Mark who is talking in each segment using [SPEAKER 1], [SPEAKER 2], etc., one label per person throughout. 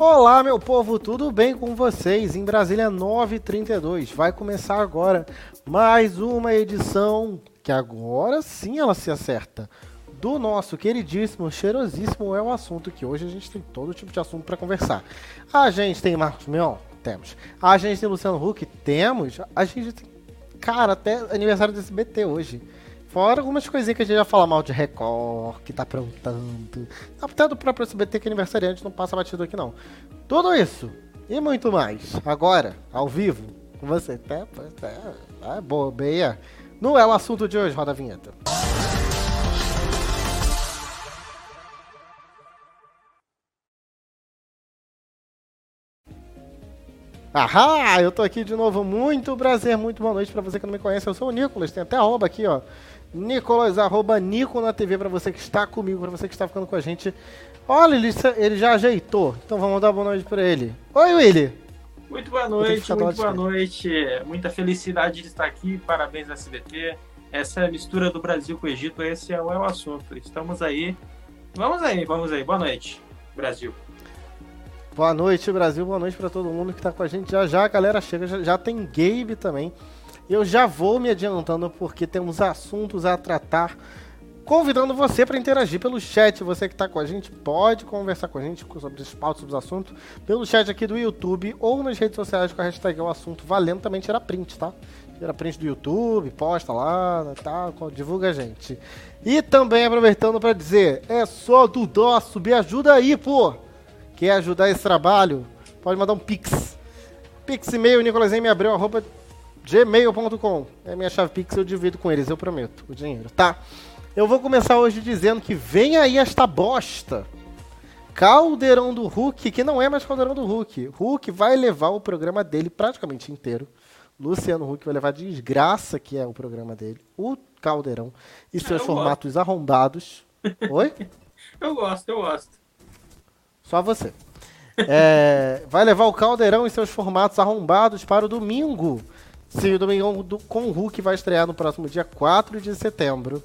[SPEAKER 1] Olá, meu povo, tudo bem com vocês? Em Brasília 932. Vai começar agora mais uma edição que agora sim ela se acerta. Do nosso queridíssimo, cheirosíssimo é o assunto que hoje a gente tem todo tipo de assunto para conversar. A gente tem Marcos Mion? Temos. A gente tem Luciano Huck? Temos. A gente tem, cara, até aniversário do SBT hoje. Fora algumas coisinhas que a gente já fala mal de Record, que tá aprontando. Até do próprio SBT que é aniversariante não passa batido aqui não. Tudo isso e muito mais. Agora, ao vivo, com você. Até, até, é bobeia. Não é o assunto de hoje, roda a vinheta. Ahá, eu tô aqui de novo. Muito prazer, muito boa noite para você que não me conhece. Eu sou o Nicolas, tem até arroba aqui, ó. Nicolas, arroba Nico na TV para você que está comigo, para você que está ficando com a gente. Olha, ele, ele já ajeitou, então vamos dar boa noite para ele. Oi, Willy.
[SPEAKER 2] Muito boa noite, muito boa noite. Muita felicidade de estar aqui, parabéns SBT. Essa é a mistura do Brasil com o Egito, esse é o, é o assunto. Estamos aí. Vamos aí, vamos aí. Boa noite, Brasil.
[SPEAKER 1] Boa noite, Brasil. Boa noite para todo mundo que está com a gente. Já já a galera chega, já, já tem Gabe também. Eu já vou me adiantando porque temos assuntos a tratar. Convidando você para interagir pelo chat. Você que está com a gente pode conversar com a gente sobre os pautas, sobre os assuntos, pelo chat aqui do YouTube ou nas redes sociais com a hashtag o assunto valendo. Também tira print, tá? Tira print do YouTube, posta lá, tá? divulga a gente. E também aproveitando para dizer, é só do nosso, me ajuda aí, pô! Quer ajudar esse trabalho? Pode mandar um pix. Pix e-mail. Abreu, arroba gmail.com. É minha chave Pix, eu divido com eles, eu prometo, o dinheiro, tá? Eu vou começar hoje dizendo que vem aí esta bosta. Caldeirão do Hulk, que não é mais Caldeirão do Hulk. Hulk vai levar o programa dele praticamente inteiro. Luciano Huck vai levar desgraça, que é o programa dele. O Caldeirão e seus formatos gosto. arrombados. Oi?
[SPEAKER 2] Eu gosto, eu gosto.
[SPEAKER 1] Só você. É, vai levar o Caldeirão e seus formatos arrombados para o domingo. Sim, o Domingão do, com o Hulk vai estrear no próximo dia 4 de setembro.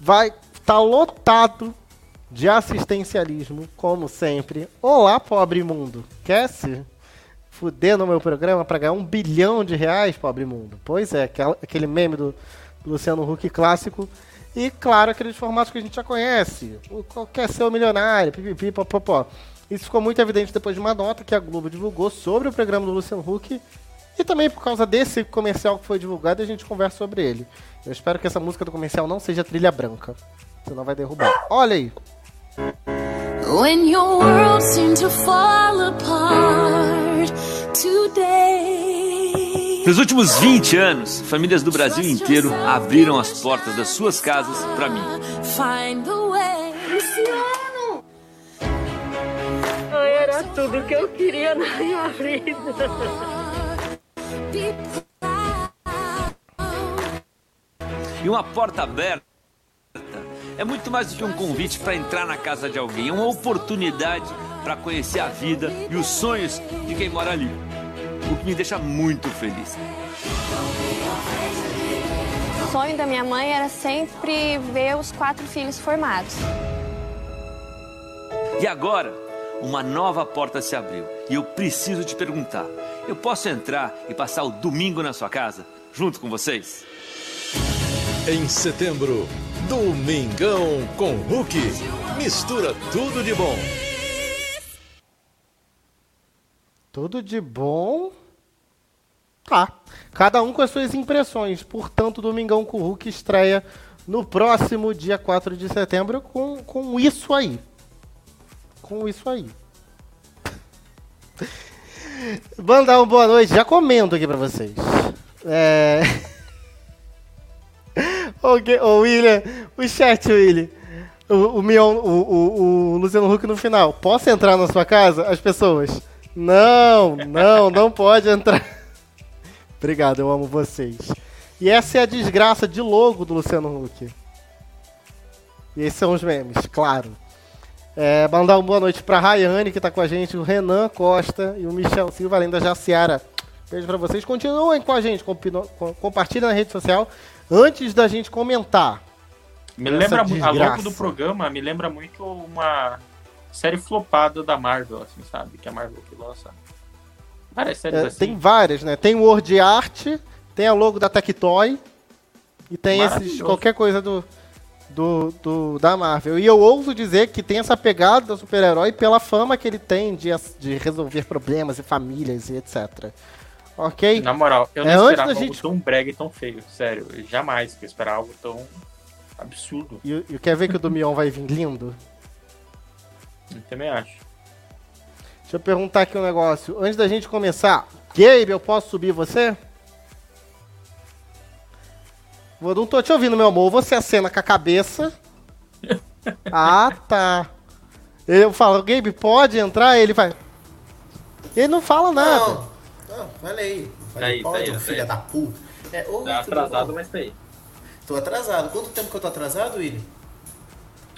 [SPEAKER 1] Vai estar tá lotado de assistencialismo, como sempre. Olá, pobre mundo. Quer se fuder no meu programa para ganhar um bilhão de reais, pobre mundo? Pois é, aquele meme do, Luciano Huck clássico. E, claro, aqueles formatos que a gente já conhece. O Qualquer Ser o Milionário, pipipi, popopó. Isso ficou muito evidente depois de uma nota que a Globo divulgou sobre o programa do Luciano Huck e também por causa desse comercial que foi divulgado, a gente conversa sobre ele. Eu espero que essa música do comercial não seja trilha branca. Senão vai derrubar. Olha aí. When your world seemed to fall apart
[SPEAKER 3] today. Nos últimos 20 anos, famílias do Brasil inteiro abriram as portas das suas casas para mim.
[SPEAKER 4] Luciano! Era tudo que eu queria na minha vida.
[SPEAKER 3] E uma porta aberta é muito mais do que um convite para entrar na casa de alguém, é uma oportunidade para conhecer a vida e os sonhos de quem mora ali. O que me deixa muito feliz.
[SPEAKER 5] O sonho da minha mãe era sempre ver os quatro filhos formados.
[SPEAKER 3] E agora, uma nova porta se abriu. E eu preciso te perguntar: eu posso entrar e passar o domingo na sua casa, junto com vocês?
[SPEAKER 6] Em setembro, Domingão com Hulk. Mistura tudo de bom.
[SPEAKER 1] Tudo de bom. Tá. Cada um com as suas impressões. Portanto, Domingão com Hulk estreia no próximo dia 4 de setembro com, com isso aí. Com isso aí. Mandar uma boa noite. Já comento aqui pra vocês. É. Ô, William, o chat, William. O, o, Mion, o, o, o Luciano Huck no final. Posso entrar na sua casa? As pessoas. Não, não, não pode entrar. Obrigado, eu amo vocês. E essa é a desgraça de logo do Luciano Huck. E esses são os memes, claro. É, mandar uma boa noite para a Rayane, que está com a gente, o Renan Costa e o Michel Silva, além da Jaciara. Beijo para vocês. Continuem com a gente, compartilhem na rede social antes da gente comentar.
[SPEAKER 2] Me lembra muito, a logo do programa me lembra muito uma série flopada da Marvel, assim, sabe? Que a Marvel que lança
[SPEAKER 1] várias séries é, assim. Tem várias, né? Tem Word Art, tem a logo da Tectoy e tem esses qualquer coisa do, do, do, da Marvel. E eu ouso dizer que tem essa pegada do super-herói pela fama que ele tem de, de resolver problemas e famílias e etc. Ok?
[SPEAKER 2] Na moral, eu não é, esperava algo gente... tão brega e tão feio. Sério, jamais que eu esperava algo tão absurdo.
[SPEAKER 1] E, e quer ver que o do Mion vai vir lindo?
[SPEAKER 2] Eu também acho.
[SPEAKER 1] Deixa eu perguntar aqui um negócio. Antes da gente começar, Gabe, eu posso subir você? Vou, não tô te ouvindo, meu amor. Você acena com a cabeça. Ah, tá. Eu falo, Gabe, pode entrar? Ele vai. Ele não fala nada.
[SPEAKER 7] Não, não falei. Falei, tá pode, tá aí, filha tá da puta.
[SPEAKER 2] É, tá atrasado, mas tá aí.
[SPEAKER 7] Tô atrasado. Quanto tempo que eu tô atrasado, Willi?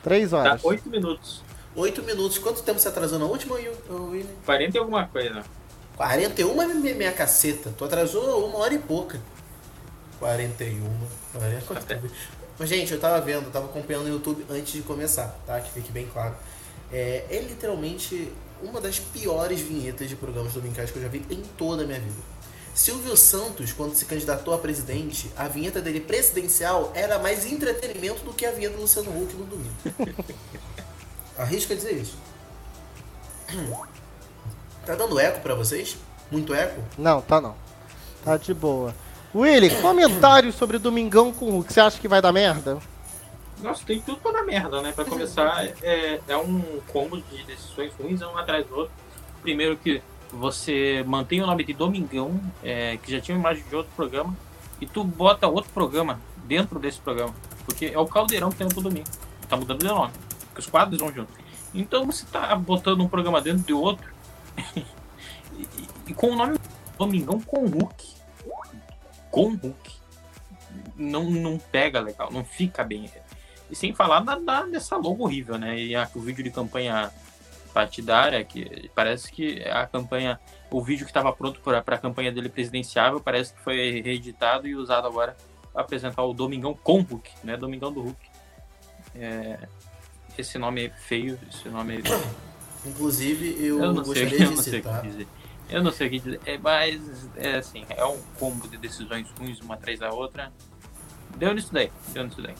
[SPEAKER 1] Três horas.
[SPEAKER 2] Tá, oito minutos.
[SPEAKER 7] 8 minutos. Quanto tempo você atrasou na última, William?
[SPEAKER 2] 40 e alguma coisa.
[SPEAKER 7] 41 minha, minha caceta. Tu atrasou uma hora e pouca. 41. 40. Mas, gente, eu tava vendo, eu tava acompanhando no YouTube antes de começar, tá? Que fique bem claro. É, é literalmente uma das piores vinhetas de programas dominicais que eu já vi em toda a minha vida. Silvio Santos, quando se candidatou a presidente, a vinheta dele presidencial era mais entretenimento do que a vinheta do Luciano Huck no domingo. Arrisca dizer isso. Tá dando eco para vocês? Muito eco?
[SPEAKER 1] Não, tá não. Tá de boa. Willy, comentários sobre Domingão com o Hulk. Você acha que vai dar merda?
[SPEAKER 2] Nossa, tem tudo pra dar merda, né? Pra começar, é, é um combo de decisões ruins, um atrás do outro. Primeiro que você mantém o nome de Domingão, é, que já tinha imagem de outro programa, e tu bota outro programa dentro desse programa. Porque é o caldeirão que tem no domingo. Tá mudando de nome porque os quadros vão junto. Então você tá botando um programa dentro de outro e, e, com o nome Domingão com Hulk. Com Hulk. Não, não pega legal, não fica bem. E sem falar da, da, dessa logo horrível, né? E a, o vídeo de campanha partidária, que parece que a campanha, o vídeo que estava pronto para a campanha dele presidenciável, parece que foi reeditado e usado agora para apresentar o Domingão com Hulk, né? Domingão do Hulk. É, esse nome é feio, esse nome
[SPEAKER 7] é... Inclusive, eu,
[SPEAKER 2] eu
[SPEAKER 7] não gostaria sei, de eu não citar...
[SPEAKER 2] Eu não sei o que dizer, é, mas é assim, é um combo de decisões ruins uma atrás da outra. Deu nisso daí, deu nisso daí.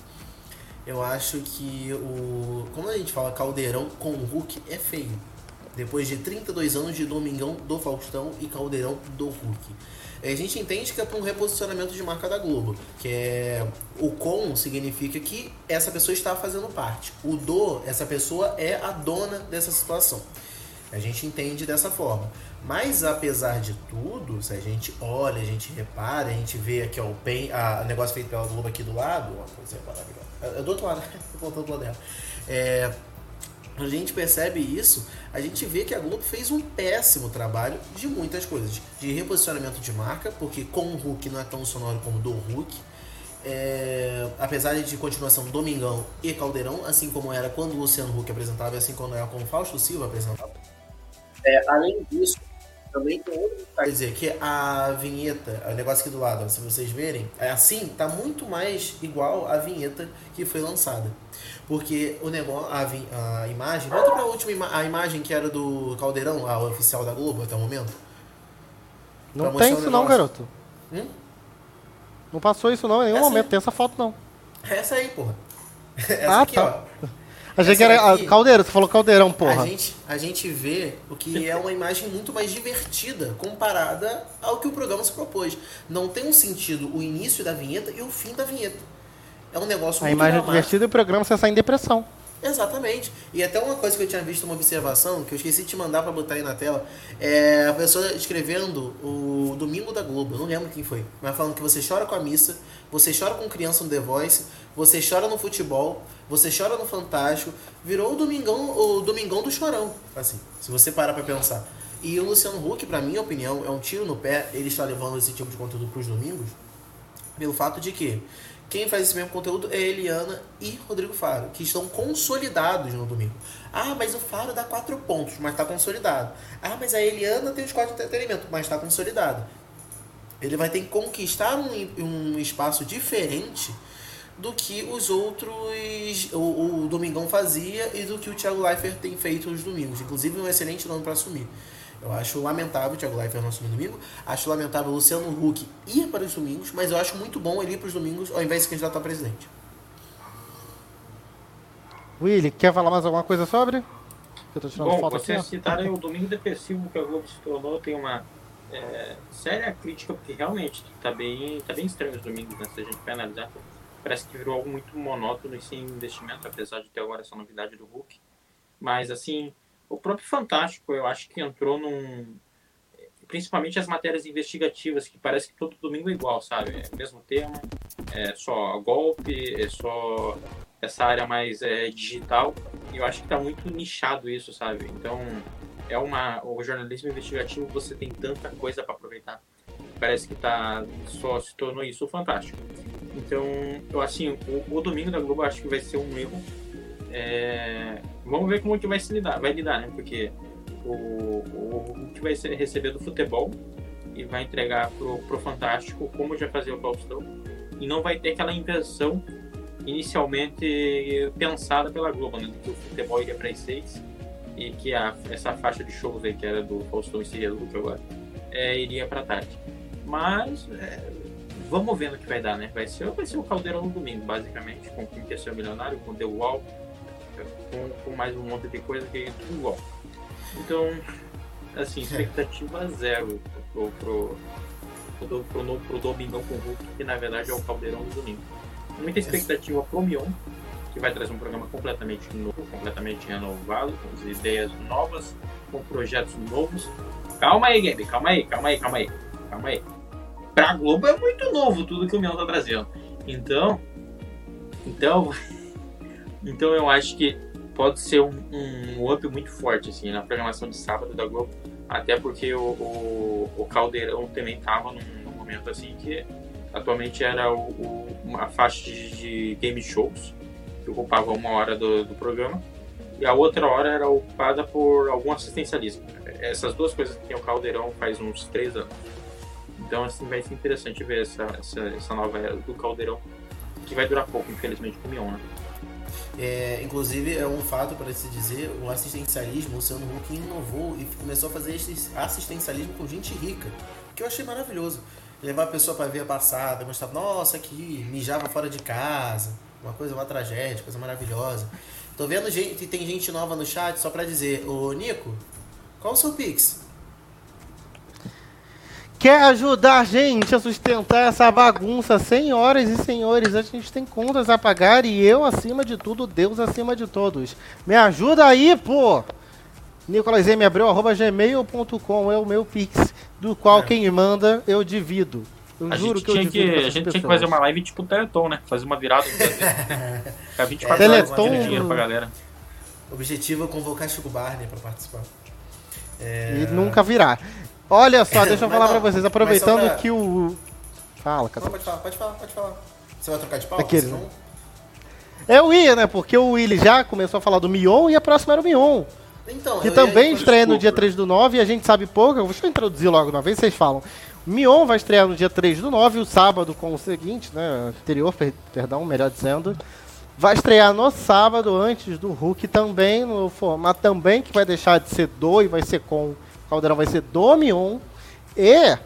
[SPEAKER 7] Eu acho que o. Como a gente fala caldeirão com o Hulk é feio. Depois de 32 anos de Domingão do Faustão e Caldeirão do Hulk. A gente entende que é para um reposicionamento de marca da Globo, que é o com significa que essa pessoa está fazendo parte. O do, essa pessoa é a dona dessa situação. A gente entende dessa forma. Mas apesar de tudo, se a gente olha, a gente repara, a gente vê aqui ó, o, pen, a, negócio feito pela Globo aqui do lado, ó, coisa maravilhosa. É do outro lado, voltando do lado dela. É, a gente percebe isso, a gente vê que a Globo fez um péssimo trabalho de muitas coisas. De reposicionamento de marca, porque com o Hulk não é tão sonoro como do Hulk. É, apesar de continuação Domingão e Caldeirão, assim como era quando o Luciano Huck apresentava e assim como era com o Fausto Silva apresentava. É, além disso, também tem outro Quer dizer, que a vinheta, o negócio aqui do lado, se vocês verem, é assim, tá muito mais igual à vinheta que foi lançada. Porque o negócio, a, a imagem. Volta pra última a imagem que era do Caldeirão, a oficial da Globo até o momento.
[SPEAKER 1] Não tem isso não, garoto. Hum? Não passou isso não em nenhum essa momento, aí. tem essa foto não.
[SPEAKER 7] Essa aí, porra.
[SPEAKER 1] Essa ah, aqui, tá. ó. Achei que era caldeira, você falou caldeirão, porra.
[SPEAKER 7] A gente, a gente vê o que é uma imagem muito mais divertida comparada ao que o programa se propôs. Não tem um sentido o início da vinheta e o fim da vinheta. É um negócio
[SPEAKER 1] a muito A imagem dramático. divertida e o programa você sai em depressão.
[SPEAKER 7] Exatamente. E até uma coisa que eu tinha visto, uma observação, que eu esqueci de te mandar para botar aí na tela, é a pessoa escrevendo o Domingo da Globo, eu não lembro quem foi, mas falando que você chora com a missa, você chora com criança no The Voice, você chora no futebol, você chora no Fantástico, virou o Domingão, o Domingão do Chorão, assim, se você parar para pensar. E o Luciano Huck, para minha opinião, é um tiro no pé ele está levando esse tipo de conteúdo para os domingos, pelo fato de que quem faz esse mesmo conteúdo é Eliana e Rodrigo Faro, que estão consolidados no domingo. Ah, mas o Faro dá quatro pontos, mas está consolidado. Ah, mas a Eliana tem os quatro entretenimento, mas está consolidado. Ele vai ter que conquistar um, um espaço diferente do que os outros, o, o Domingão fazia e do que o Thiago Leifert tem feito nos domingos. Inclusive, um excelente nome para assumir. Eu acho lamentável o Thiago Leifert não assumir domingo. Acho lamentável o Luciano Huck ir para os domingos, mas eu acho muito bom ele ir para os domingos ao invés de se candidatar a presidente.
[SPEAKER 1] Willy, quer falar mais alguma coisa sobre?
[SPEAKER 2] Eu tô tirando Bom, foto vocês aqui, citaram o Domingo Depressivo que a Globo se tornou, tem uma é, séria crítica, porque realmente tá bem, tá bem estranho os domingos, né, se a gente vai analisar. Parece que virou algo muito monótono e sem investimento, apesar de ter agora essa novidade do Hulk. Mas, assim, o próprio Fantástico, eu acho que entrou num. Principalmente as matérias investigativas, que parece que todo domingo é igual, sabe? É mesmo tema, é só golpe, é só essa área mais é, digital. E eu acho que está muito nichado isso, sabe? Então, é uma o jornalismo investigativo você tem tanta coisa para aproveitar. Parece que tá só se tornou isso fantástico. Então, eu assim, o, o domingo da Globo acho que vai ser um erro. É, vamos ver como que vai se lidar, vai lidar, né? Porque o, o, o que vai receber do futebol e vai entregar pro, pro Fantástico como já fazia o Faustão e não vai ter aquela inversão inicialmente pensada pela Globo, né? Que o futebol iria para as seis e que a, essa faixa de shows aí, que era do Faustão e seria do Hulk agora, é, iria para tarde. Mas é, vamos ver no que vai dar, né? Vai ser, vai ser o Caldeirão no domingo, basicamente, com quem quer ser milionário, com The Wall, com, com, mais um monte de coisa que é tudo igual. Então, assim, expectativa zero pro, pro, pro, pro, pro Domingão com o Hulk, que na verdade é o Caldeirão do domingo. Muita expectativa pro Mion, que vai trazer um programa completamente novo, completamente renovado, com ideias novas, com projetos novos. Calma aí, Gabe, calma aí, calma aí, calma aí, calma aí. Pra Globo é muito novo tudo que o Mion tá trazendo. Então, então, então eu acho que pode ser um, um up muito forte assim na programação de sábado da Globo, até porque o, o, o Caldeirão também tava num, num, momento assim que atualmente era o, o, uma faixa de, de game shows que ocupava uma hora do, do programa, e a outra hora era ocupada por algum assistencialismo. Essas duas coisas que tem o Caldeirão faz uns três anos. Então, assim, vai ser interessante ver essa, essa, essa nova era do Caldeirão, que vai durar pouco, infelizmente, com o Mion, né?
[SPEAKER 7] É, inclusive, é um fato para se dizer, o assistencialismo, o Luciano Huck inovou e começou a fazer esse assistencialismo com gente rica, que eu achei maravilhoso. Levar a pessoa para ver a passada, mostrar, nossa, aqui, mijava fora de casa, uma coisa, uma tragédia, coisa maravilhosa. Tô vendo gente, tem gente nova no chat, só para dizer, ô Nico, qual o seu Pix?
[SPEAKER 1] Quer ajudar a gente a sustentar essa bagunça, senhoras e senhores? A gente tem contas a pagar e eu acima de tudo, Deus acima de todos. Me ajuda aí, pô! Nicolas M. Abreu, arroba gmail.com é o meu Pix, do qual é. quem manda eu divido. Eu
[SPEAKER 2] a
[SPEAKER 1] juro
[SPEAKER 2] que eu
[SPEAKER 1] que,
[SPEAKER 2] A gente tinha que fazer uma live tipo Teleton, né? Fazer uma virada. Ficar 24
[SPEAKER 1] é, Teleton... horas
[SPEAKER 2] dinheiro pra galera.
[SPEAKER 7] O objetivo é convocar Chico Barney pra participar.
[SPEAKER 1] É... E nunca virar. Olha só, deixa eu falar pra vocês, aproveitando pra... que o.
[SPEAKER 7] Fala, cara. Pode falar, pode falar, pode falar. Você vai trocar de pau?
[SPEAKER 1] Aquele, senão... Eu ia, né? Porque o Willy já começou a falar do Mion e a próxima era o Mion. Então, que também estreia no dia 3 do 9 e a gente sabe pouco. Eu vou introduzir logo uma vez, vocês falam. Mion vai estrear no dia 3 do 9, o sábado com o seguinte, né? Anterior, perdão, melhor dizendo. Vai estrear no sábado, antes do Hulk também, no formato também, que vai deixar de ser do e vai ser com. O Caldeirão vai ser do Mion. E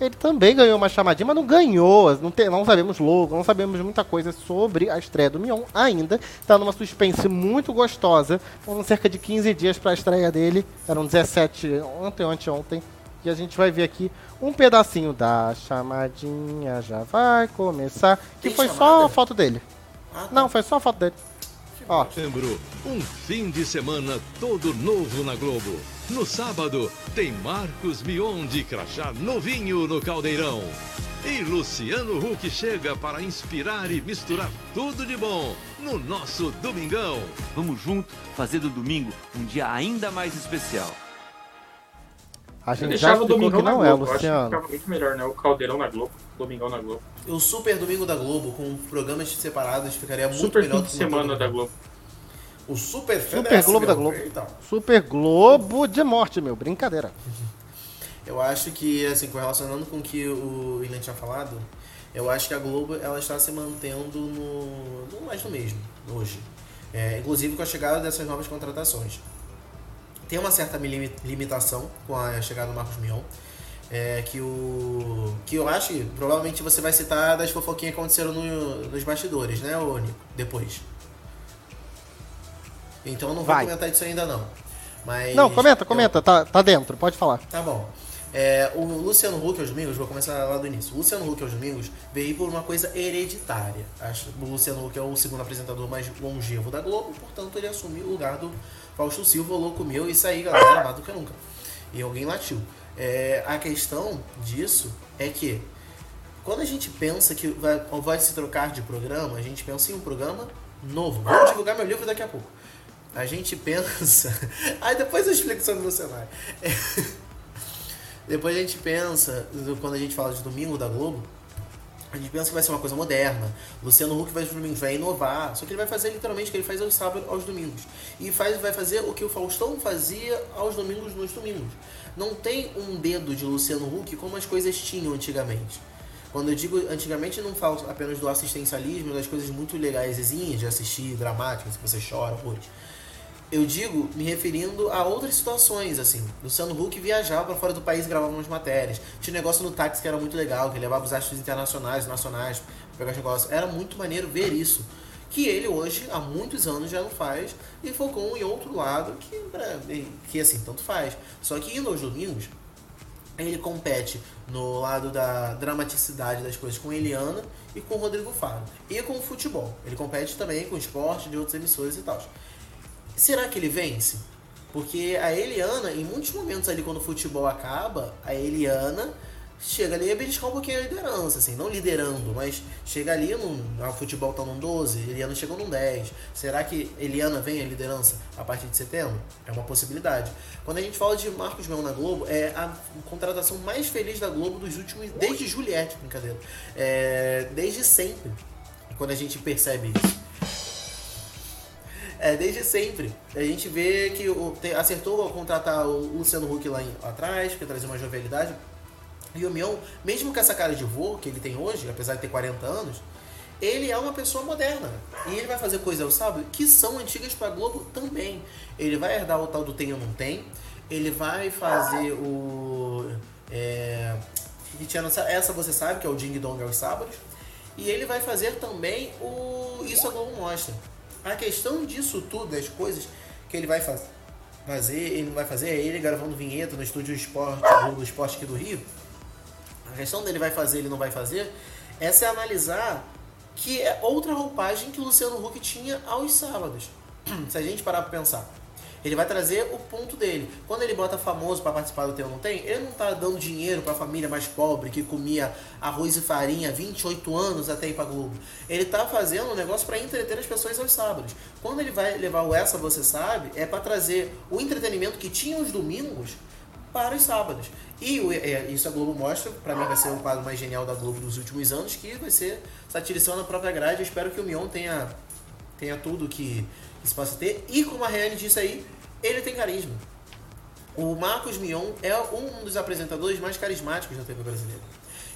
[SPEAKER 1] ele também ganhou uma chamadinha, mas não ganhou. Não, tem, não sabemos logo, não sabemos muita coisa sobre a estreia do Mion ainda. Está numa suspense muito gostosa. Foram cerca de 15 dias para a estreia dele. Eram 17 ontem, ontem, ontem. E a gente vai ver aqui um pedacinho da chamadinha já vai começar. Que Tem foi chamada? só a foto dele. Ah, tá. Não, foi só a foto dele.
[SPEAKER 6] Ó. Setembro, um fim de semana todo novo na Globo. No sábado, tem Marcos Mion de crachá novinho no Caldeirão. E Luciano Huck chega para inspirar e misturar tudo de bom no nosso Domingão.
[SPEAKER 3] Vamos junto fazer do domingo um dia ainda mais especial.
[SPEAKER 1] A gente eu já explicou Domingão que não é, Luciano.
[SPEAKER 2] Eu acho que ficava muito melhor, né? O Caldeirão na Globo, Domingão na Globo.
[SPEAKER 7] O Super Domingo da Globo, com programas separados, ficaria muito
[SPEAKER 2] Super
[SPEAKER 7] melhor
[SPEAKER 2] fim de semana da Globo.
[SPEAKER 7] O Super
[SPEAKER 1] Super Globo da Globo. Então. Super Globo de morte, meu. Brincadeira.
[SPEAKER 7] Eu acho que, assim, correlacionando com o que o William tinha falado, eu acho que a Globo ela está se mantendo no, no mais do mesmo hoje. É, inclusive com a chegada dessas novas contratações. Tem uma certa limitação com a chegada do Marcos Mion. É, que o. Que eu acho que provavelmente você vai citar das fofoquinhas que aconteceram no, nos bastidores, né, Nico? Depois. Então eu não vou vai. comentar disso ainda não. Mas.
[SPEAKER 1] Não, comenta, comenta, eu... tá, tá dentro, pode falar.
[SPEAKER 7] Tá bom. É, o Luciano Huck aos domingos, vou começar lá do início. O Luciano Huck aos domingos veio por uma coisa hereditária. Acho, o Luciano Huck é o segundo apresentador mais longevo da Globo, portanto ele assumiu o lugar do Fausto Silva, louco meu, isso aí, galera, mais do que nunca. E alguém latiu. É, a questão disso é que quando a gente pensa que vai, vai se trocar de programa, a gente pensa em um programa novo. Vou divulgar meu livro daqui a pouco. A gente pensa. Aí depois eu explico sobre o cenário. É... Depois a gente pensa, quando a gente fala de domingo da Globo, a gente pensa que vai ser uma coisa moderna. Luciano Huck vai, vai inovar. Só que ele vai fazer literalmente o que ele faz aos sábados, aos domingos. E faz, vai fazer o que o Faustão fazia aos domingos, nos domingos. Não tem um dedo de Luciano Huck como as coisas tinham antigamente. Quando eu digo antigamente, não falo apenas do assistencialismo, das coisas muito legais de assistir, dramáticas, que você chora hoje eu digo me referindo a outras situações, assim. Luciano Huck viajava para fora do país e gravava umas matérias. Tinha um negócio no táxi que era muito legal, que levava os astros internacionais, nacionais, pra pegar os negócios. Era muito maneiro ver isso. Que ele hoje, há muitos anos, já não faz e focou em outro lado que, que assim, tanto faz. Só que indo aos domingos, ele compete no lado da dramaticidade das coisas com Eliana e com Rodrigo Faro. E com o futebol. Ele compete também com esporte de outras emissoras e tal. Será que ele vence? Porque a Eliana, em muitos momentos ali quando o futebol acaba, a Eliana chega ali a beliscar um pouquinho a liderança, assim, não liderando, mas chega ali, no, o futebol tá num 12, Eliana chegou num 10. Será que Eliana vem a liderança a partir de setembro? É uma possibilidade. Quando a gente fala de Marcos Mel na Globo, é a contratação mais feliz da Globo dos últimos. Desde Juliette, brincadeira. É, desde sempre. Quando a gente percebe isso. É, desde sempre. A gente vê que o, te, acertou contratar o Luciano Huck lá em, atrás, que trazer uma jovialidade. E o Mion, mesmo com essa cara de vô que ele tem hoje, apesar de ter 40 anos, ele é uma pessoa moderna. E ele vai fazer coisas, sabe, que são antigas para Globo também. Ele vai herdar o tal do tem ou não tem. Ele vai fazer o. É, que tinha essa você sabe, que é o Ding Dong aos sábados. E ele vai fazer também o Isso a Globo Mostra. A questão disso tudo, das coisas que ele vai fazer, fazer ele não vai fazer, é ele gravando vinheta no estúdio Esporte, do Esporte aqui do Rio. A questão dele vai fazer, ele não vai fazer, essa é analisar que é outra roupagem que o Luciano Huck tinha aos sábados. Se a gente parar para pensar. Ele vai trazer o ponto dele. Quando ele bota famoso para participar do Tem ou Não Tem, ele não tá dando dinheiro para a família mais pobre que comia arroz e farinha 28 anos até ir para Globo. Ele tá fazendo um negócio para entreter as pessoas aos sábados. Quando ele vai levar o Essa Você Sabe, é para trazer o entretenimento que tinha os domingos para os sábados. E é, isso a Globo mostra, para mim vai ser o quadro mais genial da Globo dos últimos anos, que vai ser satirizando a própria grade. Eu espero que o Mion tenha, tenha tudo que que se possa ter. E como a Reane disse aí, ele tem carisma. O Marcos Mion é um dos apresentadores mais carismáticos da TV brasileira.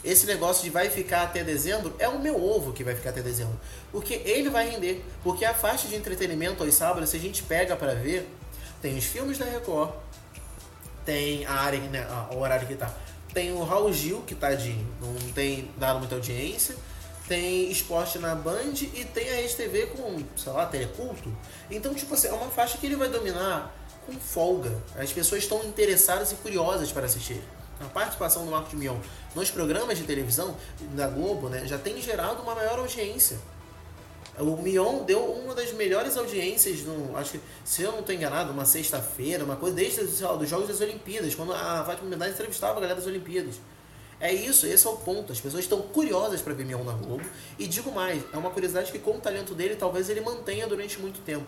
[SPEAKER 7] Esse negócio de vai ficar até dezembro é o meu ovo que vai ficar até dezembro. Porque ele vai render. Porque a faixa de entretenimento aos sábados, se a gente pega para ver, tem os filmes da Record, tem a área, né, o horário que tá. Tem o Raul Gil, que tadinho, não tem dado muita audiência tem esporte na Band e tem a RedeTV com, sei lá, teleculto. Então, tipo assim, é uma faixa que ele vai dominar com folga. As pessoas estão interessadas e curiosas para assistir. A participação do Marco de Mion nos programas de televisão da Globo né, já tem gerado uma maior audiência. O Mion deu uma das melhores audiências, no, acho que, se eu não estou enganado, uma sexta-feira, uma coisa, desde lá, dos Jogos das Olimpíadas, quando a Fátima Bernardes entrevistava a galera das Olimpíadas. É isso, esse é o ponto. As pessoas estão curiosas para ver Mion na Globo. E digo mais, é uma curiosidade que com o talento dele talvez ele mantenha durante muito tempo.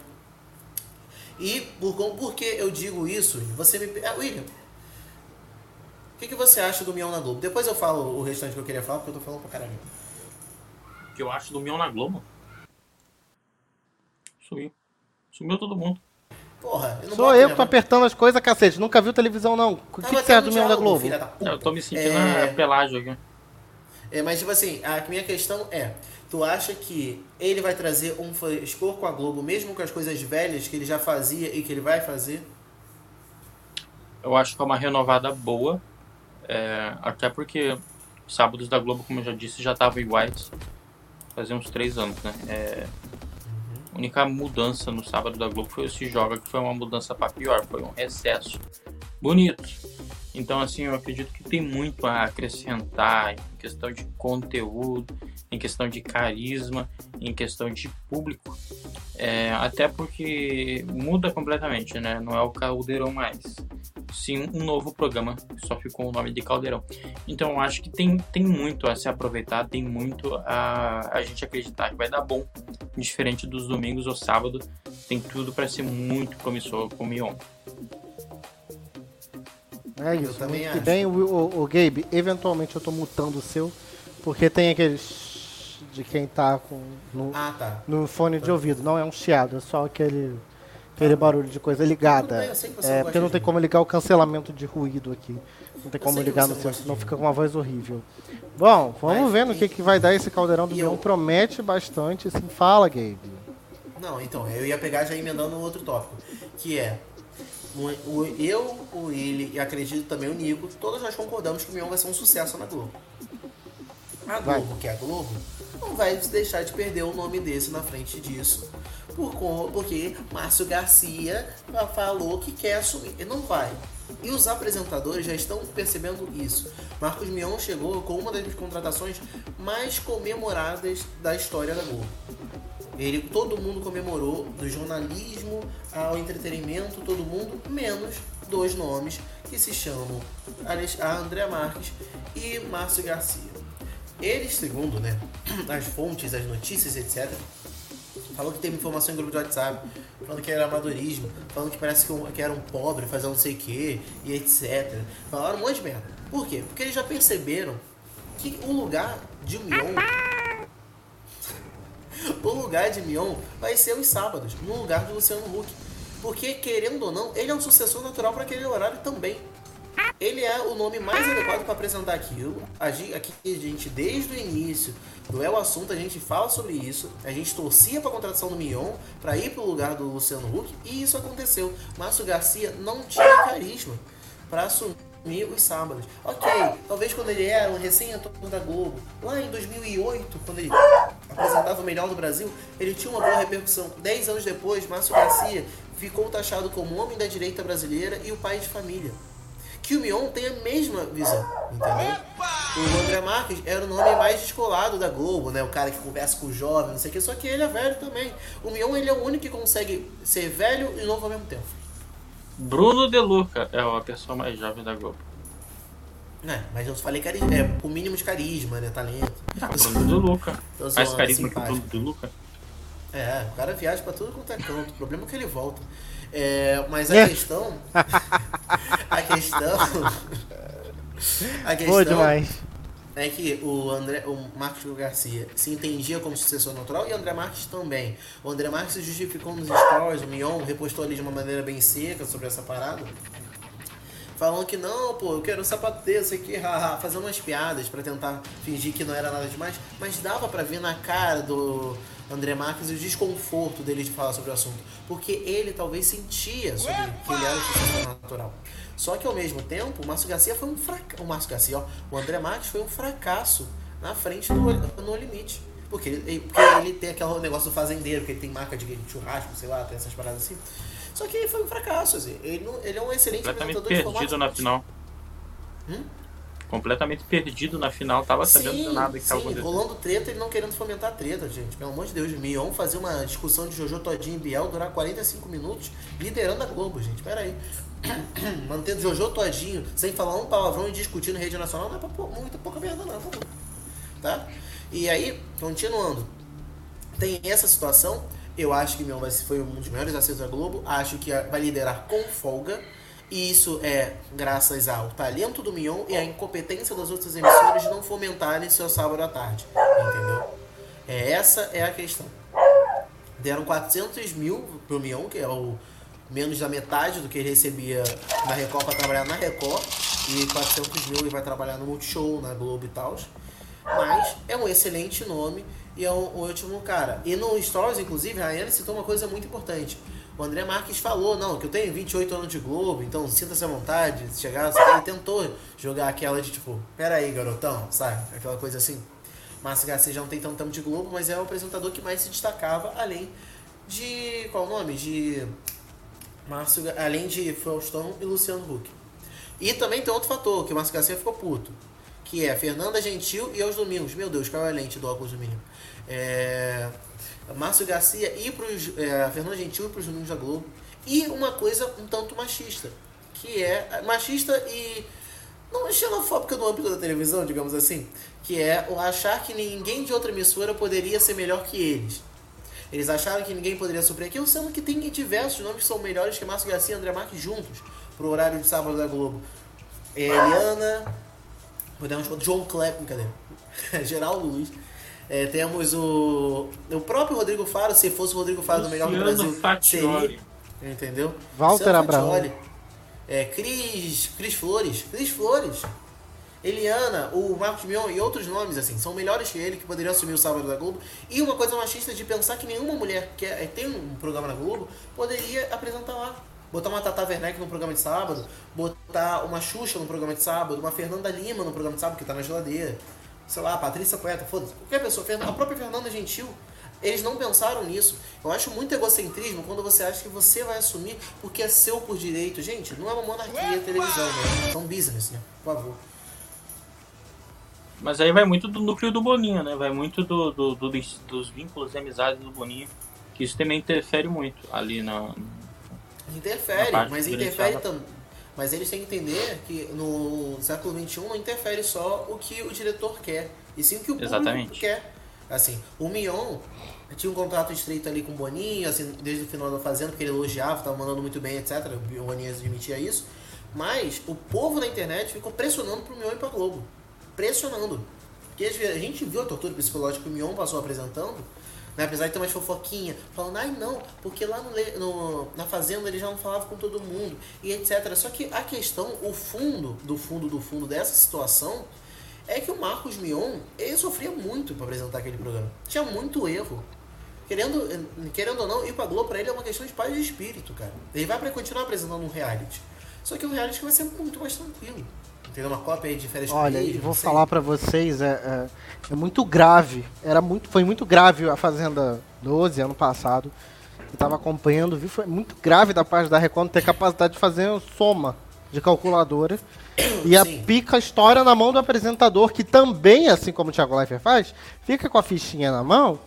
[SPEAKER 7] E por, por que eu digo isso? Você me. Ah, William, o que, que você acha do Mion na Globo? Depois eu falo o restante que eu queria falar, porque eu tô falando pra caralho.
[SPEAKER 2] O que eu acho do Mion na Globo? Sumiu. Sumiu todo mundo.
[SPEAKER 1] Porra, eu Sou eu que tô apertando as coisas, cacete. Nunca viu televisão, não. O que, que você acha do Mion da Globo?
[SPEAKER 2] Da eu tô me sentindo é... pelágio aqui.
[SPEAKER 7] É, mas, tipo assim, a minha questão é: tu acha que ele vai trazer um frescor com a Globo, mesmo com as coisas velhas que ele já fazia e que ele vai fazer?
[SPEAKER 2] Eu acho que é uma renovada boa. É, até porque sábados da Globo, como eu já disse, já estavam iguais. Fazia uns três anos, né? É, a única mudança no sábado da Globo foi esse jogo, que foi uma mudança para pior, foi um recesso bonito. Então, assim, eu acredito que tem muito a acrescentar em questão de conteúdo, em questão de carisma, em questão de público. É, até porque muda completamente, né? Não é o Caldeirão mais. Sim, um novo programa, só ficou o nome de Caldeirão. Então, eu acho que tem, tem muito a se aproveitar, tem muito a, a gente acreditar que vai dar bom. Diferente dos domingos ou sábado, tem tudo para ser muito promissor com o Mion.
[SPEAKER 1] É isso. Eu também acho. E bem, o, o, o, Gabe, eventualmente eu tô mutando o seu, porque tem aqueles de quem tá com no,
[SPEAKER 7] ah, tá.
[SPEAKER 1] no fone de ouvido. Não é um chiado, é só aquele, aquele barulho de coisa ligada. Bem, é, porque não tem como ligar o cancelamento de ruído aqui. Não tem como ligar no seu, senão fica com uma voz horrível. Bom, vamos Mas, ver no que, que vai dar esse caldeirão do Leão. Promete bastante, sim. Fala, Gabe.
[SPEAKER 7] Não, então, eu ia pegar já emendando no outro tópico, que é o, eu, o ele e acredito também o Nico, todos nós concordamos que o Mion vai ser um sucesso na Globo. A Globo, vai. que é a Globo, não vai deixar de perder o nome desse na frente disso. Por, porque Márcio Garcia falou que quer assumir. Ele não vai. E os apresentadores já estão percebendo isso. Marcos Mion chegou com uma das contratações mais comemoradas da história da Globo. Ele, todo mundo comemorou, do jornalismo ao entretenimento, todo mundo, menos dois nomes que se chamam André Marques e Márcio Garcia. Eles, segundo né, as fontes, as notícias, etc., falou que teve informação em grupo de WhatsApp, falando que era amadorismo, falando que parece que, que era um pobre, fazer não sei o que, e etc. Falaram um monte de merda. Por quê? Porque eles já perceberam que o lugar de um Mion o lugar de Mion vai ser os sábados, no lugar do Luciano Huck. Porque, querendo ou não, ele é um sucessor natural para aquele horário também. Ele é o nome mais adequado para apresentar aquilo. Aqui, a gente, desde o início do É o Assunto, a gente fala sobre isso. A gente torcia para a contratação do Mion para ir para o lugar do Luciano Huck e isso aconteceu. Márcio Garcia não tinha carisma para assumir os sábados. Ok, talvez quando ele era um recém-ator da Globo, lá em 2008, quando ele apresentava o Melhor do Brasil, ele tinha uma boa repercussão. Dez anos depois, Márcio Garcia ficou taxado como homem da direita brasileira e o pai de família. Que o Mion tem a mesma visão, entendeu? O André Marques era o nome mais descolado da Globo, né? O cara que conversa com o jovem, não sei o que, só que ele é velho também. O Mion, ele é o único que consegue ser velho e novo ao mesmo tempo.
[SPEAKER 2] Bruno De Luca é a pessoa mais jovem da Globo.
[SPEAKER 7] É, mas eu falei carisma, é, com mínimo de carisma, né? Talento.
[SPEAKER 2] Ah, Bruno De Luca. Mais carisma que o Bruno De Luca.
[SPEAKER 7] É, o cara viaja pra tudo quanto é canto. O problema é que ele volta. É, mas a é. questão. a questão. a questão.
[SPEAKER 1] Boa demais.
[SPEAKER 7] É que o André, o Marcos Garcia se entendia como sucessor natural e o André Marques também. O André Marques se justificou nos stories, o Mion repostou ali de uma maneira bem seca sobre essa parada. Falando que não, pô, eu quero um sapato desse aqui, haha, fazendo umas piadas para tentar fingir que não era nada demais, mas dava para ver na cara do André Marques o desconforto dele de falar sobre o assunto, porque ele talvez sentia sobre que ele era o sucessor natural. Só que ao mesmo tempo, o Márcio Garcia foi um fracasso. O Márcio Garcia, ó, o André Marques foi um fracasso na frente do No Limite. Porque ele, porque ele tem aquele negócio do fazendeiro, que ele tem marca de churrasco, sei lá, tem essas paradas assim. Só que foi um fracasso, assim. Ele, não, ele é um excelente
[SPEAKER 2] Completamente perdido na final. Hum? Completamente perdido na final, tava sim, sabendo de nada que sim,
[SPEAKER 7] rolando treta e não querendo fomentar treta, gente. Pelo amor de Deus, Mion fazer uma discussão de Jojo Todinho e Biel durar 45 minutos liderando a Globo, gente. Pera aí. Mantendo Jojo Todinho sem falar um palavrão e discutindo rede nacional não é pra pô, muita pouca merda, não, tá? E aí, continuando, tem essa situação. Eu acho que Mion vai, foi um dos melhores acertos da Globo. Acho que vai liderar com folga. E isso é graças ao talento do Mion e à incompetência das outras emissoras de não fomentarem seu sábado à tarde. Entendeu? É, essa é a questão. Deram 400 mil pro Mion, que é o menos da metade do que ele recebia na Record para trabalhar na Record. E 400 mil ele vai trabalhar no Multishow, na Globo e tal. Mas é um excelente nome e é um, ótimo cara. E no Stories, inclusive, a Rayane citou uma coisa muito importante. O André Marques falou, não, que eu tenho 28 anos de Globo, então sinta-se à vontade. Chegar, ele tentou jogar aquela de tipo, peraí, garotão, sabe? Aquela coisa assim. Márcio Garcia já não tem tanto tempo de Globo, mas é o apresentador que mais se destacava, além de. Qual o nome? De. Márcio, além de Faustão e Luciano Huck. E também tem outro fator, que o Márcio Garcia ficou puto. Que é Fernanda Gentil e aos domingos. Meu Deus, qual é a lente do óculos do menino? É, Márcio Garcia e pros, é, Fernanda Gentil e pros domingos da Globo. E uma coisa um tanto machista. Que é machista e não é xenofóbica no âmbito da televisão, digamos assim, que é o achar que ninguém de outra emissora poderia ser melhor que eles. Eles acharam que ninguém poderia suprir aquilo, sendo que tem diversos nomes que são melhores que Márcio Garcia e André Marques juntos, pro horário de sábado da Globo. É, Eliana, podemos John Klepp, cadê? Geraldo Luiz. É, temos o, o próprio Rodrigo Faro, se fosse o Rodrigo Faro do Melhor do Brasil, seria. Entendeu?
[SPEAKER 1] Walter Abraão.
[SPEAKER 7] É, Cris, Cris Flores. Cris Flores. Eliana, o Marcos Mion e outros nomes, assim, são melhores que ele, que poderiam assumir o sábado da Globo. E uma coisa machista de pensar que nenhuma mulher que é, tem um programa na Globo poderia apresentar lá. Botar uma Tata Werneck no programa de sábado, botar uma Xuxa no programa de sábado, uma Fernanda Lima no programa de sábado, que tá na geladeira. Sei lá, Patrícia Poeta, foda-se. Qualquer pessoa, a própria Fernanda Gentil eles não pensaram nisso. Eu acho muito egocentrismo quando você acha que você vai assumir porque é seu por direito. Gente, não é uma monarquia a televisão, né? É um business, né? Por favor.
[SPEAKER 2] Mas aí vai muito do núcleo do Boninho, né? Vai muito do, do, do dos vínculos e amizades do Boninho. Que isso também interfere muito ali na.
[SPEAKER 7] Interfere, na mas interfere também. Mas eles têm que entender que no século XXI não interfere só o que o diretor quer, e sim o que o público Exatamente. quer. Assim, o Mion tinha um contrato estreito ali com o Boninho, assim, desde o final da Fazenda, porque ele elogiava, estava mandando muito bem, etc. O Boninho admitia isso. Mas o povo na internet ficou pressionando pro Mion ir pra Globo. Pressionando. Porque a gente viu a tortura psicológica que o Mion passou apresentando, né? apesar de ter umas fofoquinhas, falando, ai não, porque lá no, no, na Fazenda ele já não falava com todo mundo, e etc. Só que a questão, o fundo do fundo do fundo dessa situação é que o Marcos Mion, ele sofria muito para apresentar aquele programa. Tinha muito erro. Querendo, querendo ou não, ir pra Globo pra ele é uma questão de paz de espírito, cara. Ele vai para continuar apresentando um reality. Só que o reality vai ser muito mais tranquilo. Entendeu? Uma cópia aí de férias
[SPEAKER 1] Olha, e vou falar para vocês, é, é, é, muito grave. Era muito, foi muito grave a Fazenda 12 ano passado. Eu tava acompanhando, vi, foi muito grave da parte da Record ter capacidade de fazer soma de calculadora e a pica história na mão do apresentador, que também, assim como o Thiago Leifert faz, fica com a fichinha na mão,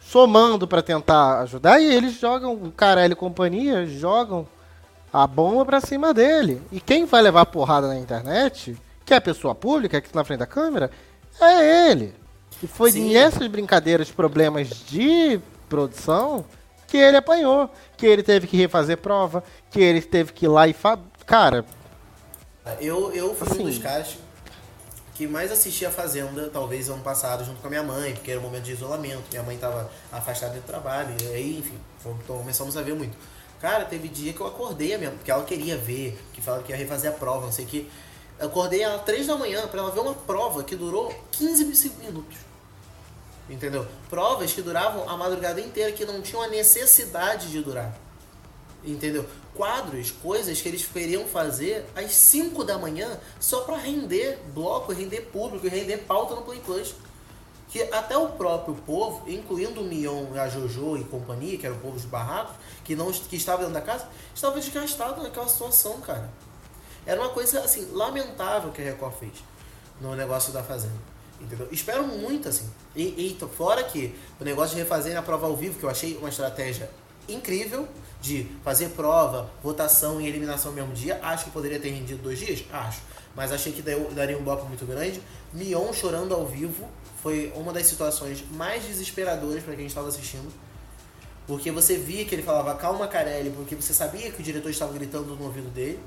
[SPEAKER 1] somando para tentar ajudar, e eles jogam, o Carelli e companhia, jogam a bomba pra cima dele. E quem vai levar porrada na internet, que é a pessoa pública, aqui na frente da câmera, é ele. E foi Sim. nessas brincadeiras, problemas de produção, que ele apanhou. Que ele teve que refazer prova, que ele teve que ir lá e. Fa... Cara,
[SPEAKER 7] eu, eu fui assim. um dos caras que mais assistia a Fazenda, talvez ano passado, junto com a minha mãe, porque era um momento de isolamento. Minha mãe estava afastada do trabalho, e aí, enfim, começamos a ver muito. Cara, teve dia que eu acordei mesmo, porque ela queria ver, que falava que ia refazer a prova, não sei o que. Eu acordei às 3 da manhã para ela ver uma prova que durou 15 minutos. Entendeu? Provas que duravam a madrugada inteira, que não tinham a necessidade de durar. Entendeu? quadros, coisas que eles queriam fazer às 5 da manhã só para render bloco, render público, render pauta no Play Plus. Que até o próprio povo, incluindo o Mion, a Jojo e companhia, que eram o povo dos barracos, que, não, que estava dentro da casa, estava desgastado naquela situação, cara. Era uma coisa, assim, lamentável que a Record fez no negócio da Fazenda. Entendeu? Espero muito, assim. E, e fora que o negócio de refazer a prova ao vivo, que eu achei uma estratégia incrível, de fazer prova, votação e eliminação no mesmo dia. Acho que poderia ter rendido dois dias? Acho. Mas achei que daria um bloco muito grande. Mion chorando ao vivo foi uma das situações mais desesperadoras para quem estava assistindo. Porque você via que ele falava calma Carelli, porque você sabia que o diretor estava gritando no ouvido dele.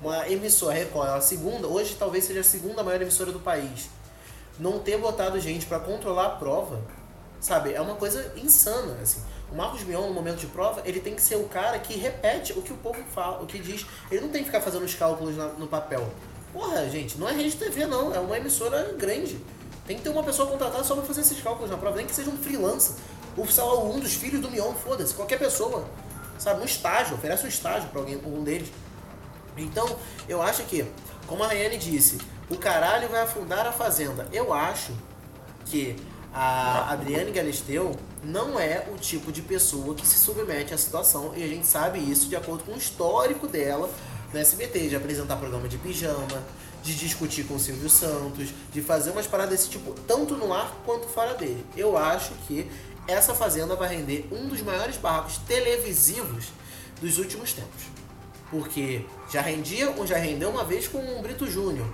[SPEAKER 7] Uma emissora, Record, a segunda, hoje talvez seja a segunda maior emissora do país. Não ter botado gente para controlar a prova, sabe? É uma coisa insana, assim. O Marcos Mion, no momento de prova, ele tem que ser o cara que repete o que o povo fala, o que diz. Ele não tem que ficar fazendo os cálculos na, no papel. Porra, gente, não é rede TV, não. É uma emissora grande. Tem que ter uma pessoa contratada só pra fazer esses cálculos na prova, nem que seja um freelancer. Ou, sei lá, um dos filhos do Mion, foda-se, qualquer pessoa. Sabe, um estágio, oferece um estágio pra alguém, um deles. Então, eu acho que, como a Rayane disse, o caralho vai afundar a fazenda. Eu acho que a Adriane Galisteu não é o tipo de pessoa que se submete à situação e a gente sabe isso de acordo com o histórico dela no SBT, de apresentar programa de pijama, de discutir com o Silvio Santos, de fazer umas paradas desse tipo, tanto no ar quanto fora dele. Eu acho que essa fazenda vai render um dos maiores barracos televisivos dos últimos tempos. Porque já rendia, ou já rendeu uma vez com o Brito Júnior.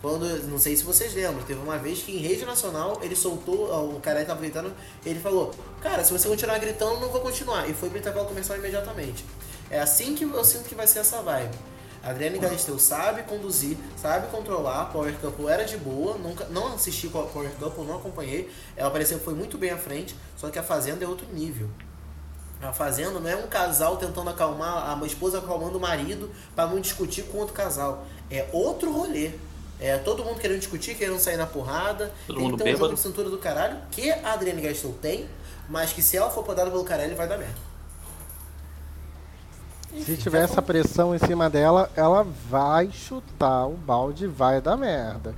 [SPEAKER 7] Quando, não sei se vocês lembram, teve uma vez que em rede nacional ele soltou, o cara estava gritando, ele falou: Cara, se você continuar gritando, não vou continuar. E foi pro intervalo comercial imediatamente. É assim que eu sinto que vai ser essa vibe. A Adriane Galisteu sabe conduzir, sabe controlar. Power Couple era de boa, nunca, não assisti Power Couple, não acompanhei. Ela pareceu que foi muito bem à frente, só que a Fazenda é outro nível. A Fazenda não é um casal tentando acalmar, a esposa acalmando o marido para não discutir com outro casal. É outro rolê. É todo mundo querendo discutir, querendo sair na porrada.
[SPEAKER 2] Todo
[SPEAKER 7] tem
[SPEAKER 2] mundo
[SPEAKER 7] que ter um jogo
[SPEAKER 2] bêbado.
[SPEAKER 7] de cintura do caralho, que a Adriane Galisteu tem, mas que se ela for podada pelo caralho, vai dar merda.
[SPEAKER 1] Se tiver essa pressão em cima dela, ela vai chutar o balde vai dar merda.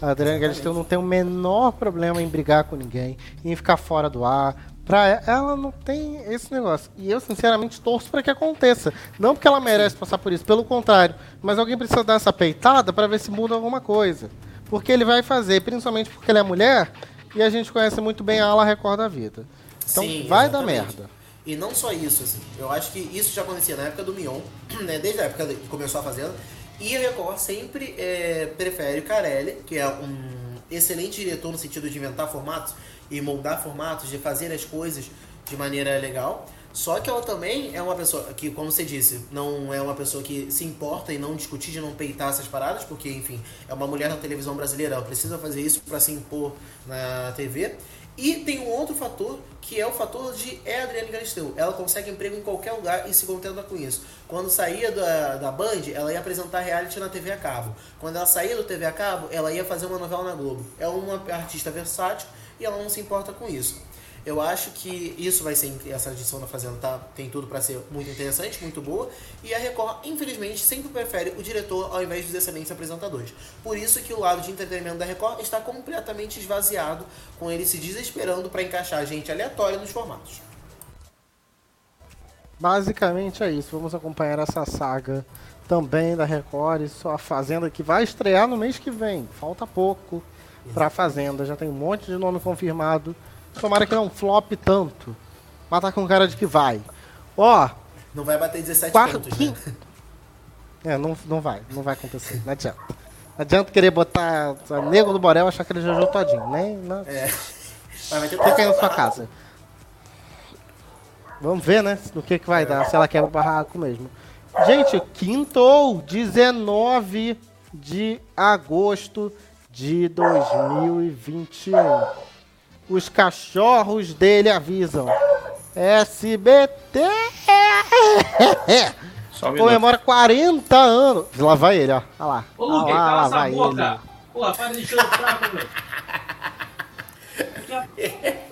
[SPEAKER 1] A Adriana Galisteu não tem o menor problema em brigar com ninguém, em ficar fora do ar. Pra e- ela não tem esse negócio. E eu, sinceramente, torço para que aconteça. Não porque ela merece passar por isso, pelo contrário. Mas alguém precisa dar essa peitada para ver se muda alguma coisa. Porque ele vai fazer, principalmente porque ele é mulher e a gente conhece muito bem a ala Record da vida. Então
[SPEAKER 7] Sim,
[SPEAKER 1] vai dar
[SPEAKER 7] exatamente.
[SPEAKER 1] merda.
[SPEAKER 7] E não só isso, assim, eu acho que isso já acontecia na época do Mion, né, desde a época que começou a Fazenda, e a Record sempre é, prefere o Carelli, que é um excelente diretor no sentido de inventar formatos e moldar formatos, de fazer as coisas de maneira legal. Só que ela também é uma pessoa que, como você disse, não é uma pessoa que se importa e não discutir, de não peitar essas paradas, porque, enfim, é uma mulher na televisão brasileira, ela precisa fazer isso para se impor na TV. E tem um outro fator, que é o fator de é Adriane Galisteu. Ela consegue emprego em qualquer lugar e se contenta com isso. Quando saía da, da Band, ela ia apresentar reality na TV a cabo. Quando ela saía do TV a cabo, ela ia fazer uma novela na Globo. É uma artista versátil e ela não se importa com isso. Eu acho que isso vai ser essa edição da Fazenda tá, tem tudo para ser muito interessante, muito boa. E a Record, infelizmente, sempre prefere o diretor ao invés dos excelentes apresentadores. Por isso que o lado de entretenimento da Record está completamente esvaziado, com ele se desesperando para encaixar gente aleatória nos formatos.
[SPEAKER 1] Basicamente é isso. Vamos acompanhar essa saga também da Record e só a Fazenda que vai estrear no mês que vem. Falta pouco pra Fazenda. Já tem um monte de nome confirmado. Tomara que não flop tanto. Mas tá com cara de que vai. Ó,
[SPEAKER 7] Não vai bater 17
[SPEAKER 1] quarto.
[SPEAKER 7] pontos, né?
[SPEAKER 1] É, não, não vai. Não vai acontecer. Não adianta. Não adianta querer botar a Nego do Borel e achar que ele jogou todinho. Nem. Não.
[SPEAKER 7] É. Mas vai ter
[SPEAKER 1] Fica aí na sua casa. Vamos ver, né? No que, que vai dar, se ela quebra o barraco mesmo. Gente, quintou 19 de agosto de 2021. Os cachorros dele avisam. SBT
[SPEAKER 2] Só um
[SPEAKER 1] comemora 40 anos. Lá vai ele, ó. Olha lá.
[SPEAKER 2] Ô,
[SPEAKER 1] lá,
[SPEAKER 2] cala
[SPEAKER 1] lá
[SPEAKER 2] essa
[SPEAKER 1] vai
[SPEAKER 2] boca.
[SPEAKER 1] ele.
[SPEAKER 2] Pô, para de encher o saco.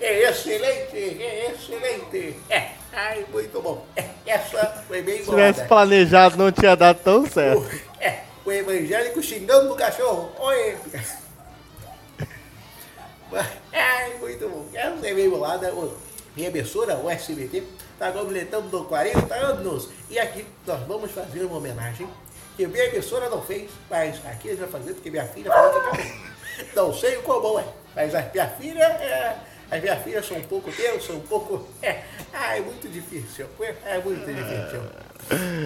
[SPEAKER 7] É excelente, é excelente. É, ai, muito bom. Essa foi bem
[SPEAKER 1] Se tivesse planejado, não tinha dado tão certo.
[SPEAKER 7] O, é, o evangélico xingando o cachorro. Oi. Ai, muito bom. Foi bem bolada. Ô, Minha emissora, o SBT, está completando 40 anos. E aqui nós vamos fazer uma homenagem que minha emissora não fez, mas aqui a gente vai fazer porque minha filha falou que fazer. Não sei como é, mas a minha filha é. As minhas filhas são um pouco são um pouco. É, ah, é muito difícil. É muito difícil.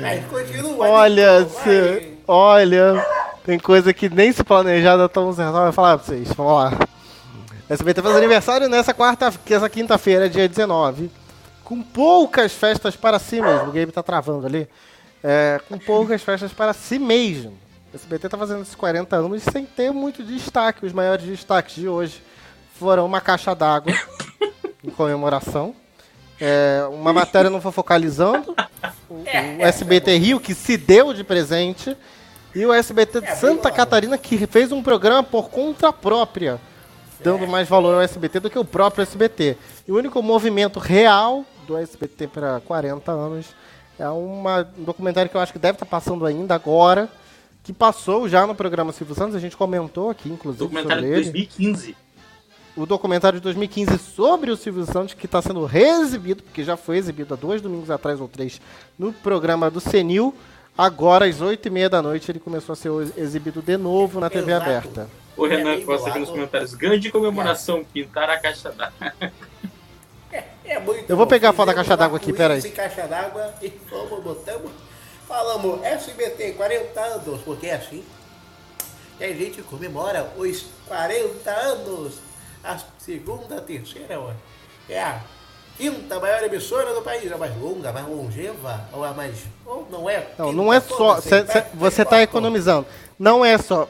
[SPEAKER 7] Mas continua.
[SPEAKER 1] Olha, se, olha, tem coisa que nem se planejada tão certo. Vai falar pra vocês, vamos lá. SBT faz aniversário nessa quarta, que essa quinta-feira, dia 19. Com poucas festas para si mesmo. O Gabe tá travando ali. É, com poucas festas para si mesmo. O SBT tá fazendo esses 40 anos sem ter muito destaque. Os maiores destaques de hoje foram uma caixa d'água em comemoração. É, uma matéria não focalizando. O, o SBT Rio, que se deu de presente. E o SBT de
[SPEAKER 7] É, bem
[SPEAKER 1] Santa. Catarina, que fez um programa por conta própria. Dando mais valor ao SBT do que o próprio SBT. E o único movimento real do SBT para 40 anos é uma, um documentário que eu acho que deve estar tá passando ainda agora, que passou já no programa Silvio Santos, a gente comentou aqui, inclusive.
[SPEAKER 2] Documentário de 2015.
[SPEAKER 1] O documentário de 2015 sobre o Silvio Santos, que está sendo reexibido, porque já foi exibido há dois domingos atrás ou três, no programa do Senil. Agora, às oito e meia da noite, ele começou a ser exibido de novo na TV
[SPEAKER 7] Exato.
[SPEAKER 1] aberta.
[SPEAKER 2] O Renan Costa aqui nos comentários. Grande comemoração, pintar a caixa d'água.
[SPEAKER 7] É, é muito
[SPEAKER 1] Eu vou
[SPEAKER 7] bom.
[SPEAKER 1] pegar a foto da caixa d'água aqui, peraí.
[SPEAKER 7] em caixa d'água e vamos, botamos. Falamos SBT 40 anos, porque é assim que a gente comemora os 40 anos. A segunda, a terceira, ó, é a quinta maior emissora do país, a mais longa, a mais longeva, ou a mais. Ou não é?
[SPEAKER 1] Não, não é só.
[SPEAKER 7] assim,
[SPEAKER 1] cê-
[SPEAKER 7] tá?
[SPEAKER 1] cê- você está economizando. Não é só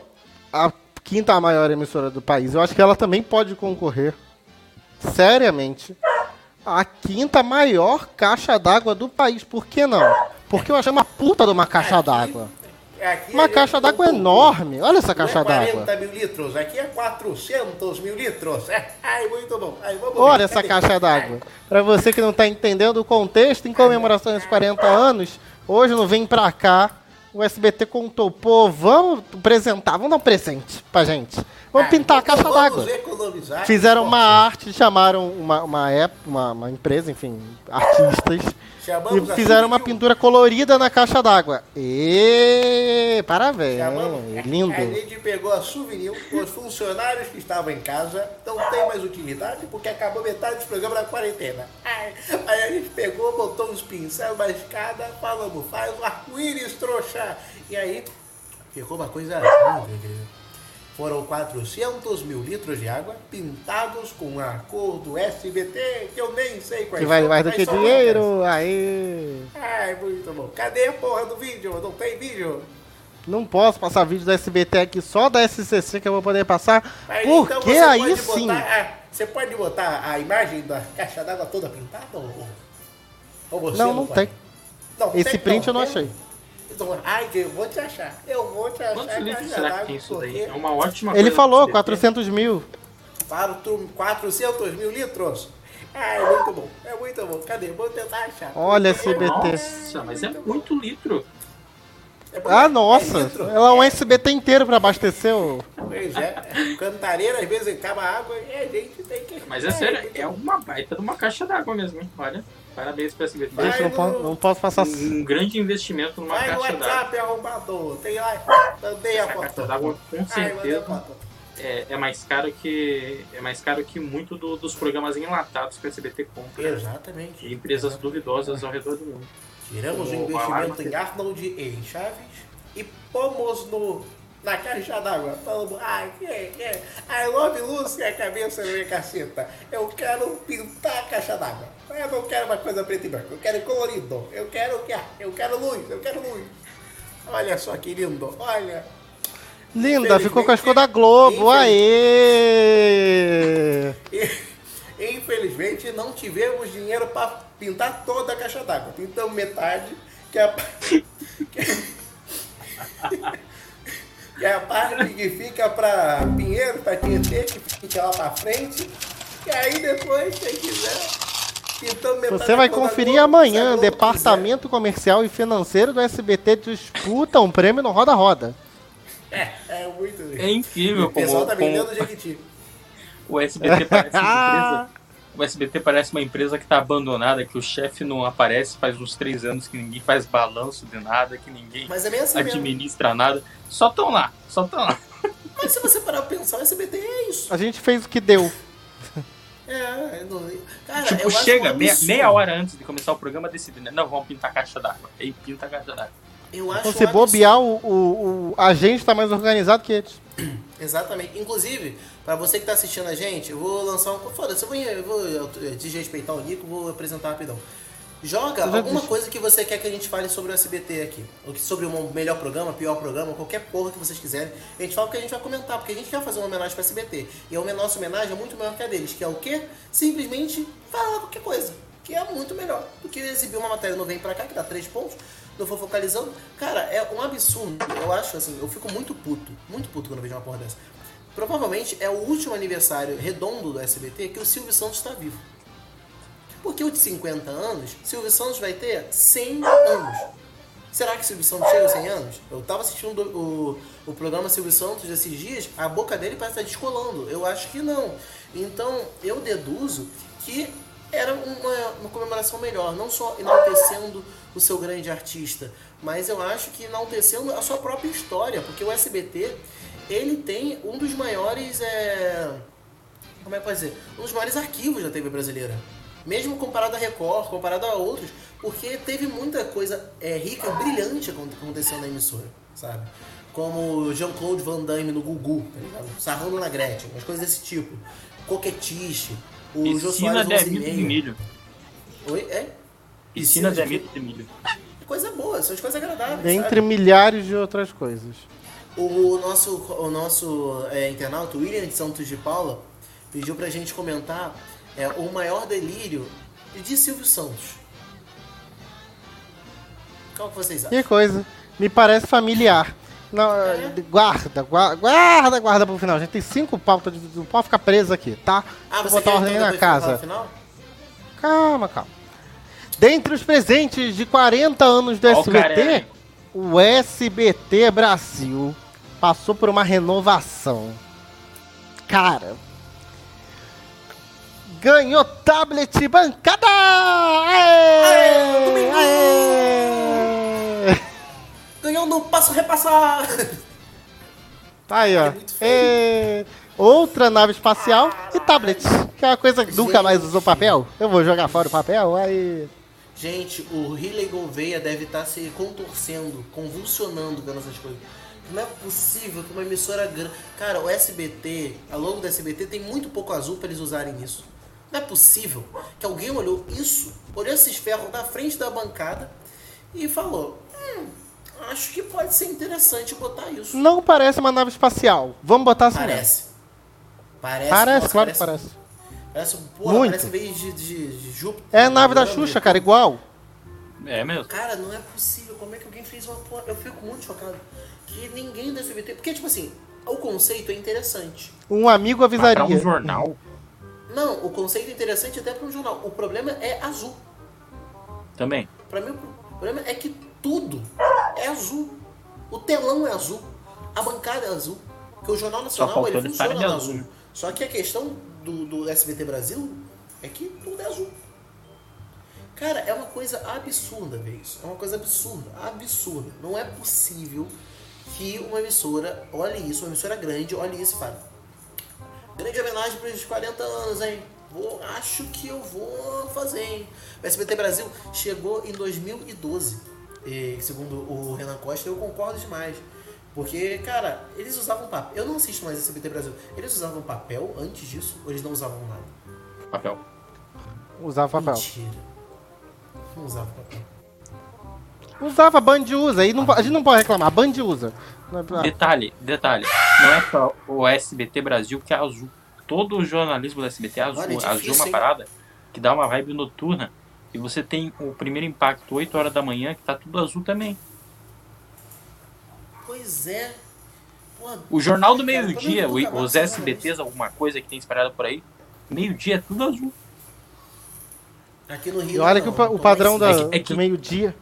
[SPEAKER 1] a quinta maior emissora do país. Eu acho que ela também pode concorrer, seriamente, à quinta maior caixa d'água do país. Por que não? Porque eu achei uma puta de uma caixa d'água.
[SPEAKER 7] Aqui
[SPEAKER 1] Uma
[SPEAKER 7] a gente
[SPEAKER 1] caixa d'água enorme. Olha essa caixa
[SPEAKER 7] é
[SPEAKER 1] d'água.
[SPEAKER 7] 40 mil litros, aqui é 400 mil litros. É, ai, muito bom. Ai.
[SPEAKER 1] Olha essa caixa d'água. Pra você que não tá entendendo o contexto, em comemoração aos 40 anos, hoje não vem pra cá. O SBT contou, pô, vamos apresentar, vamos dar um presente pra gente. Vamos
[SPEAKER 7] Ah,
[SPEAKER 1] pintar a
[SPEAKER 7] então
[SPEAKER 1] caixa d'água. Fizeram uma arte, chamaram uma, uma, uma, uma empresa, enfim, artistas,
[SPEAKER 7] chamamos
[SPEAKER 1] e fizeram uma pintura colorida na caixa d'água. E parabéns, lindo.
[SPEAKER 7] A gente pegou a souvenir, os funcionários que estavam em casa não tem mais utilidade porque acabou metade dos programas da quarentena. Aí a gente pegou, botou uns pincéis na escada, falamos, faz um arco-íris, trouxa. E aí ficou uma coisa linda. Foram 400 mil litros de água pintados com a cor do SBT, que eu nem sei quais
[SPEAKER 1] Que vale mais do que dinheiro, aí.
[SPEAKER 7] Ai, muito bom. Cadê a porra do vídeo? Não tem vídeo?
[SPEAKER 1] Não posso passar vídeo da SBT aqui, só da SCC que eu vou poder passar,
[SPEAKER 7] Mas
[SPEAKER 1] porque
[SPEAKER 7] então você
[SPEAKER 1] aí sim.
[SPEAKER 7] Botar, você pode botar a imagem da caixa d'água toda pintada? Ou, ou você
[SPEAKER 1] Não, não
[SPEAKER 7] pode?
[SPEAKER 1] tem.
[SPEAKER 7] Não,
[SPEAKER 1] Esse
[SPEAKER 7] tem,
[SPEAKER 1] print eu não
[SPEAKER 7] tem.
[SPEAKER 1] achei.
[SPEAKER 7] Ai, que eu vou te achar. Eu vou te achar.
[SPEAKER 2] Quantos
[SPEAKER 7] caixa
[SPEAKER 2] será que tem isso daí? É uma ótima
[SPEAKER 1] Ele falou,
[SPEAKER 2] do SBT.
[SPEAKER 1] 400 mil.
[SPEAKER 7] Para o 400 mil litros. Ai, muito bom. É muito bom. Cadê? Vou tentar achar.
[SPEAKER 1] Olha, SBT.
[SPEAKER 2] Nossa, mas é muito litro.
[SPEAKER 7] É
[SPEAKER 1] Ah, nossa.
[SPEAKER 7] é.
[SPEAKER 1] Ela é um SBT inteiro pra abastecer o...
[SPEAKER 7] Pois é. Cantareira, às vezes acaba a água e a gente tem que.
[SPEAKER 2] Mas é sério, é uma baita de uma caixa d'água mesmo, hein? Olha, parabéns pra SBT.
[SPEAKER 7] Vai
[SPEAKER 1] Gente, não,
[SPEAKER 7] no-
[SPEAKER 1] posso, não posso passar...
[SPEAKER 2] Um grande investimento numa
[SPEAKER 7] Vai no
[SPEAKER 2] caixa d'água.
[SPEAKER 7] WhatsApp, arrombador. Tem lá. Mandei a foto.
[SPEAKER 2] caixa d'água, com
[SPEAKER 7] Ai,
[SPEAKER 2] certeza,
[SPEAKER 7] foto.
[SPEAKER 2] é, é mais caro que é mais caro que muito do- dos programas enlatados que a SBT compra.
[SPEAKER 7] Exatamente.
[SPEAKER 2] De empresas duvidosas ao redor do mundo.
[SPEAKER 7] Tiramos o
[SPEAKER 2] Como
[SPEAKER 7] investimento em Arnold e em Chaves e pomos no, na caixa d'água. Falamos, ai, que, que, I love Lucy, a cabeça da minha caceta. Eu quero pintar a caixa d'água. Eu não quero uma coisa preta e branca, eu quero colorido. Eu quero que? Eu quero luz, eu quero luz. Olha só que lindo, olha.
[SPEAKER 1] Linda, ficou com a cor da Globo, aê!
[SPEAKER 7] Infelizmente não tivemos dinheiro para pintar toda a caixa d'água. Pintamos metade, que é a, que é, que é a parte que fica para Pinheiro, para Tietê, que fica lá para frente. E aí depois, quem quiser, metade
[SPEAKER 1] Você vai conferir amanhã,
[SPEAKER 7] Globo
[SPEAKER 1] Departamento Comercial e Financeiro do SBT disputa um prêmio no Roda Roda.
[SPEAKER 7] É, é muito lindo.
[SPEAKER 2] É incrível
[SPEAKER 7] O pessoal
[SPEAKER 2] como,
[SPEAKER 7] tá
[SPEAKER 2] como
[SPEAKER 7] vendendo Jequiti.
[SPEAKER 2] o SBT parece uma empresa. O SBT parece uma empresa que está abandonada, que o chefe não aparece faz uns três anos, que ninguém faz balanço de nada, que ninguém
[SPEAKER 7] Mas é assim mesmo.
[SPEAKER 2] administra nada. Só estão lá, só estão lá.
[SPEAKER 7] Mas se você parar pra pensar, o SBT é isso.
[SPEAKER 1] A gente fez o que deu.
[SPEAKER 7] É, não... Cara,
[SPEAKER 2] tipo, chega
[SPEAKER 7] um
[SPEAKER 2] meia, meia hora antes de começar o programa decidindo, né? não, vamos pintar a caixa d'água. Aí pinta a caixa d'água.
[SPEAKER 7] Eu acho
[SPEAKER 1] Então, se bobear, o, o, o- a gente tá mais organizado que eles.
[SPEAKER 7] Exatamente. Inclusive, pra você que tá assistindo a gente, eu vou lançar um. Foda-se, eu vou, eu vou desrespeitar o Nico, vou apresentar rapidão. Joga alguma coisa que você quer que a gente fale sobre o SBT aqui. Ou que sobre um melhor programa, pior programa, qualquer porra que vocês quiserem. A gente fala porque a gente vai comentar, porque a gente quer fazer uma homenagem pro SBT. E a nossa homenagem é muito maior que a deles, que é o quê? Simplesmente falar qualquer coisa. Que é muito melhor do que exibir uma matéria no Vem Pra Cá, que dá três pontos, não for focalizando. Cara, é um absurdo. Eu acho assim, eu fico muito puto, muito puto quando eu vejo uma porra dessa. provavelmente é o último aniversário redondo do SBT que o Silvio Santos está vivo. Porque o de 50 anos, Silvio Santos vai ter 100 anos. Será que Silvio Santos chega aos 100 anos? Eu tava assistindo o, o programa Silvio Santos esses dias, a boca dele parece estar descolando. Eu acho que não. Então, eu deduzo que era uma, uma comemoração melhor, não só enaltecendo o seu grande artista, mas eu acho que enaltecendo a sua própria história, porque o SBT, ele tem um dos maiores, é... como é que pode dizer? Um dos maiores arquivos da TV brasileira. Mesmo comparado a Record, comparado a outros, porque teve muita coisa é, rica, brilhante acontecendo na emissora, sabe? Como Jean-Claude Van Damme no Gugu, tá ligado? Sarrando na Gretchen, umas coisas desse tipo. Coquetiche, o
[SPEAKER 2] Piscina de de milho.
[SPEAKER 7] Oi? É?
[SPEAKER 2] Piscina, Piscina de amido de milho.
[SPEAKER 7] Coisa boa, são as coisas agradáveis.
[SPEAKER 1] Entre
[SPEAKER 7] sabe?
[SPEAKER 1] milhares de outras coisas.
[SPEAKER 7] O nosso, o nosso é, internauta, William de Santos de Paula, pediu pra gente comentar é, o maior delírio de Silvio Santos. Qual que vocês acham?
[SPEAKER 1] Que coisa. Me parece familiar. Não, é? Guarda, guarda, guarda, guarda pro final. A gente tem cinco pautas, não pode ficar preso aqui, tá?
[SPEAKER 7] Ah, Vou botar ordem na casa.
[SPEAKER 1] Calma, calma. Dentre os presentes de 40 anos do oh, SBT, o SBT Brasil passou por uma renovação. Cara, ganhou tablet bancada! Aê!
[SPEAKER 7] Aê! Ganhou no passo repassar!
[SPEAKER 1] Tá aí, ó. É outra nave espacial e tablet. Que é uma coisa que nunca mais usou papel. Eu vou jogar fora o papel, aí.
[SPEAKER 7] Gente, o Riley Gouveia deve estar tá se contorcendo, convulsionando vendo essas coisas. Não é possível que uma emissora grande. Cara, o SBT, a logo do SBT tem muito pouco azul para eles usarem isso. Não é possível que alguém olhou isso, olhou esses ferros na frente da bancada e falou: Hum, acho que pode ser interessante botar isso.
[SPEAKER 1] Não parece uma nave espacial. Vamos botar assim.
[SPEAKER 7] Parece. Parece,
[SPEAKER 1] parece nossa, claro parece. que parece.
[SPEAKER 7] Parece, porra,
[SPEAKER 1] Muito.
[SPEAKER 7] parece veio de, de, de Júpiter.
[SPEAKER 1] É a nave da Xuxa, cara, igual.
[SPEAKER 2] É mesmo.
[SPEAKER 7] Cara, não é possível. Como é que alguém fez uma porra? Eu fico muito chocado. Que ninguém da SBT. Porque, tipo assim, o conceito é interessante.
[SPEAKER 1] Um amigo avisaria.
[SPEAKER 2] Pra um jornal.
[SPEAKER 7] Não, o conceito é interessante até para um jornal. O problema é azul.
[SPEAKER 2] Também.
[SPEAKER 7] Para mim, o problema é que tudo é azul. O telão é azul. A bancada é azul. Porque o Jornal Nacional ele funciona no azul. azul. Só que a questão do, do SBT Brasil é que tudo é azul. Cara, é uma coisa absurda ver isso. É uma coisa absurda. Absurda. Não é possível que uma emissora olhe isso, uma emissora grande, olhe isso e fale Grande homenagem para os 40 anos, hein? Vou, acho que eu vou fazer, hein? O SBT Brasil chegou em 2012. E, segundo o Renan Costa, eu concordo demais. Porque, cara, eles usavam papel. Eu não assisto mais SBT Brasil. Eles usavam papel antes disso ou eles não usavam nada?
[SPEAKER 2] Papel.
[SPEAKER 1] Usava papel.
[SPEAKER 7] Mentira. Não usava papel.
[SPEAKER 1] Usava, Band usa. E não, a gente não pode reclamar. Band usa.
[SPEAKER 2] Detalhe, detalhe. Não é só o SBT Brasil que é azul. Todo o jornalismo do SBT é azul. Olha, é difícil, azul é uma hein? parada que dá uma vibe noturna. E você tem o primeiro impacto 8 horas da manhã, que tá tudo azul também.
[SPEAKER 7] Pois é.
[SPEAKER 2] Pô, o Jornal do Meio-Dia, os SBTs, alguma coisa que tem espalhado por aí, meio-dia é tudo azul.
[SPEAKER 7] Aqui no Rio.
[SPEAKER 1] E olha não, que o, o padrão da, é que, meio-dia.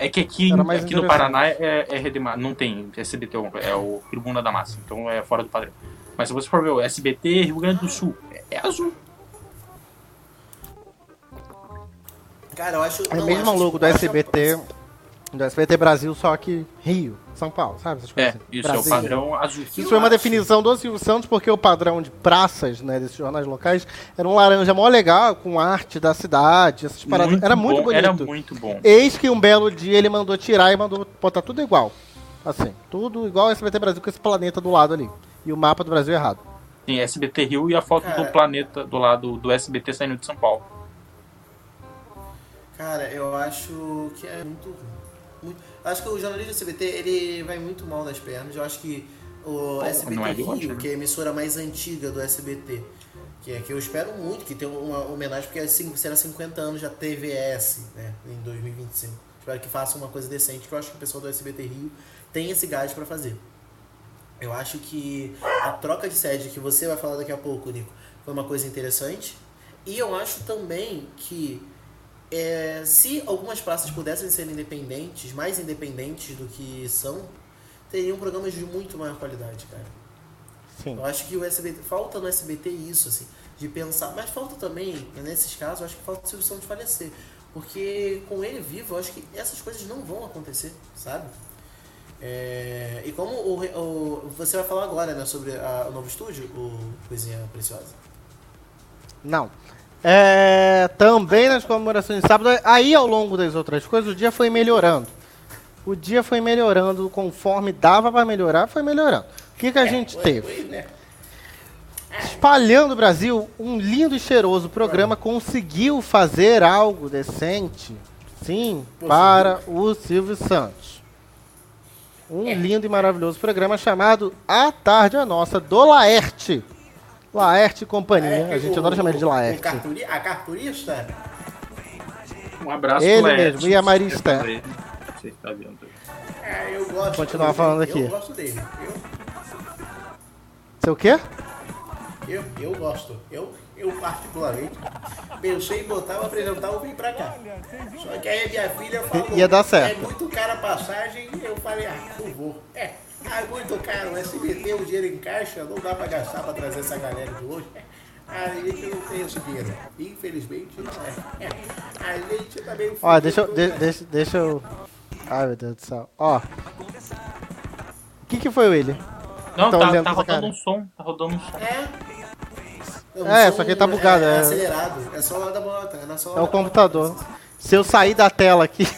[SPEAKER 2] É que aqui, aqui no Paraná é, é Redemar, não tem SBT, é o Tribuna da Massa, então é fora do padrão. Mas se você for ver o SBT Rio Grande do Sul, é, é azul.
[SPEAKER 7] Cara, eu acho.
[SPEAKER 1] É o mesmo logo do SBT. Do SBT Brasil, só que Rio, São Paulo, sabe? Essas
[SPEAKER 2] coisas é, assim. isso Brasil. é o padrão azul.
[SPEAKER 1] Isso foi uma acho. definição do Silvio Santos, porque o padrão de praças, né, desses jornais locais, era um laranja mó legal, com arte da cidade, essas paradas. Muito era bom, muito bonito.
[SPEAKER 2] Era muito bom.
[SPEAKER 1] Eis que um belo dia ele mandou tirar e mandou botar tudo igual. Assim, tudo igual ao SBT Brasil com esse planeta do lado ali. E o mapa do Brasil errado.
[SPEAKER 2] Sim, SBT Rio e a foto Cara. do planeta do lado do SBT saindo de São Paulo.
[SPEAKER 7] Cara, eu acho que é muito muito, acho que o jornalismo SBT ele vai muito mal das pernas. Eu acho que o SBT é Rio, né? que é a emissora mais antiga do SBT, que é que eu espero muito que tenha uma homenagem, porque é, será 50 anos da TVS, né, em 2025. Espero que faça uma coisa decente, que eu acho que o pessoal do SBT Rio tem esse gás para fazer. Eu acho que a troca de sede que você vai falar daqui a pouco, Nico, foi uma coisa interessante. E eu acho também que é, se algumas praças pudessem ser independentes, mais independentes do que são, teriam programas de muito maior qualidade, cara. Sim. Eu acho que o SBT, falta no SBT isso, assim, de pensar, mas falta também, nesses casos, eu acho que falta a solução de falecer. Porque com ele vivo, eu acho que essas coisas não vão acontecer, sabe? É, e como o, o, você vai falar agora né, sobre a, o novo estúdio, o Coisinha Preciosa?
[SPEAKER 1] Não. É, também nas comemorações de sábado, aí ao longo das outras coisas, o dia foi melhorando. O dia foi melhorando conforme dava para melhorar, foi melhorando. O que, que a é, gente teve? Né? Espalhando o Brasil, um lindo e cheiroso programa conseguiu fazer algo decente, sim, para o Silvio Santos um é. lindo e maravilhoso programa chamado A Tarde é Nossa, do Laerte. Laerte e companhia. É, a gente o, adora chamar ele de Laerte.
[SPEAKER 7] Carturi, a carturista?
[SPEAKER 2] Um abraço
[SPEAKER 1] Ele Laerte, mesmo, e a Marista.
[SPEAKER 7] Você está vendo. É, eu gosto.
[SPEAKER 1] Continuar falando aqui.
[SPEAKER 7] Eu gosto dele. Eu...
[SPEAKER 1] Seu quê?
[SPEAKER 7] Eu, eu gosto. Eu, eu particularmente pensei em botar o apresentar o Vem Pra Cá. Só que aí minha filha falou,
[SPEAKER 1] Ia dar certo.
[SPEAKER 7] é muito cara a passagem, e eu falei, ah, não vou. É, é muito caro, o SBT, o dinheiro em caixa, não dá pra gastar pra trazer essa galera de hoje. A gente não tem esse dinheiro. Infelizmente, não é. é. A gente também...
[SPEAKER 1] Ó, deixa eu... De, deixa, deixa eu... Ai, meu Deus do céu. Ó. O que que foi ele?
[SPEAKER 2] Não, tá, tá rodando cara. um som. Tá rodando um som.
[SPEAKER 7] É.
[SPEAKER 1] É, é só que ele tá bugado.
[SPEAKER 7] É, é, acelerado. É só lá da bota. É,
[SPEAKER 1] só é o computador. Se eu sair da tela aqui.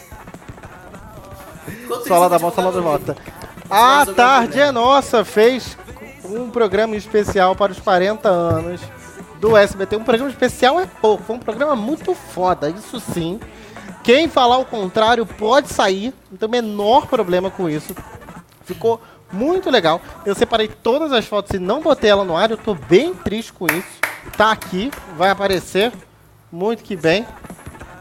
[SPEAKER 1] só lá da bota, só lá da bota. A tarde é nossa fez um programa especial para os 40 anos do SBT. Um programa especial é pouco, foi um programa muito foda, isso sim. Quem falar o contrário pode sair, não tem o menor problema com isso. Ficou muito legal. Eu separei todas as fotos e não botei ela no ar. Eu tô bem triste com isso. Tá aqui, vai aparecer. Muito que bem.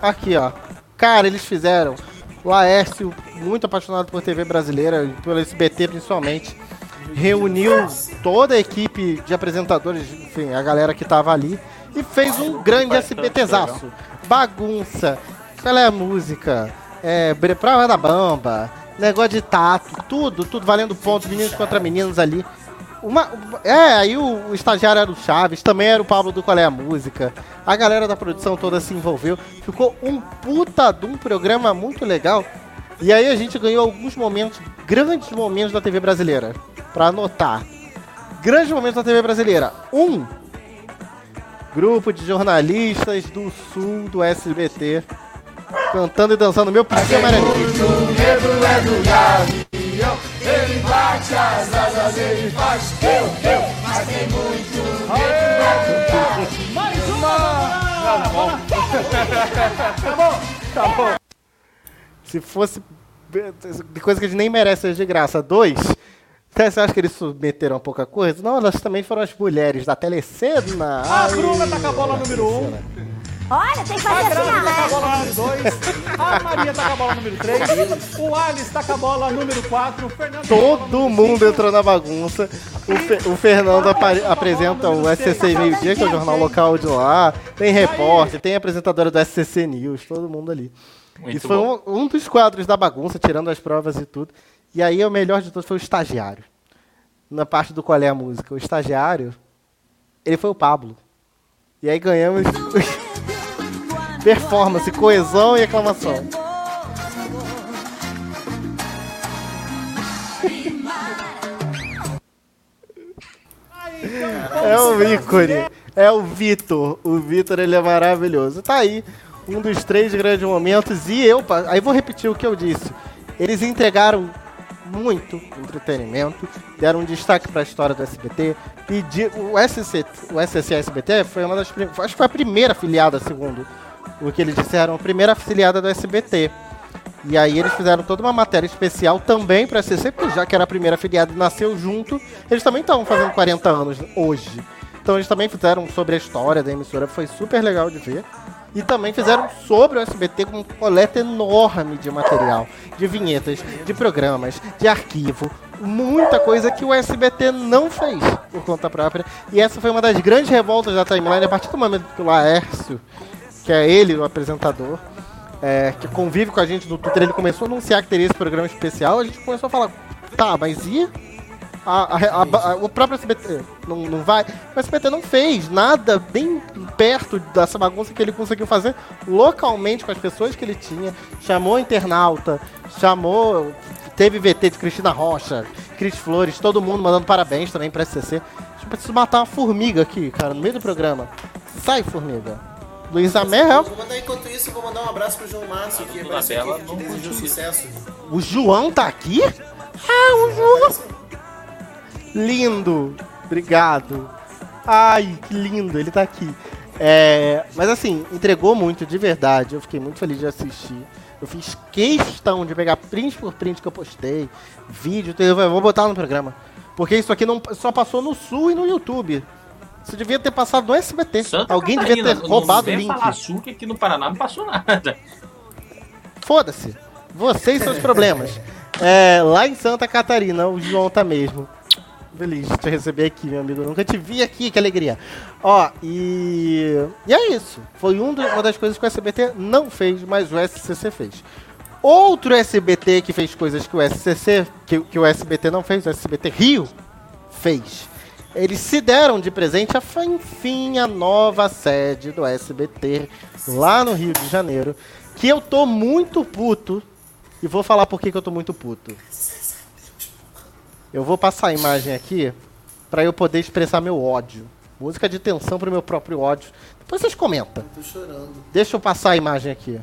[SPEAKER 1] Aqui, ó. Cara, eles fizeram. Laércio, muito apaixonado por TV brasileira, pelo SBT principalmente. Reuniu toda a equipe de apresentadores, enfim, a galera que tava ali. E fez um grande SBTzaço. Bagunça. Qual é a música? É, Prova da Bamba negócio de tato, tudo, tudo valendo pontos, meninos contra meninos ali. Uma, é, aí o, o, estagiário era o Chaves, também era o Pablo do Qual é a Música. A galera da produção toda se envolveu. Ficou um puta de um programa muito legal. E aí a gente ganhou alguns momentos, grandes momentos da TV brasileira. Pra anotar. Grandes momentos da TV brasileira. Um, grupo de jornalistas do sul do SBT Cantando e dançando meu medo é do gavião, ele bate as asas, ele faz eu, eu, mas tem muito medo Mais uma! Tá bom. Tá bom. Tá bom. Se fosse de coisa que a gente nem merece de graça, dois. Você acha que eles submeteram pouca coisa? Não, elas também foram as mulheres da telecena.
[SPEAKER 2] A Bruna tá com a bola número um.
[SPEAKER 8] Olha, tem que fazer a assim,
[SPEAKER 2] tá com a bola número 2, a Maria tá com a bola número 3, o Alice tá com a bola número 4, o Fernando...
[SPEAKER 1] Todo mundo entrou na bagunça. O, Fe, o Fernando apresenta o SCC Meio Dia, que é o jornal local de lá. Tem repórter, tem apresentadora do SCC News, todo mundo ali. Muito Isso foi um, um, dos quadros da bagunça, tirando as provas e tudo. E aí o melhor de todos foi o estagiário. Na parte do qual é a música. O estagiário, ele foi o Pablo. E aí ganhamos performance, coesão e aclamação. É o ícone. É o Vitor. O Vitor, ele é maravilhoso. Tá aí, um dos três grandes momentos. E eu, aí vou repetir o que eu disse. Eles entregaram muito entretenimento, deram um destaque para a história do SBT. Pedi, o SC, o SCC SBT foi uma das acho que foi a primeira filiada, segundo o que eles disseram, a primeira afiliada do SBT. E aí eles fizeram toda uma matéria especial também para a SCC, porque já que era a primeira afiliada e nasceu junto, eles também estão fazendo 40 anos hoje. Então eles também fizeram sobre a história da emissora, foi super legal de ver. E também fizeram sobre o SBT com um coleta enorme de material, de vinhetas, de programas, de arquivo, muita coisa que o SBT não fez por conta própria. E essa foi uma das grandes revoltas da timeline a partir do momento que o Laércio, que é ele, o apresentador, é, que convive com a gente no Twitter, ele começou a anunciar que teria esse programa especial, a gente começou a falar, tá, mas e a, a, a, o próprio SBT não, não vai. O SBT não fez nada bem perto dessa bagunça que ele conseguiu fazer localmente com as pessoas que ele tinha. Chamou internauta, chamou. Teve VT de Cristina Rocha, Cris Flores, todo mundo mandando parabéns também pra SCC. Gente precisa matar uma formiga aqui, cara, no meio do programa. Sai, formiga. Luísa Mel.
[SPEAKER 7] Vou mandar enquanto isso, vou mandar um abraço pro João Márcio, que parece que desejou sucesso.
[SPEAKER 1] O João tá aqui? Ah, o João. Lindo! Obrigado. Ai, que lindo, ele tá aqui. É, mas assim, entregou muito, de verdade. Eu fiquei muito feliz de assistir. Eu fiz questão de pegar print por print que eu postei, vídeo, eu vou botar no programa. Porque isso aqui não, só passou no Sul e no YouTube. Você devia ter passado no SBT.
[SPEAKER 2] Santa
[SPEAKER 1] Alguém
[SPEAKER 2] Catarina,
[SPEAKER 1] devia ter roubado o link.
[SPEAKER 2] Que aqui no Paraná não passou nada.
[SPEAKER 1] Foda-se. Você e seus problemas. É, lá em Santa Catarina, o João tá mesmo feliz de te receber aqui, meu amigo. Eu nunca te vi aqui, que alegria. Ó, e. E é isso. Foi um do, uma das coisas que o SBT não fez, mas o SCC fez. Outro SBT que fez coisas que o SCC, que, que o SBT não fez, o SBT Rio fez. Eles se deram de presente a, enfim, a nova sede do SBT lá no Rio de Janeiro. Que eu tô muito puto. E vou falar por que, que eu tô muito puto. Eu vou passar a imagem aqui para eu poder expressar meu ódio. Música de tensão pro meu próprio ódio. Depois vocês comentam.
[SPEAKER 7] Eu tô chorando.
[SPEAKER 1] Deixa eu passar a imagem aqui.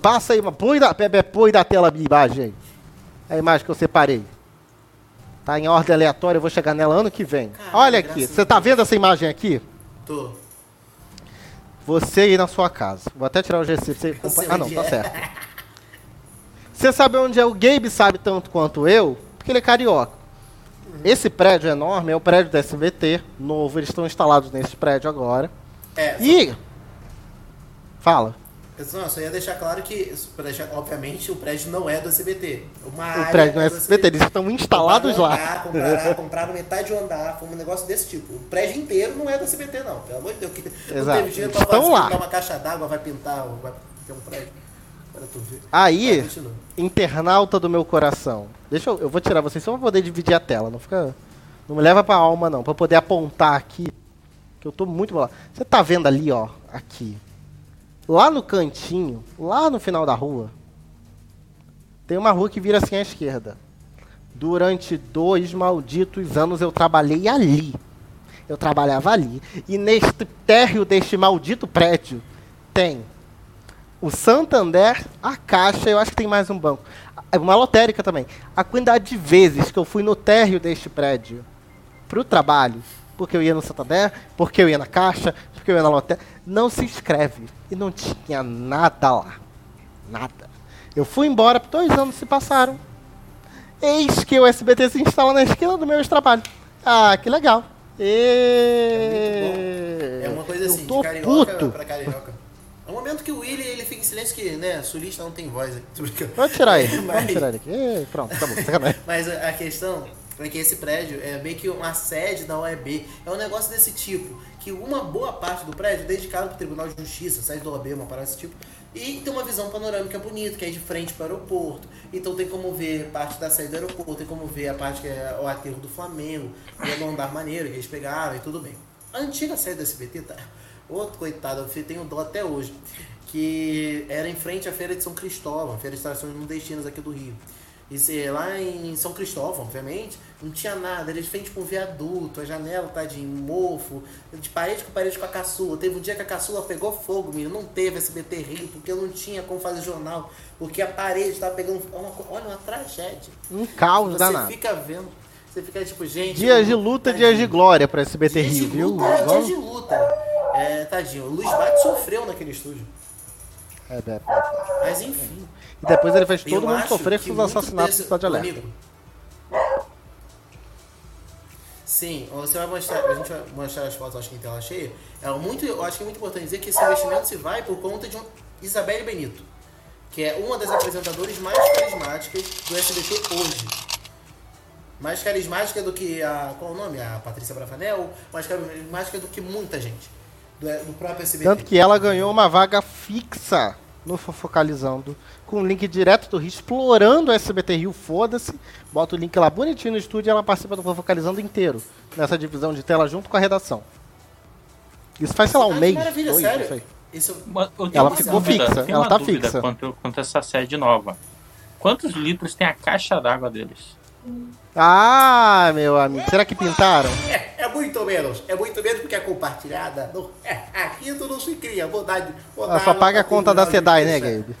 [SPEAKER 1] Passa aí, põe da, põe da tela a imagem aí. A imagem que eu separei. Tá em ordem aleatória, eu vou chegar nela ano que vem. Caramba, Olha aqui, você tá vendo essa imagem aqui?
[SPEAKER 7] Tô.
[SPEAKER 1] Você aí na sua casa. Vou até tirar o GC pra você Ah, não, tá certo. Você sabe onde é o Gabe sabe tanto quanto eu? porque ele é carioca. Esse prédio enorme é o prédio da SBT, novo, eles estão instalados nesse prédio agora.
[SPEAKER 7] É,
[SPEAKER 1] e. Fala.
[SPEAKER 7] Não, só ia deixar claro que, obviamente, o prédio não é do SBT.
[SPEAKER 1] Uma o prédio não é do SBT, eles estão instalados lá.
[SPEAKER 7] Andar, compraram, compraram metade do andar, foi um negócio desse tipo. O prédio inteiro não é do SBT, não. Pelo amor de Deus. Que
[SPEAKER 1] Exato.
[SPEAKER 7] Não teve dinheiro pra
[SPEAKER 1] estão lá.
[SPEAKER 7] uma caixa d'água, vai pintar, vai ter um prédio.
[SPEAKER 1] Aí, internauta do meu coração. Deixa eu, eu vou tirar vocês só pra poder dividir a tela. Não fica. Não me leva pra alma, não. Pra poder apontar aqui. Que eu tô muito bolado. Você tá vendo ali, ó. Aqui. Lá no cantinho, lá no final da rua, tem uma rua que vira assim à esquerda. Durante dois malditos anos eu trabalhei ali. Eu trabalhava ali. E neste térreo deste maldito prédio tem o Santander, a Caixa, eu acho que tem mais um banco. Uma lotérica também. A quantidade de vezes que eu fui no térreo deste prédio para o trabalho, porque eu ia no Santander, porque eu ia na Caixa, porque eu ia na lotérica, não se inscreve. E não tinha nada lá. Nada. Eu fui embora, dois anos se passaram. Eis que o SBT se instala na esquina do meu trabalho. Ah, que legal.
[SPEAKER 7] E... É, é uma coisa assim, eu tô de carioca puto. pra carioca. É um momento que o Willy ele fica em silêncio que, né, sulista não tem voz.
[SPEAKER 1] Pode tirar ele, mas... pode tirar ele aqui. Pronto, tá bom,
[SPEAKER 7] Mas a questão é que esse prédio é meio que uma sede da OEB. É um negócio desse tipo, que uma boa parte do prédio é dedicado para o Tribunal de Justiça, sede da OAB, uma parada desse tipo. E tem uma visão panorâmica bonita, que é de frente para o aeroporto. Então tem como ver parte da saída do aeroporto, tem como ver a parte que é o aterro do Flamengo, o andar maneiro que eles pegaram e tudo bem. A antiga sede da SBT tá Outro coitado, eu tenho dó até hoje. Que era em frente à Feira de São Cristóvão, Feira de Estações Nordestinas aqui do Rio. E lá em São Cristóvão, obviamente, não tinha nada. Eles fez tipo um viaduto, a janela tá de mofo, de parede com parede com a caçula. Teve um dia que a caçula pegou fogo, menino. Não teve SBT Rio, porque eu não tinha como fazer jornal. Porque a parede tava pegando. Olha, uma tragédia.
[SPEAKER 1] Um caos
[SPEAKER 7] Você
[SPEAKER 1] danado.
[SPEAKER 7] Você fica vendo. Você fica tipo, gente.
[SPEAKER 1] Dias de luta, dias de glória pra SBT
[SPEAKER 7] dias
[SPEAKER 1] Rio,
[SPEAKER 7] de
[SPEAKER 1] viu?
[SPEAKER 7] Luta, dias de luta. É, tadinho. O Luiz Bate sofreu naquele estúdio.
[SPEAKER 1] É, é, é.
[SPEAKER 7] Mas enfim.
[SPEAKER 1] E depois ele fez todo mundo sofrer com os assassinatos desse... do Estado de Alerta. Amigo,
[SPEAKER 7] Sim, você vai mostrar, a gente vai mostrar as fotos, acho que em tela cheia. É muito, eu acho que é muito importante dizer que esse investimento se vai por conta de um Isabelle Benito, que é uma das apresentadoras mais carismáticas do SBT hoje. Mais carismática do que a. Qual o nome? A Patrícia Brafanel, mais carismática do que muita gente. Do, do próprio SBT.
[SPEAKER 1] Tanto que ela ganhou uma vaga fixa no Fofocalizando, com link direto do Rio, explorando o SBT Rio, foda-se. Bota o link lá bonitinho no estúdio e ela participa do Fofocalizando inteiro, nessa divisão de tela junto com a redação. Isso faz, sei lá, um ah, mês.
[SPEAKER 7] Maravilha, dois, sério?
[SPEAKER 1] Isso... ela ficou dúvida, fixa, ela tá fixa.
[SPEAKER 2] Quanto, quanto essa sede nova. Quantos litros tem a caixa d'água deles?
[SPEAKER 1] Ah, meu amigo, será que pintaram?
[SPEAKER 7] É muito menos, é muito menos porque é compartilhada. Não, é, aqui tu não se cria, vou dar,
[SPEAKER 1] vou dar só paga a conta da SEDAI, né, Gabe?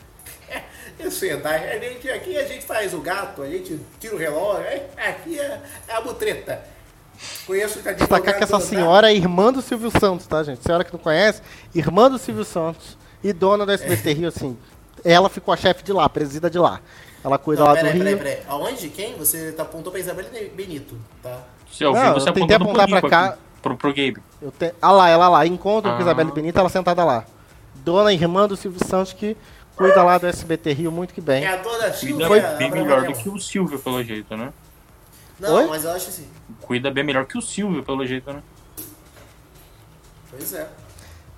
[SPEAKER 7] É, é SEDAI, a gente, aqui a gente faz o gato, a gente tira o relógio, é, aqui é, é a butreta.
[SPEAKER 1] Conheço o Destacar que essa senhora é irmã do Silvio Santos, tá, gente? Senhora que não conhece, irmã do Silvio Santos e dona da SBT Rio, assim. Ela ficou a chefe de lá, presida de lá. Ela cuida não, lá pera do
[SPEAKER 7] aí,
[SPEAKER 1] Rio.
[SPEAKER 7] Peraí, peraí. Aonde? Quem? Você tá apontou pra Isabela Benito, tá?
[SPEAKER 2] Se eu vi, você eu tentei apontar pra cá. Pro, pro Gabe.
[SPEAKER 1] Eu te... Ah lá, ela lá. Encontro ah. com Isabela Benito, ela sentada lá. Dona irmã do Silvio Santos, que cuida lá do SBT Rio muito que bem.
[SPEAKER 7] É a dona Silvia.
[SPEAKER 2] Foi bem melhor do que o Silvio, pelo jeito, né?
[SPEAKER 7] Não, Oi? mas eu acho assim.
[SPEAKER 2] Cuida bem melhor que o Silvio, pelo jeito, né?
[SPEAKER 7] Pois é.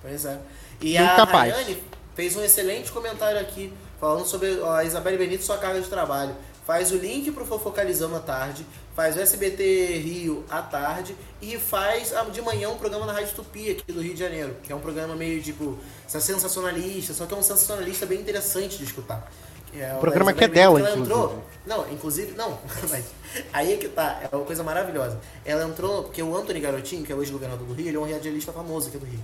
[SPEAKER 7] Pois é. E a capaz. Rayane fez um excelente comentário aqui falando sobre a Isabelle Benito sua carga de trabalho. Faz o link pro Fofocalizando à tarde, faz o SBT Rio à tarde e faz de manhã um programa na Rádio Tupi aqui do Rio de Janeiro, que é um programa meio tipo sensacionalista, só que é um sensacionalista bem interessante de escutar.
[SPEAKER 1] É, o programa que é dela, inclusive. Entrou,
[SPEAKER 7] não, inclusive, não, mas aí é que tá, é uma coisa maravilhosa. Ela entrou, porque o Antony Garotinho, que é hoje governador do Rio, ele é um radialista famoso aqui do Rio.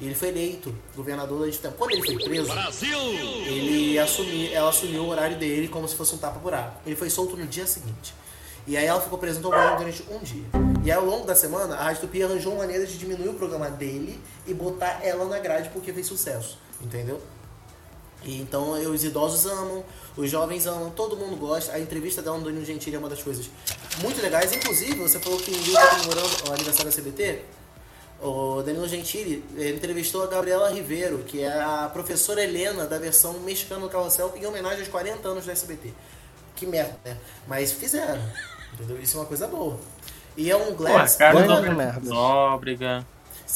[SPEAKER 7] E ele foi eleito governador durante tempo. Quando ele foi preso, Brasil! ele assumiu, ela assumiu o horário dele como se fosse um tapa-buraco. Ele foi solto no dia seguinte. E aí ela ficou presa no governo durante um dia. E aí, ao longo da semana, a Rádio Tupi arranjou uma maneira de diminuir o programa dele e botar ela na grade porque fez sucesso. Entendeu? E então os idosos amam, os jovens amam, todo mundo gosta. A entrevista dela no Danilo Gentili é uma das coisas muito legais. Inclusive, você falou que em Rio está comemorando o aniversário da CBT. O Danilo Gentili entrevistou a Gabriela Ribeiro, que é a professora Helena da versão mexicana do Carrossel, em homenagem aos 40 anos do SBT. Que merda, né? Mas fizeram. Entendeu? Isso é uma coisa boa. E é um Glass.
[SPEAKER 2] Pô, cara, Nóbrega.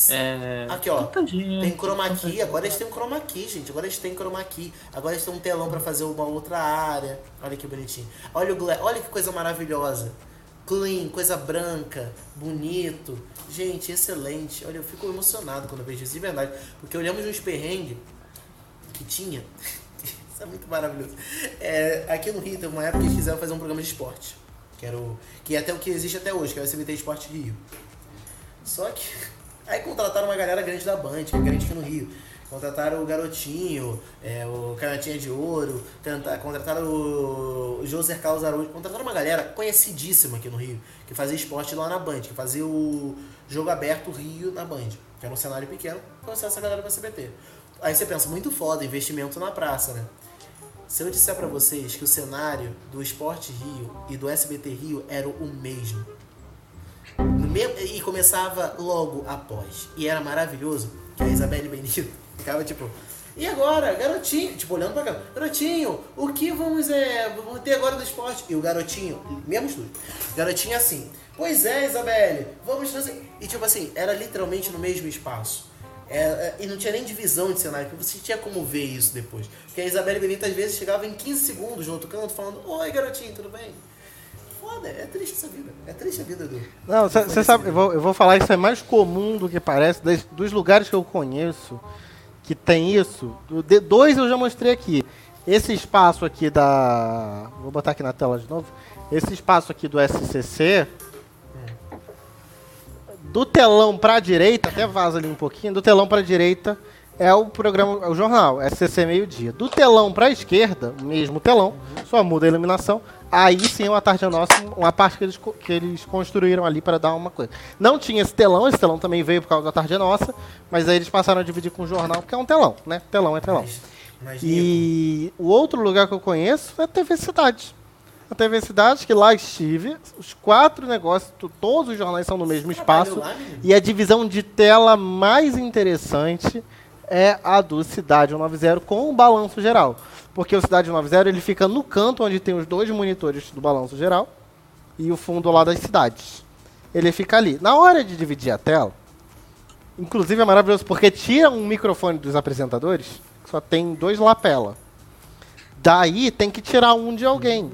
[SPEAKER 2] É...
[SPEAKER 7] Aqui, ó. Tem chroma key. Agora eles têm um chroma key, gente. Agora eles têm chroma key. Agora eles têm um telão para fazer uma outra área. Olha que bonitinho. Olha o Glass. Olha que coisa maravilhosa. Clean, coisa branca, bonito. Gente, excelente. Olha, eu fico emocionado quando eu vejo isso de verdade. Porque olhamos uns perrengues que tinha. isso é muito maravilhoso. É, aqui no Rio tem uma época que quiseram fazer um programa de esporte. Que, era o, que é até o que existe até hoje, que é o SBT Esporte Rio. Só que Aí contrataram uma galera grande da Band, que é grande aqui no Rio. Contrataram o Garotinho, é, o Canhotinha de Ouro, contrataram o José Carlos Araújo, contrataram uma galera conhecidíssima aqui no Rio, que fazia esporte lá na Band, que fazia o jogo aberto Rio na Band, que era um cenário pequeno, trouxe essa galera pra CBT. Aí você pensa, muito foda, investimento na praça, né? Se eu disser para vocês que o cenário do Esporte Rio e do SBT Rio era o mesmo, e começava logo após. E era maravilhoso que a Isabelle Benito ficava tipo. E agora, garotinho, tipo, olhando pra cá, garotinho, o que vamos, é, vamos ter agora do esporte? E o garotinho, mesmo estúdio, garotinho assim, pois é, Isabelle, vamos trazer. E tipo assim, era literalmente no mesmo espaço. É, é, e não tinha nem divisão de cenário, porque você tinha como ver isso depois. Porque a Isabelle Benito às vezes chegava em 15 segundos no outro canto falando: Oi, garotinho, tudo bem? foda, é triste essa vida. É triste a vida do. Não,
[SPEAKER 1] você sabe, eu vou, eu vou falar isso é mais comum do que parece, das, dos lugares que eu conheço que tem isso. De, dois eu já mostrei aqui. Esse espaço aqui da. Vou botar aqui na tela de novo. Esse espaço aqui do SCC. Do telão para a direita, até vaza ali um pouquinho, do telão para a direita é o programa, o jornal, SCC Meio Dia. Do telão para a esquerda, mesmo telão, só muda a iluminação, Aí sim, uma tarde nossa, uma parte que eles, que eles construíram ali para dar uma coisa. Não tinha esse telão, esse telão também veio por causa da tarde nossa, mas aí eles passaram a dividir com o jornal, porque é um telão, né? Telão é telão. Mas, mas e o outro lugar que eu conheço é a TV Cidade. na TV Cidade, que lá estive. Os quatro negócios, todos os jornais são no mesmo espaço. Lá, e a divisão de tela mais interessante é a do Cidade 190 com o balanço geral. Porque o Cidade 190 ele fica no canto onde tem os dois monitores do balanço geral e o fundo lá das cidades. Ele fica ali. Na hora de dividir a tela, inclusive é maravilhoso porque tira um microfone dos apresentadores, que só tem dois lapela. Daí tem que tirar um de alguém.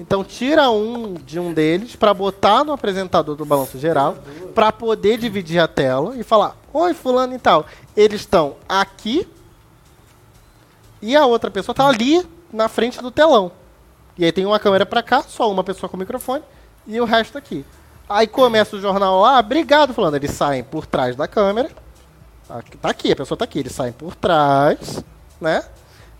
[SPEAKER 1] Então tira um de um deles para botar no apresentador do balanço geral, para poder dividir a tela e falar: "Oi, fulano e tal, eles estão aqui e a outra pessoa está ali na frente do telão. E aí tem uma câmera para cá, só uma pessoa com o microfone e o resto aqui. Aí começa o jornal lá, obrigado, fulano, eles saem por trás da câmera. Tá aqui, a pessoa tá aqui, eles saem por trás, né?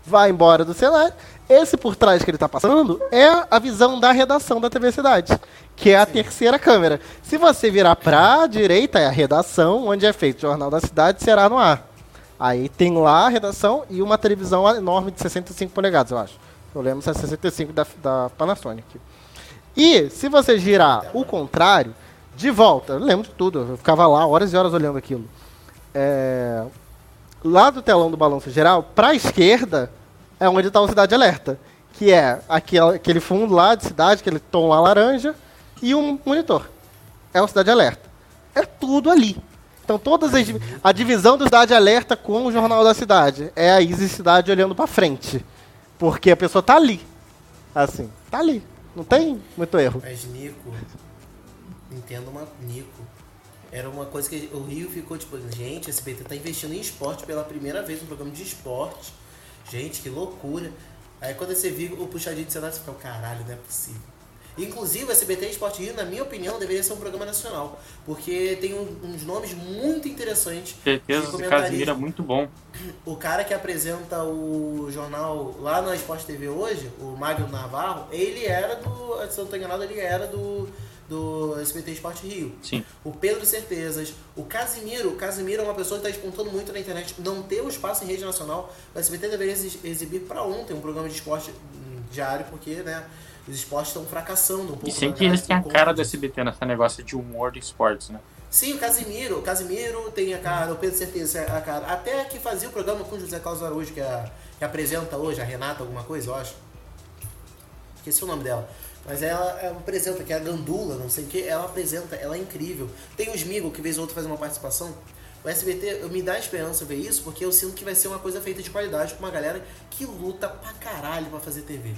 [SPEAKER 1] vai embora do cenário. Esse por trás que ele está passando é a visão da redação da TV Cidade, que é a Sim. terceira câmera. Se você virar para a direita, é a redação, onde é feito o Jornal da Cidade, será no ar. Aí tem lá a redação e uma televisão enorme de 65 polegadas, eu acho. Eu lembro se é 65 da, da Panasonic. E se você girar o contrário, de volta, eu lembro de tudo, eu ficava lá horas e horas olhando aquilo. É, lá do telão do balanço geral, para a esquerda, é onde está o Cidade Alerta, que é aquele, aquele fundo lá de cidade, aquele tom lá laranja, e um monitor. É o Cidade Alerta. É tudo ali. Então, todas as, a divisão do Cidade Alerta com o Jornal da Cidade é a Easy Cidade olhando para frente. Porque a pessoa tá ali. Assim, tá ali. Não tem muito erro.
[SPEAKER 7] Mas, Nico, entendo uma Nico. Era uma coisa que o Rio ficou tipo, gente, a SBT tá investindo em esporte pela primeira vez, um programa de esporte. Gente, que loucura. Aí quando você viu o puxadinho de cenário, você fica, caralho, não é possível. Inclusive, o SBT Esporte Rio, na minha opinião, deveria ser um programa nacional. Porque tem um, uns nomes muito interessantes.
[SPEAKER 2] Certeza, o Casimiro é muito bom.
[SPEAKER 7] O cara que apresenta o jornal lá na Esporte TV hoje, o Magno Navarro, ele era do. Se eu não enganado, ele era do do SBT Esporte Rio.
[SPEAKER 2] Sim.
[SPEAKER 7] O Pedro Certezas, o Casimiro. O Casimiro é uma pessoa que está despontando muito na internet. Não ter o espaço em rede nacional. O SBT deveria exibir para ontem um programa de esporte diário, porque, né? Os esportes estão fracassando um pouco.
[SPEAKER 2] E sem que eles tenham a cara do SBT nessa negócio de humor de esportes, né?
[SPEAKER 7] Sim, o Casimiro. O Casimiro tem a cara, o Pedro Certeza a cara. Até que fazia o programa com o José Carlos Araújo, que, é, que apresenta hoje, a Renata, alguma coisa, eu acho. Esqueci o nome dela. Mas ela, ela apresenta, que é a Gandula, não sei o que, ela apresenta, ela é incrível. Tem o Smigo, que vez ou outra faz uma participação. O SBT me dá esperança ver isso, porque eu sinto que vai ser uma coisa feita de qualidade com uma galera que luta pra caralho pra fazer TV.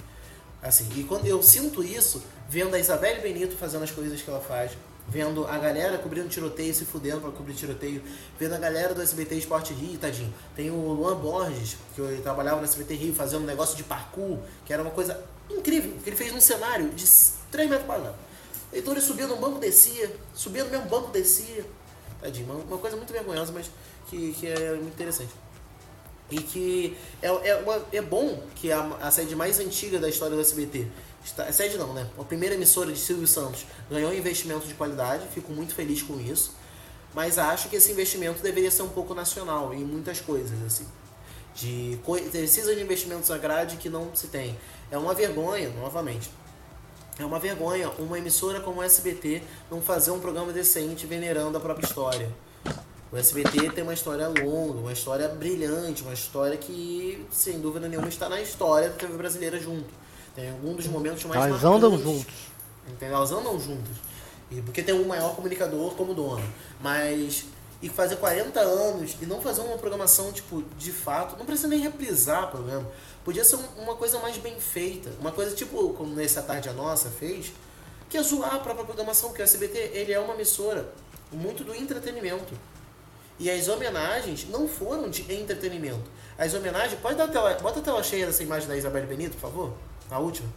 [SPEAKER 7] Assim, e quando eu sinto isso, vendo a Isabelle Benito fazendo as coisas que ela faz, vendo a galera cobrindo tiroteio, se fudendo pra cobrir tiroteio, vendo a galera do SBT Esporte Rio, tadinho. Tem o Luan Borges, que eu trabalhava no SBT Rio fazendo um negócio de parkour, que era uma coisa incrível, que ele fez num cenário de 3 metros quadrados. Então ele subia num banco, descia, subia no mesmo banco, descia. Tadinho, uma, uma coisa muito vergonhosa, mas que, que é muito interessante. E que é, é, uma, é bom que a, a sede mais antiga da história do SBT, está, a sede não, né? A primeira emissora de Silvio Santos ganhou investimento de qualidade, fico muito feliz com isso. Mas acho que esse investimento deveria ser um pouco nacional em muitas coisas, assim. De, precisa de investimentos a grade que não se tem. É uma vergonha, novamente. É uma vergonha uma emissora como o SBT não fazer um programa decente venerando a própria história. O SBT tem uma história longa, uma história brilhante, uma história que, sem dúvida nenhuma, está na história da TV brasileira junto. Tem algum dos momentos mais
[SPEAKER 1] Elas andam juntos.
[SPEAKER 7] Entendeu? Elas andam juntos. E porque tem um maior comunicador como dono. Mas e fazer 40 anos e não fazer uma programação, tipo, de fato, não precisa nem reprisar o programa. Podia ser uma coisa mais bem feita. Uma coisa tipo como nessa tarde a nossa fez, que é zoar a própria programação, porque o SBT ele é uma emissora muito do entretenimento. E as homenagens não foram de entretenimento. As homenagens. Pode dar tela. Bota a tela cheia dessa imagem da Isabel Benito, por favor. A última.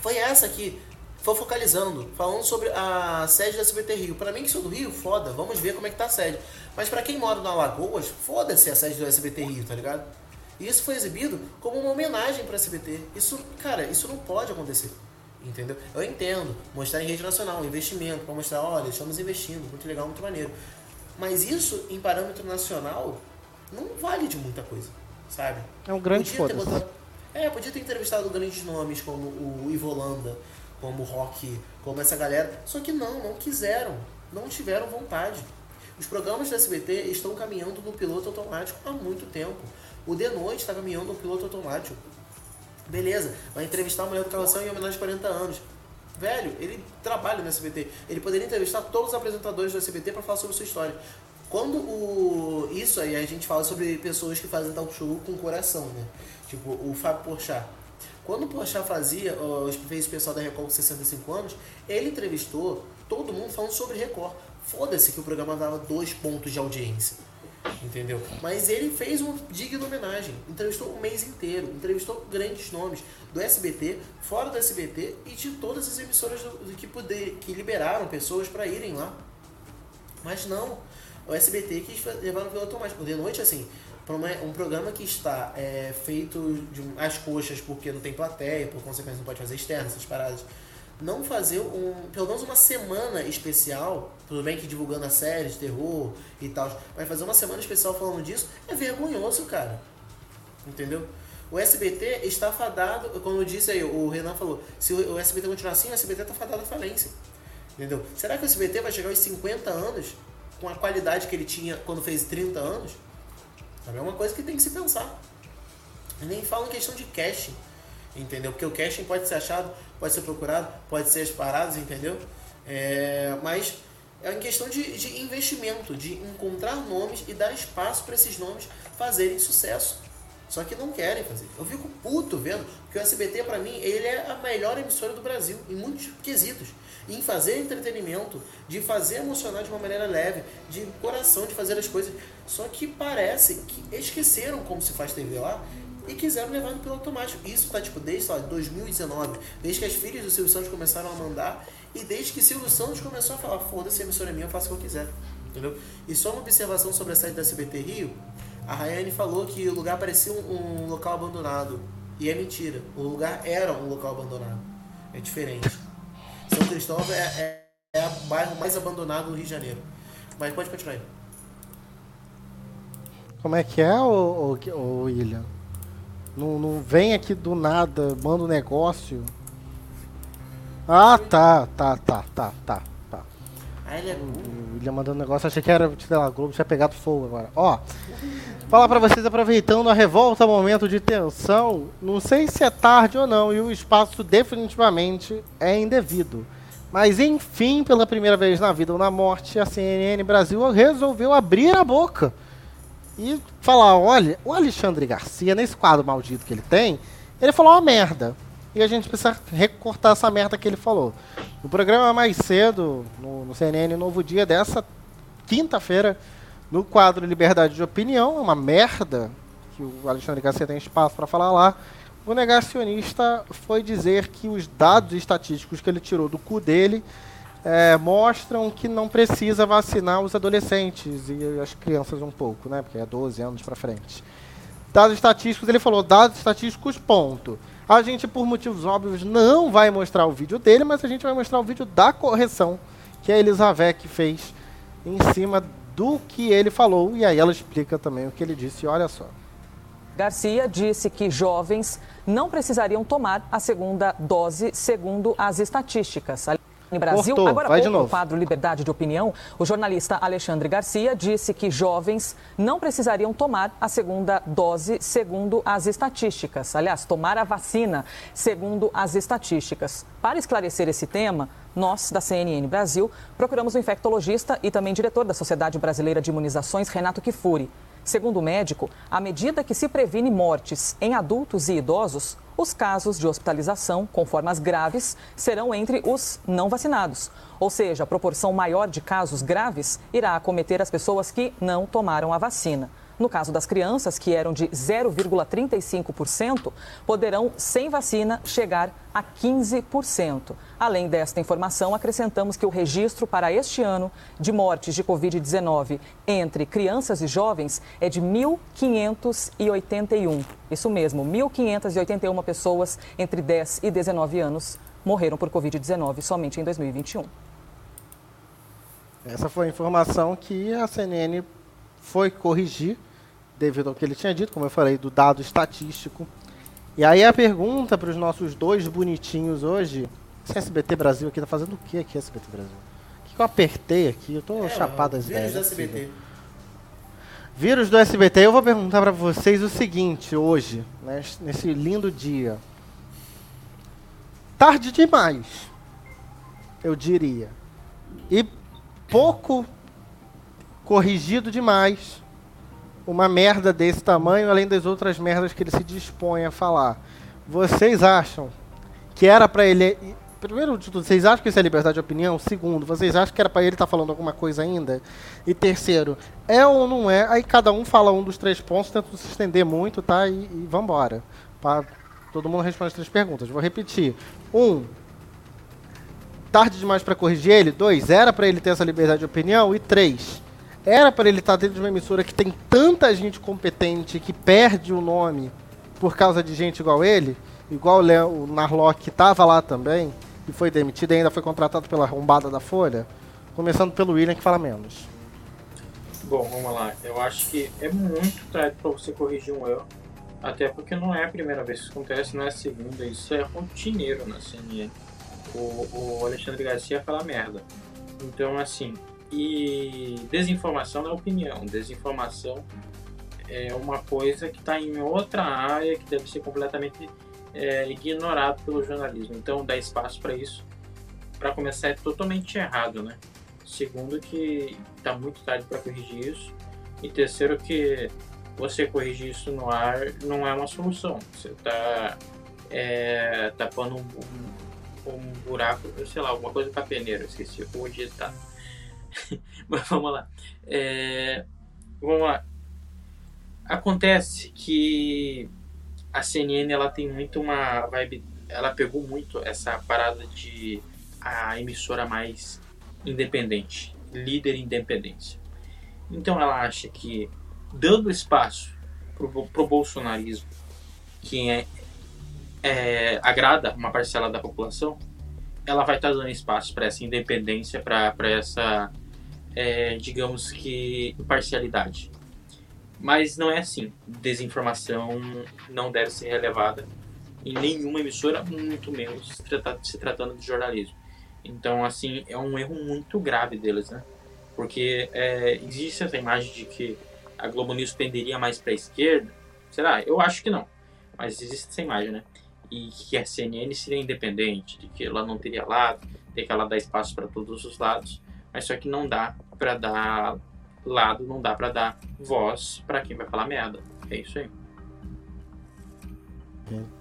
[SPEAKER 7] Foi essa aqui foi focalizando, falando sobre a sede da SBT Rio. Para mim que sou do Rio, foda, vamos ver como é que tá a sede. Mas para quem mora na Alagoas, foda-se a sede do SBT Rio, tá ligado? E isso foi exibido como uma homenagem para SBT. Isso, cara, isso não pode acontecer. Entendeu? Eu entendo, mostrar em rede nacional, investimento, para mostrar, olha, estamos investindo, muito legal, muito maneiro. Mas isso, em parâmetro nacional, não vale de muita coisa, sabe?
[SPEAKER 1] É um grande foda
[SPEAKER 7] É, podia ter entrevistado grandes nomes como o Ivo Holanda, como o Rock, como essa galera. Só que não, não quiseram. Não tiveram vontade. Os programas da SBT estão caminhando no piloto automático há muito tempo. O De Noite está caminhando no piloto automático. Beleza, vai entrevistar a mulher do Carroção em homenagem aos 40 anos. Velho, ele trabalha no SBT. Ele poderia entrevistar todos os apresentadores do SBT para falar sobre sua história. Quando o. Isso aí a gente fala sobre pessoas que fazem talk show com coração, né? Tipo, o Fábio Porchat. Quando o Porchat fazia, fez o pessoal da Record com 65 anos, ele entrevistou todo mundo falando sobre Record. Foda-se que o programa dava dois pontos de audiência. Entendeu? Mas ele fez uma digna homenagem. Entrevistou o mês inteiro. Entrevistou grandes nomes do SBT, fora do SBT e de todas as emissoras do, que, poder, que liberaram pessoas para irem lá. Mas não o SBT quis levar no piloto automático. De noite, assim, um programa que está é, feito de as coxas porque não tem plateia, por consequência não pode fazer externo, essas paradas. Não fazer um, pelo menos uma semana especial, tudo bem que divulgando a série de terror e tal, mas fazer uma semana especial falando disso é vergonhoso, cara. Entendeu? O SBT está fadado, como eu disse aí, o Renan falou, se o SBT continuar assim, o SBT está fadado à falência. Entendeu? Será que o SBT vai chegar aos 50 anos com a qualidade que ele tinha quando fez 30 anos, é uma coisa que tem que se pensar. Eu nem falo em questão de casting, entendeu? Porque o casting pode ser achado, pode ser procurado, pode ser as paradas, entendeu? É, mas é em questão de, de investimento, de encontrar nomes e dar espaço para esses nomes fazerem sucesso. Só que não querem fazer. Eu fico puto vendo que o SBT, para mim, ele é a melhor emissora do Brasil, em muitos quesitos em fazer entretenimento, de fazer emocionar de uma maneira leve, de coração, de fazer as coisas. Só que parece que esqueceram como se faz TV lá e quiseram levar no piloto automático. Isso tá tipo desde lá, 2019, desde que as filhas do Silvio Santos começaram a mandar e desde que Silvio Santos começou a falar: foda-se, a emissora é minha, eu faço o que eu quiser. Entendeu? E só uma observação sobre a sede da CBT Rio: a Rayane falou que o lugar parecia um, um local abandonado. E é mentira, o lugar era um local abandonado. É diferente. São Cristóvão é, é, é o bairro mais abandonado do Rio de Janeiro. Mas pode continuar aí.
[SPEAKER 1] Como é que é, o, o, o William? Não, não vem aqui do nada, manda um negócio. Ah, tá, tá, tá, tá, tá, tá.
[SPEAKER 7] Ah, ele é
[SPEAKER 1] O William mandando um negócio, achei que era, sei lá, Globo tinha pegado fogo agora. Ó, falar pra vocês, aproveitando a revolta, momento de tensão, não sei se é tarde ou não, e o espaço definitivamente é indevido. Mas enfim, pela primeira vez na vida ou na morte, a CNN Brasil resolveu abrir a boca e falar: olha, o Alexandre Garcia, nesse quadro maldito que ele tem, ele falou uma merda. E a gente precisa recortar essa merda que ele falou. No programa mais cedo, no, no CNN Novo Dia, dessa quinta-feira, no quadro Liberdade de Opinião, é uma merda que o Alexandre Garcia tem espaço para falar lá. O negacionista foi dizer que os dados estatísticos que ele tirou do cu dele é, mostram que não precisa vacinar os adolescentes e as crianças um pouco, né? Porque é 12 anos para frente. Dados estatísticos, ele falou dados estatísticos, ponto. A gente, por motivos óbvios, não vai mostrar o vídeo dele, mas a gente vai mostrar o vídeo da correção que a Elizabeth fez em cima do que ele falou, e aí ela explica também o que ele disse. Olha só.
[SPEAKER 9] Garcia disse que jovens não precisariam tomar a segunda dose, segundo as estatísticas. No Brasil,
[SPEAKER 1] Cortou.
[SPEAKER 9] agora
[SPEAKER 1] Vai
[SPEAKER 9] pouco,
[SPEAKER 1] de novo.
[SPEAKER 9] no quadro Liberdade de Opinião, o jornalista Alexandre Garcia disse que jovens não precisariam tomar a segunda dose, segundo as estatísticas. Aliás, tomar a vacina, segundo as estatísticas. Para esclarecer esse tema, nós, da CNN Brasil, procuramos o infectologista e também diretor da Sociedade Brasileira de Imunizações, Renato Kifuri. Segundo o médico, à medida que se previne mortes em adultos e idosos, os casos de hospitalização com formas graves serão entre os não vacinados. Ou seja, a proporção maior de casos graves irá acometer as pessoas que não tomaram a vacina. No caso das crianças, que eram de 0,35%, poderão, sem vacina, chegar a 15%. Além desta informação, acrescentamos que o registro para este ano de mortes de Covid-19 entre crianças e jovens é de 1.581. Isso mesmo, 1.581 pessoas entre 10 e 19 anos morreram por Covid-19 somente em 2021.
[SPEAKER 1] Essa foi a informação que a CNN foi corrigir devido ao que ele tinha dito, como eu falei, do dado estatístico E aí a pergunta para os nossos dois bonitinhos hoje, esse SBT Brasil aqui tá fazendo o que aqui, SBT Brasil? O que, que eu apertei aqui? Eu tô é, chapado às ideias. Vírus do SBT. Vírus do SBT, eu vou perguntar para vocês o seguinte hoje, né, nesse lindo dia. Tarde demais, eu diria. E pouco corrigido demais uma merda desse tamanho, além das outras merdas que ele se dispõe a falar. Vocês acham que era para ele. Primeiro de tudo, vocês acham que isso é liberdade de opinião? Segundo, vocês acham que era para ele estar tá falando alguma coisa ainda? E terceiro, é ou não é? Aí cada um fala um dos três pontos, tenta se estender muito, tá? E, e vambora. Pra todo mundo responder as três perguntas. Vou repetir. Um, tarde demais para corrigir ele? Dois, era para ele ter essa liberdade de opinião? E três, era para ele estar dentro de uma emissora que tem tanta gente competente que perde o nome por causa de gente igual ele, igual o, Leo, o Narlock que estava lá também e foi demitido e ainda foi contratado pela arrombada da Folha, começando pelo William que fala menos.
[SPEAKER 2] Bom, vamos lá. Eu acho que é muito tarde para você corrigir um erro, até porque não é a primeira vez que isso acontece, não é a segunda, isso é rotineiro na CNN. O, o Alexandre Garcia fala merda. Então, assim, e desinformação não é opinião. Desinformação é uma coisa que está em outra área que deve ser completamente é, ignorado pelo jornalismo. Então, dar espaço para isso, para começar, é totalmente errado, né? Segundo, que está muito tarde para corrigir isso. E terceiro, que você corrigir isso no ar não é uma solução. Você está é, tapando um, um, um, buraco, sei lá, alguma coisa para peneira, esqueci onde está. Mas vamos lá. É, vamos lá. Acontece que a CNN ela tem muito uma vibe. Ela pegou muito essa parada de a emissora mais independente, líder independência. Então ela acha que dando espaço pro, pro bolsonarismo, que é, é, agrada uma parcela da população, ela vai estar tá dando espaço para essa independência, para essa é, digamos que, imparcialidade. Mas não é assim. Desinformação não deve ser relevada em nenhuma emissora, muito menos se, se tratando de jornalismo. Então, assim, é um erro muito grave deles, né? Porque é, existe essa imagem de que a Globo News penderia mais para a esquerda. Será? Eu acho que não. Mas existe essa imagem, né? E que a CNN seria independente, de que ela não teria lado, de que ela dá espaço para todos os lados mas só que não dá para dar lado, não dá para dar voz para quem vai falar merda. É isso aí.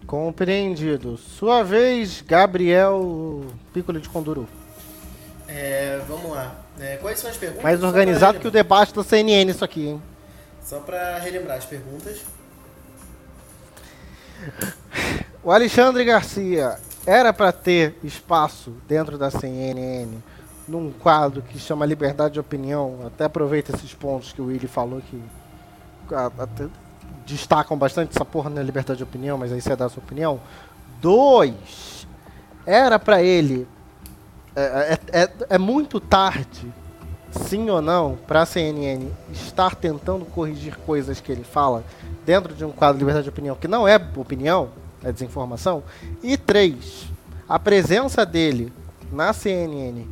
[SPEAKER 1] Compreendido. Sua vez, Gabriel Piccolo de Conduru.
[SPEAKER 7] É, vamos lá. É, quais são as perguntas?
[SPEAKER 1] Mais organizado que o debate do CNN isso aqui, hein?
[SPEAKER 7] Só para relembrar as perguntas.
[SPEAKER 1] O Alexandre Garcia era para ter espaço dentro da CNN num quadro que chama Liberdade de Opinião, até aproveita esses pontos que o Willy falou que até destacam bastante essa porra na liberdade de opinião, mas aí você dá a sua opinião. Dois, era para ele é, é, é, é, muito tarde, sim ou não, para a CNN estar tentando corrigir coisas que ele fala dentro de um quadro de liberdade de opinião que não é opinião, é desinformação. E três, a presença dele na CNN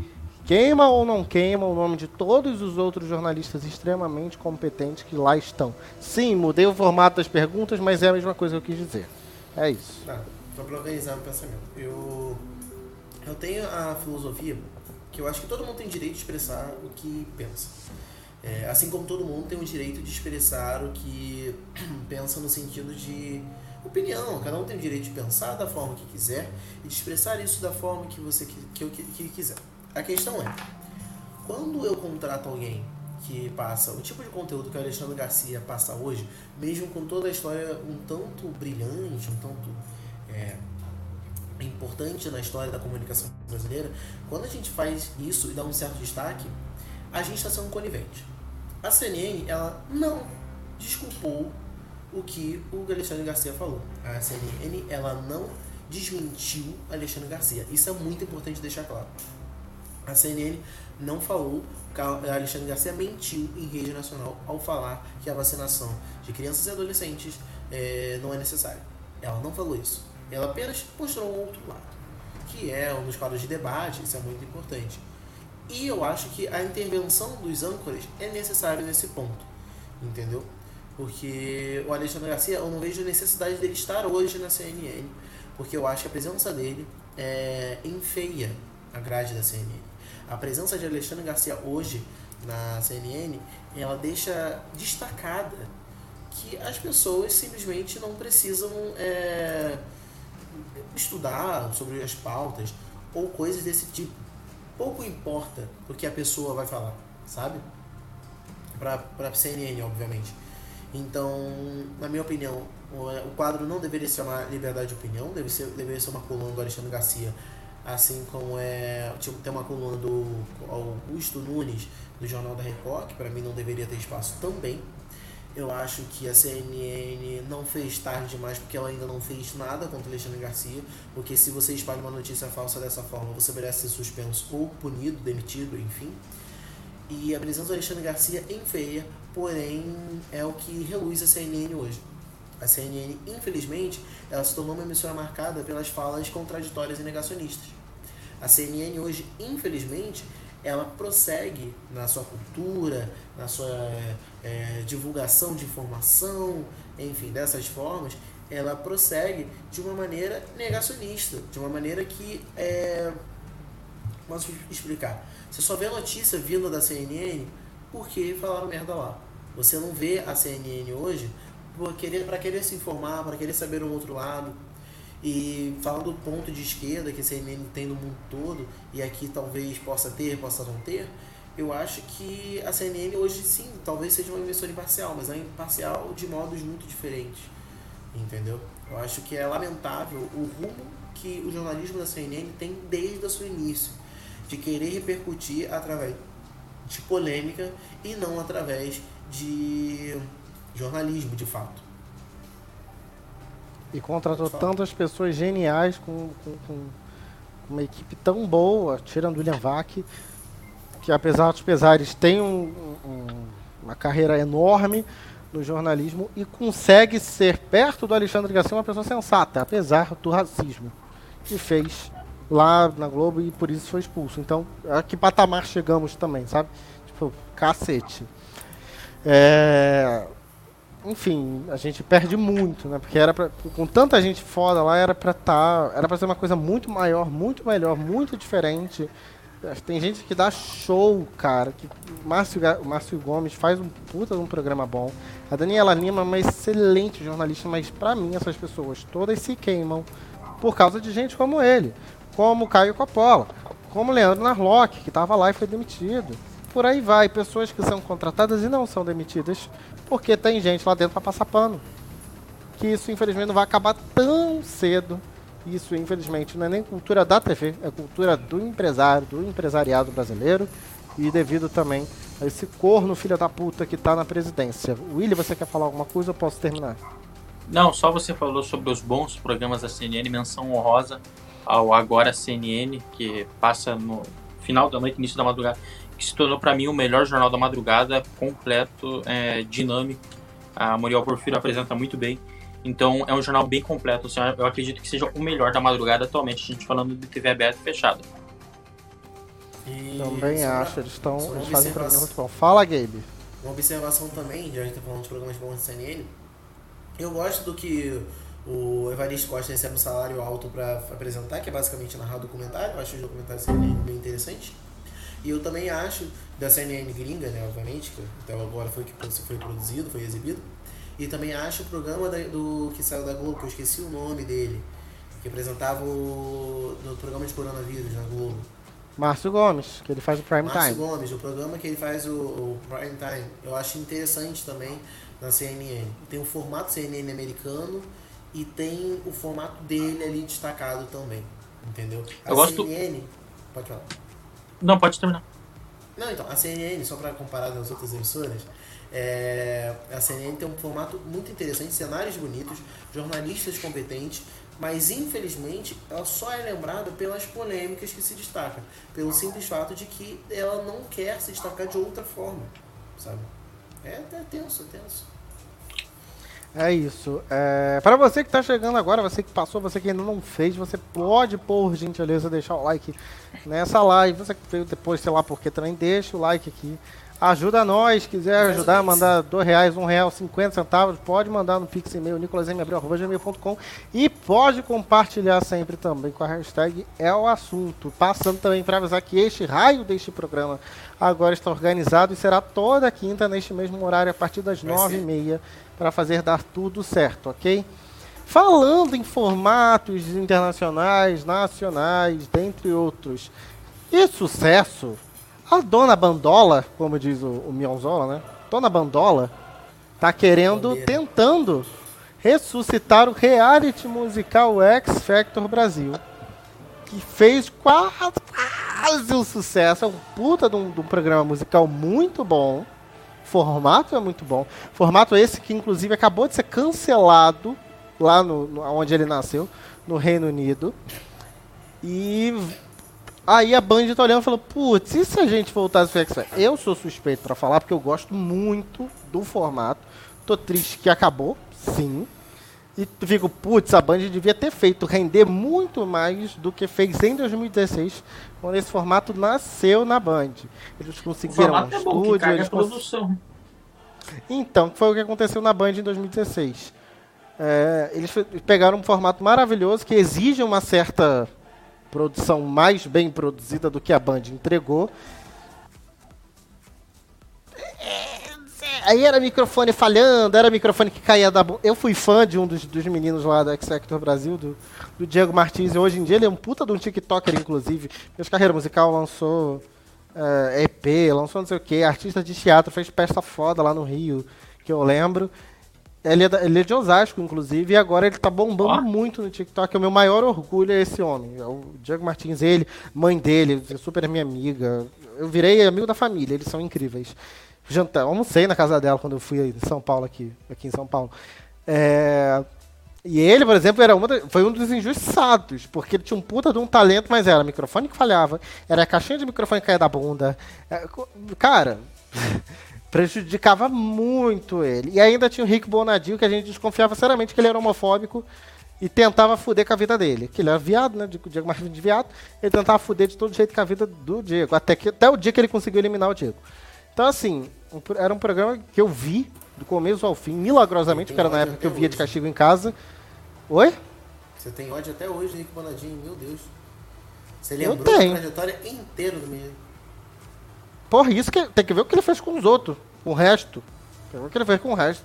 [SPEAKER 1] Queima ou não queima o nome de todos os outros jornalistas extremamente competentes que lá estão? Sim, mudei o formato das perguntas, mas é a mesma coisa que eu quis dizer. É isso.
[SPEAKER 7] Tá, só para organizar o pensamento. Eu, eu tenho a filosofia que eu acho que todo mundo tem direito de expressar o que pensa. É, assim como todo mundo tem o direito de expressar o que pensa no sentido de opinião. Cada um tem o direito de pensar da forma que quiser e de expressar isso da forma que você que, que, que quiser. A questão é, quando eu contrato alguém que passa o tipo de conteúdo que o Alexandre Garcia passa hoje, mesmo com toda a história um tanto brilhante, um tanto é, importante na história da comunicação brasileira, quando a gente faz isso e dá um certo destaque, a gente está sendo conivente. A CNN, ela não desculpou o que o Alexandre Garcia falou. A CNN, ela não desmentiu Alexandre Garcia. Isso é muito importante deixar claro. A CNN não falou Alexandre Garcia mentiu em rede nacional ao falar que a vacinação de crianças e adolescentes é, não é necessária. Ela não falou isso. Ela apenas mostrou um outro lado, que é um dos quadros de debate, isso é muito importante. E eu acho que a intervenção dos âncoras é necessária nesse ponto, entendeu? Porque o Alexandre Garcia, eu não vejo necessidade dele estar hoje na CNN, porque eu acho que a presença dele é, enfeia a grade da CNN. A presença de Alexandre Garcia hoje na CNN, ela deixa destacada que as pessoas simplesmente não precisam é, estudar sobre as pautas ou coisas desse tipo. Pouco importa o que a pessoa vai falar, sabe? Para a CNN, obviamente. Então, na minha opinião, o quadro não deveria se chamar Liberdade de Opinião, deve ser, deveria ser uma coluna do Alexandre Garcia, assim como é tem uma coluna do Augusto Nunes do Jornal da Record, que para mim não deveria ter espaço também. Eu acho que a CNN não fez tarde demais porque ela ainda não fez nada contra Alexandre Garcia, porque se você espalha uma notícia falsa dessa forma, você merece ser suspenso ou punido, demitido, enfim. E a presença do Alexandre Garcia enfeia, porém é o que reluz a CNN hoje. A CNN, infelizmente, ela se tornou uma emissora marcada pelas falas contraditórias e negacionistas. A CNN hoje, infelizmente, ela prossegue na sua cultura, na sua é, divulgação de informação, enfim, dessas formas, ela prossegue de uma maneira negacionista, de uma maneira que é. Posso explicar? Você só vê a notícia vinda da CNN porque falaram merda lá. Você não vê a CNN hoje para querer, querer se informar, para querer saber um outro lado. E falando do ponto de esquerda que a CNN tem no mundo todo, e aqui talvez possa ter, possa não ter, eu acho que a CNN hoje sim, talvez seja uma emissora imparcial, mas é imparcial de modos muito diferentes. Entendeu? Eu acho que é lamentável o rumo que o jornalismo da CNN tem desde o seu início, de querer repercutir através de polêmica e não através de jornalismo, de fato.
[SPEAKER 1] E contratou tantas pessoas geniais com, com, com, uma equipe tão boa, tirando o William Vac, que apesar dos pesares tem um, um, uma carreira enorme no jornalismo e consegue ser perto do Alexandre Garcia uma pessoa sensata, apesar do racismo que fez lá na Globo e por isso foi expulso. Então, a que patamar chegamos também, sabe? Tipo, cacete. É, enfim, a gente perde muito, né? Porque era pra, com tanta gente foda lá, era pra tá, era pra ser uma coisa muito maior, muito melhor, muito diferente. Tem gente que dá show, cara. Que Márcio, Márcio Gomes faz um puta de um programa bom. A Daniela Lima é uma excelente jornalista, mas para mim essas pessoas todas se queimam por causa de gente como ele, como Caio Coppola, como Leandro Narlock, que estava lá e foi demitido. Por aí vai, pessoas que são contratadas e não são demitidas porque tem gente lá dentro para passar pano. Que isso, infelizmente, não vai acabar tão cedo. Isso, infelizmente, não é nem cultura da TV, é cultura do empresário, do empresariado brasileiro. E devido também a esse corno filho da puta que está na presidência. Willy, você quer falar alguma coisa ou posso terminar?
[SPEAKER 2] Não, só você falou sobre os bons programas da CNN, menção honrosa ao Agora CNN, que passa no final da noite, início da madrugada que se tornou para mim o melhor jornal da madrugada, completo, é, dinâmico. A Muriel Porfiro apresenta muito bem. Então é um jornal bem completo. Assim, eu acredito que seja o melhor da madrugada atualmente, a gente falando de TV aberta e fechada.
[SPEAKER 1] E também acho, eles estão. Eles fazem programa muito bom. Fala, Gabe.
[SPEAKER 7] Uma observação também, já a gente tá falando de programas bons de CNN. Eu gosto do que o Evaristo Costa recebe um salário alto para apresentar, que é basicamente narrar documentário. Eu acho os documentários CNN bem interessantes. E eu também acho, da CNN gringa, né, obviamente, que até agora foi que foi produzido, foi exibido. E também acho o programa da, do que saiu da Globo, que eu esqueci o nome dele, que apresentava o no programa de coronavírus na Globo.
[SPEAKER 1] Márcio Gomes, que ele faz o Prime
[SPEAKER 7] Márcio
[SPEAKER 1] Time.
[SPEAKER 7] Márcio Gomes, o programa que ele faz o, o, Prime Time. Eu acho interessante também na CNN. Tem o formato CNN americano e tem o formato dele ali destacado também. Entendeu?
[SPEAKER 2] A eu gosto... CNN.
[SPEAKER 7] Pode falar.
[SPEAKER 2] Não, pode terminar.
[SPEAKER 7] Não, então, a CNN, só para comparar com as outras emissoras, é, a CNN tem um formato muito interessante, cenários bonitos, jornalistas competentes, mas infelizmente ela só é lembrada pelas polêmicas que se destacam, pelo simples fato de que ela não quer se destacar de outra forma, sabe? É, é tenso, é tenso.
[SPEAKER 1] É isso. É, para você que está chegando agora, você que passou, você que ainda não fez, você pode, por gentileza, deixar o like nessa live. Você que veio depois, sei lá porque também, deixa o like aqui. Ajuda nós, quiser ajudar, mandar dois reais, um real, cinquenta centavos, pode mandar no pix e-mail nicolasmabril.gmail.com e pode compartilhar sempre também com a hashtag é o assunto. Passando também para avisar que este raio deste programa agora está organizado e será toda quinta neste mesmo horário a partir das nove e meia para fazer dar tudo certo, ok? Falando em formatos internacionais, nacionais, dentre outros, e sucesso, a dona Bandola, como diz o, o Mionzola, né? Dona Bandola tá querendo, tentando ressuscitar o reality musical X Factor Brasil, que fez quase, quase um sucesso. É um puta de um, de um programa musical muito bom formato é muito bom. Formato esse que, inclusive, acabou de ser cancelado lá no, no onde ele nasceu, no Reino Unido. E aí a Band tá olhando e falou: Putz, e se a gente voltasse pro X Eu sou suspeito para falar porque eu gosto muito do formato. Tô triste que acabou, sim. E fico, putz, a Band devia ter feito render muito mais do que fez em 2016, quando esse formato nasceu na Band. Eles conseguiram um é bom, estúdio, eles produção. Então, foi o que aconteceu na Band em 2016. É, eles pegaram um formato maravilhoso que exige uma certa produção mais bem produzida do que a Band entregou. É, aí era microfone falhando, era microfone que caía da Eu fui fã de um dos, dos meninos lá da X Factor Brasil, do, do Diego Martins, e hoje em dia ele é um puta de um TikToker, inclusive. Fez carreira musical, lançou uh, eh, EP, lançou não sei o que, artista de teatro, fez peça foda lá no Rio, que eu lembro. Ele é, da, ele é de Osasco, inclusive, e agora ele tá bombando oh. muito no TikTok. O meu maior orgulho é esse homem. É o Diego Martins, ele, mãe dele, é super minha amiga. Eu virei amigo da família, eles são incríveis jantar, almocei na casa dela quando eu fui em São Paulo aqui, aqui em São Paulo. É, e ele, por exemplo, era uma foi um dos injustiçados, porque ele tinha um puta de um talento, mas era microfone que falhava, era a caixinha de microfone que caía da bunda. É, cara, prejudicava muito ele. E ainda tinha o Rick Bonadio, que a gente desconfiava seriamente que ele era homofóbico e tentava fuder com a vida dele. Que ele era viado, né? O Diego Martins de viado. Ele tentava fuder de todo jeito com a vida do Diego. Até, que, até o dia que ele conseguiu eliminar o Diego. Então, assim, era um programa que eu vi do começo ao fim, milagrosamente, porque era na época que eu via hoje. de castigo em casa. Oi?
[SPEAKER 7] Você tem ódio até hoje, Rick Bonadinho, meu Deus. Você lembrou a trajetória inteira do menino.
[SPEAKER 1] Porra, isso que tem que ver o que ele fez com os outros, o resto. Tem que ver o que ele fez com o resto.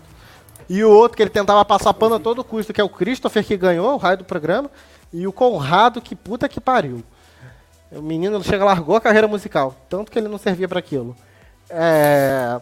[SPEAKER 1] E o outro que ele tentava passar pano a todo custo, que é o Christopher que ganhou o raio do programa, e o Conrado que puta que pariu. O menino chega largou a carreira musical, tanto que ele não servia para aquilo. É...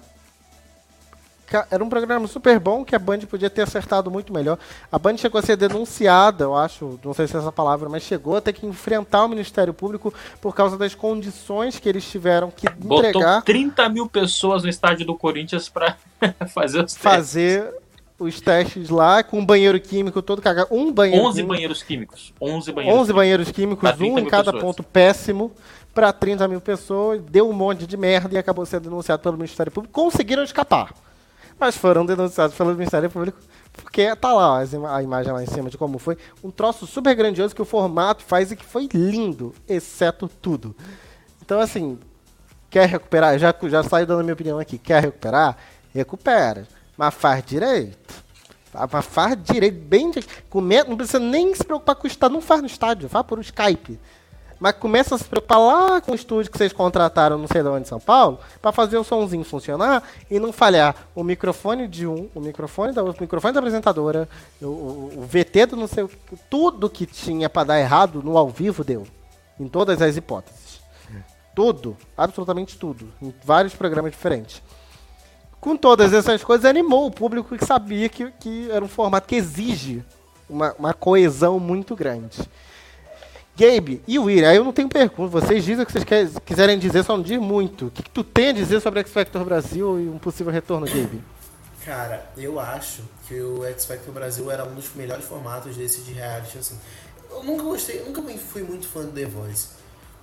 [SPEAKER 1] Era um programa super bom que a Band podia ter acertado muito melhor. A Band chegou a ser denunciada, eu acho, não sei se é essa palavra, mas chegou a ter que enfrentar o Ministério Público por causa das condições que eles tiveram que Botou entregar.
[SPEAKER 2] 30 mil pessoas no estádio do Corinthians para fazer os
[SPEAKER 1] fazer testes. os testes lá com um banheiro químico todo cagado. Um banheiro
[SPEAKER 2] 11 químico, banheiros químicos. 11 banheiros
[SPEAKER 1] 11 banheiros químicos, um em cada pessoas. ponto péssimo para 30 mil pessoas, deu um monte de merda e acabou sendo denunciado pelo Ministério Público. Conseguiram escapar. Mas foram denunciados pelo Ministério Público porque tá lá a imagem lá em cima de como foi. Um troço super grandioso que o formato faz e que foi lindo, exceto tudo. Então, assim, quer recuperar? Já, já saio dando minha opinião aqui. Quer recuperar? Recupera. Mas faz direito. Mas faz direito, bem direito. Não precisa nem se preocupar com o estádio. Não faz no estádio, faz por Skype mas começa a se preocupar lá com o estúdio que vocês contrataram não sei de onde, São Paulo, para fazer o somzinho funcionar e não falhar o microfone de um, o microfone da o microfone da apresentadora, o, o, o VT do não sei o tudo que tinha para dar errado no ao vivo deu, em todas as hipóteses. Tudo, absolutamente tudo, em vários programas diferentes. Com todas essas coisas, animou o público que sabia que, que era um formato que exige uma, uma coesão muito grande. Gabe e William, aí eu não tenho pergunta. Vocês dizem o que vocês quiserem dizer, só não diz muito. O que, que tu tem a dizer sobre X Factor Brasil e um possível retorno, Gabe?
[SPEAKER 7] Cara, eu acho que o X Factor Brasil era um dos melhores formatos desse de reality, assim. Eu nunca gostei, nunca fui muito fã do The Voice.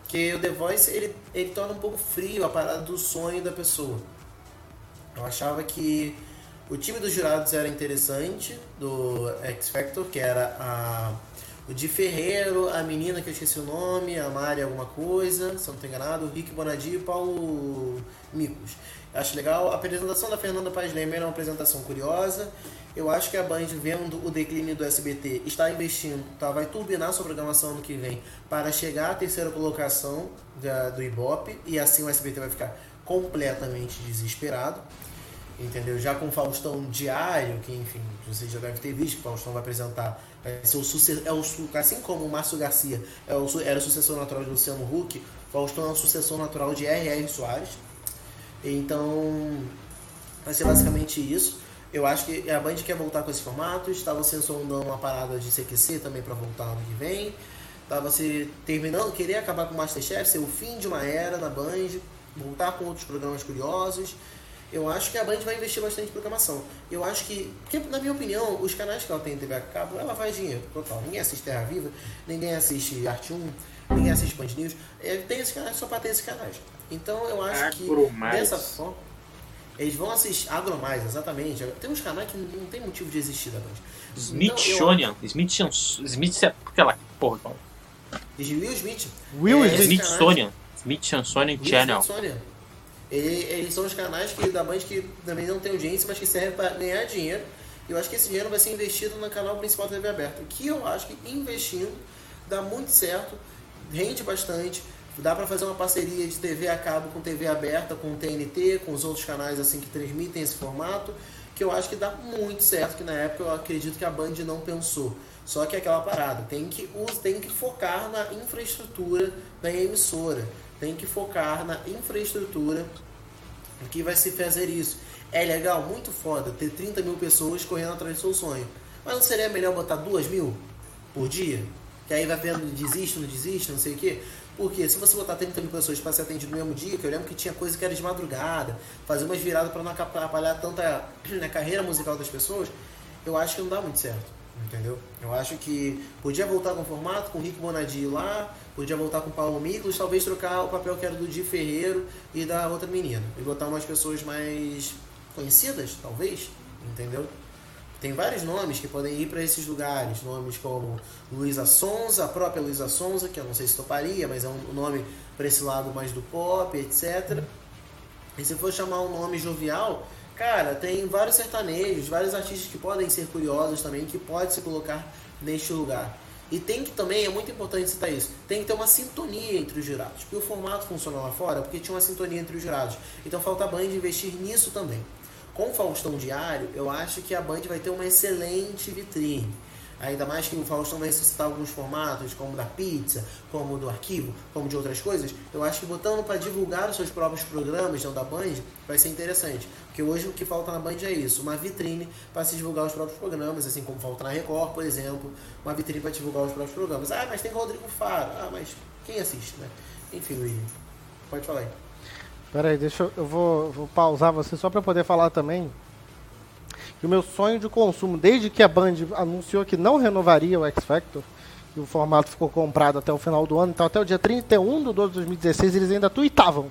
[SPEAKER 7] Porque o The Voice, ele, ele torna um pouco frio a parada do sonho da pessoa. Eu achava que O time dos jurados era interessante, do X Factor, que era a, o Di Ferreiro, a menina que eu esqueci o nome, a Mari alguma coisa, se eu não estou enganado, o Rick Bonadio e o Paulo Micos. Acho legal. A apresentação da Fernanda Paz Leme era uma apresentação curiosa. Eu acho que a Band, vendo o declínio do SBT, está investindo, tá, vai turbinar sua programação no que vem para chegar à terceira colocação da, do Ibope e assim o SBT vai ficar completamente desesperado. Entendeu? Já com o Faustão diário, que enfim, vocês já devem ter visto que o Faustão vai apresentar. Vai ser o sucessor, é o, assim como o Márcio Garcia é o, era o sucessor natural de Luciano Huck, Faustão é o sucessor natural de R.R. Soares. Então, vai ser basicamente isso. Eu acho que a Band quer voltar com esse formato. Estava se sondando uma parada de CQC também para voltar ano que vem. Estava se terminando, querer acabar com o Masterchef, ser o fim de uma era na Band, voltar com outros programas curiosos. Eu acho que a Band vai investir bastante em programação. Eu acho que, porque, na minha opinião, os canais que ela tem em TV a cabo, ela faz dinheiro total. Ninguém assiste Terra Viva, ninguém assiste Arte 1, ninguém assiste Band News. É, tem esses canais só para ter esses canais. Então eu acho que dessa forma. Eles vão assistir. Agromais, exatamente. Tem uns canais que não tem motivo de existir da Band.
[SPEAKER 2] Smithsonian. Então, Smithsonian. Smith é aquela porra. Então.
[SPEAKER 7] Will Smith.
[SPEAKER 1] Will
[SPEAKER 2] é, Smithsonian. Smithsonian Channel. Smithsonian.
[SPEAKER 7] Eles são os canais que, da Band que também não tem audiência, mas que servem para ganhar dinheiro. Eu acho que esse dinheiro vai ser investido no canal principal da TV aberta. Que eu acho que investindo dá muito certo, rende bastante Dá para fazer uma parceria de TV a cabo com TV aberta, com TNT, com os outros canais assim que transmitem esse formato, que eu acho que dá muito certo, que na época eu acredito que a Band não pensou. Só que é aquela parada, tem que, tem que focar na infraestrutura da emissora, tem que focar na infraestrutura que vai se fazer isso. É legal, muito foda, ter 30 mil pessoas correndo atrás do seu sonho. Mas não seria melhor botar 2 mil por dia? Que aí vai vendo, desiste, não desiste, não sei o quê. Porque se você botar 30 mil pessoas para ser atendido no mesmo dia, que eu lembro que tinha coisa que era de madrugada, fazer umas viradas para não atrapalhar tanto a, a carreira musical das pessoas, eu acho que não dá muito certo. Entendeu? Eu acho que podia voltar com o formato, com o Rick Bonadi lá, podia voltar com o Paulo Miklos, talvez trocar o papel que era do Di Ferreiro e da outra menina. E botar umas pessoas mais conhecidas, talvez, entendeu? Tem vários nomes que podem ir para esses lugares, nomes como Luísa Sonza, a própria Luísa Sonza, que eu não sei se toparia, mas é um nome para esse lado mais do pop, etc. E se for chamar um nome jovial, cara, tem vários sertanejos, vários artistas que podem ser curiosos também, que pode se colocar neste lugar. E tem que também, é muito importante citar isso, tem que ter uma sintonia entre os jurados. Porque o formato funciona lá fora porque tinha uma sintonia entre os jurados. Então falta a Band investir nisso também com o Faustão Diário, eu acho que a Band vai ter uma excelente vitrine. Ainda mais que o Faustão vai ressuscitar alguns formatos, como da pizza, como do arquivo, como de outras coisas. Eu acho que botando para divulgar os seus próprios programas dentro da Band vai ser interessante. Porque hoje o que falta na Band é isso: uma vitrine para se divulgar os próprios programas, assim como falta na Record, por exemplo, uma vitrine para divulgar os próprios programas. Ah, mas tem Rodrigo Faro. Ah, mas quem assiste, né? Enfim, William, pode falar aí.
[SPEAKER 1] Peraí, deixa eu, eu vou, vou pausar você só para poder falar também que o meu sonho de consumo, desde que a Band anunciou que não renovaria o X Factor, e o formato ficou comprado até o final do ano, então até o dia 31 de 12 de 2016 eles ainda tuitavam.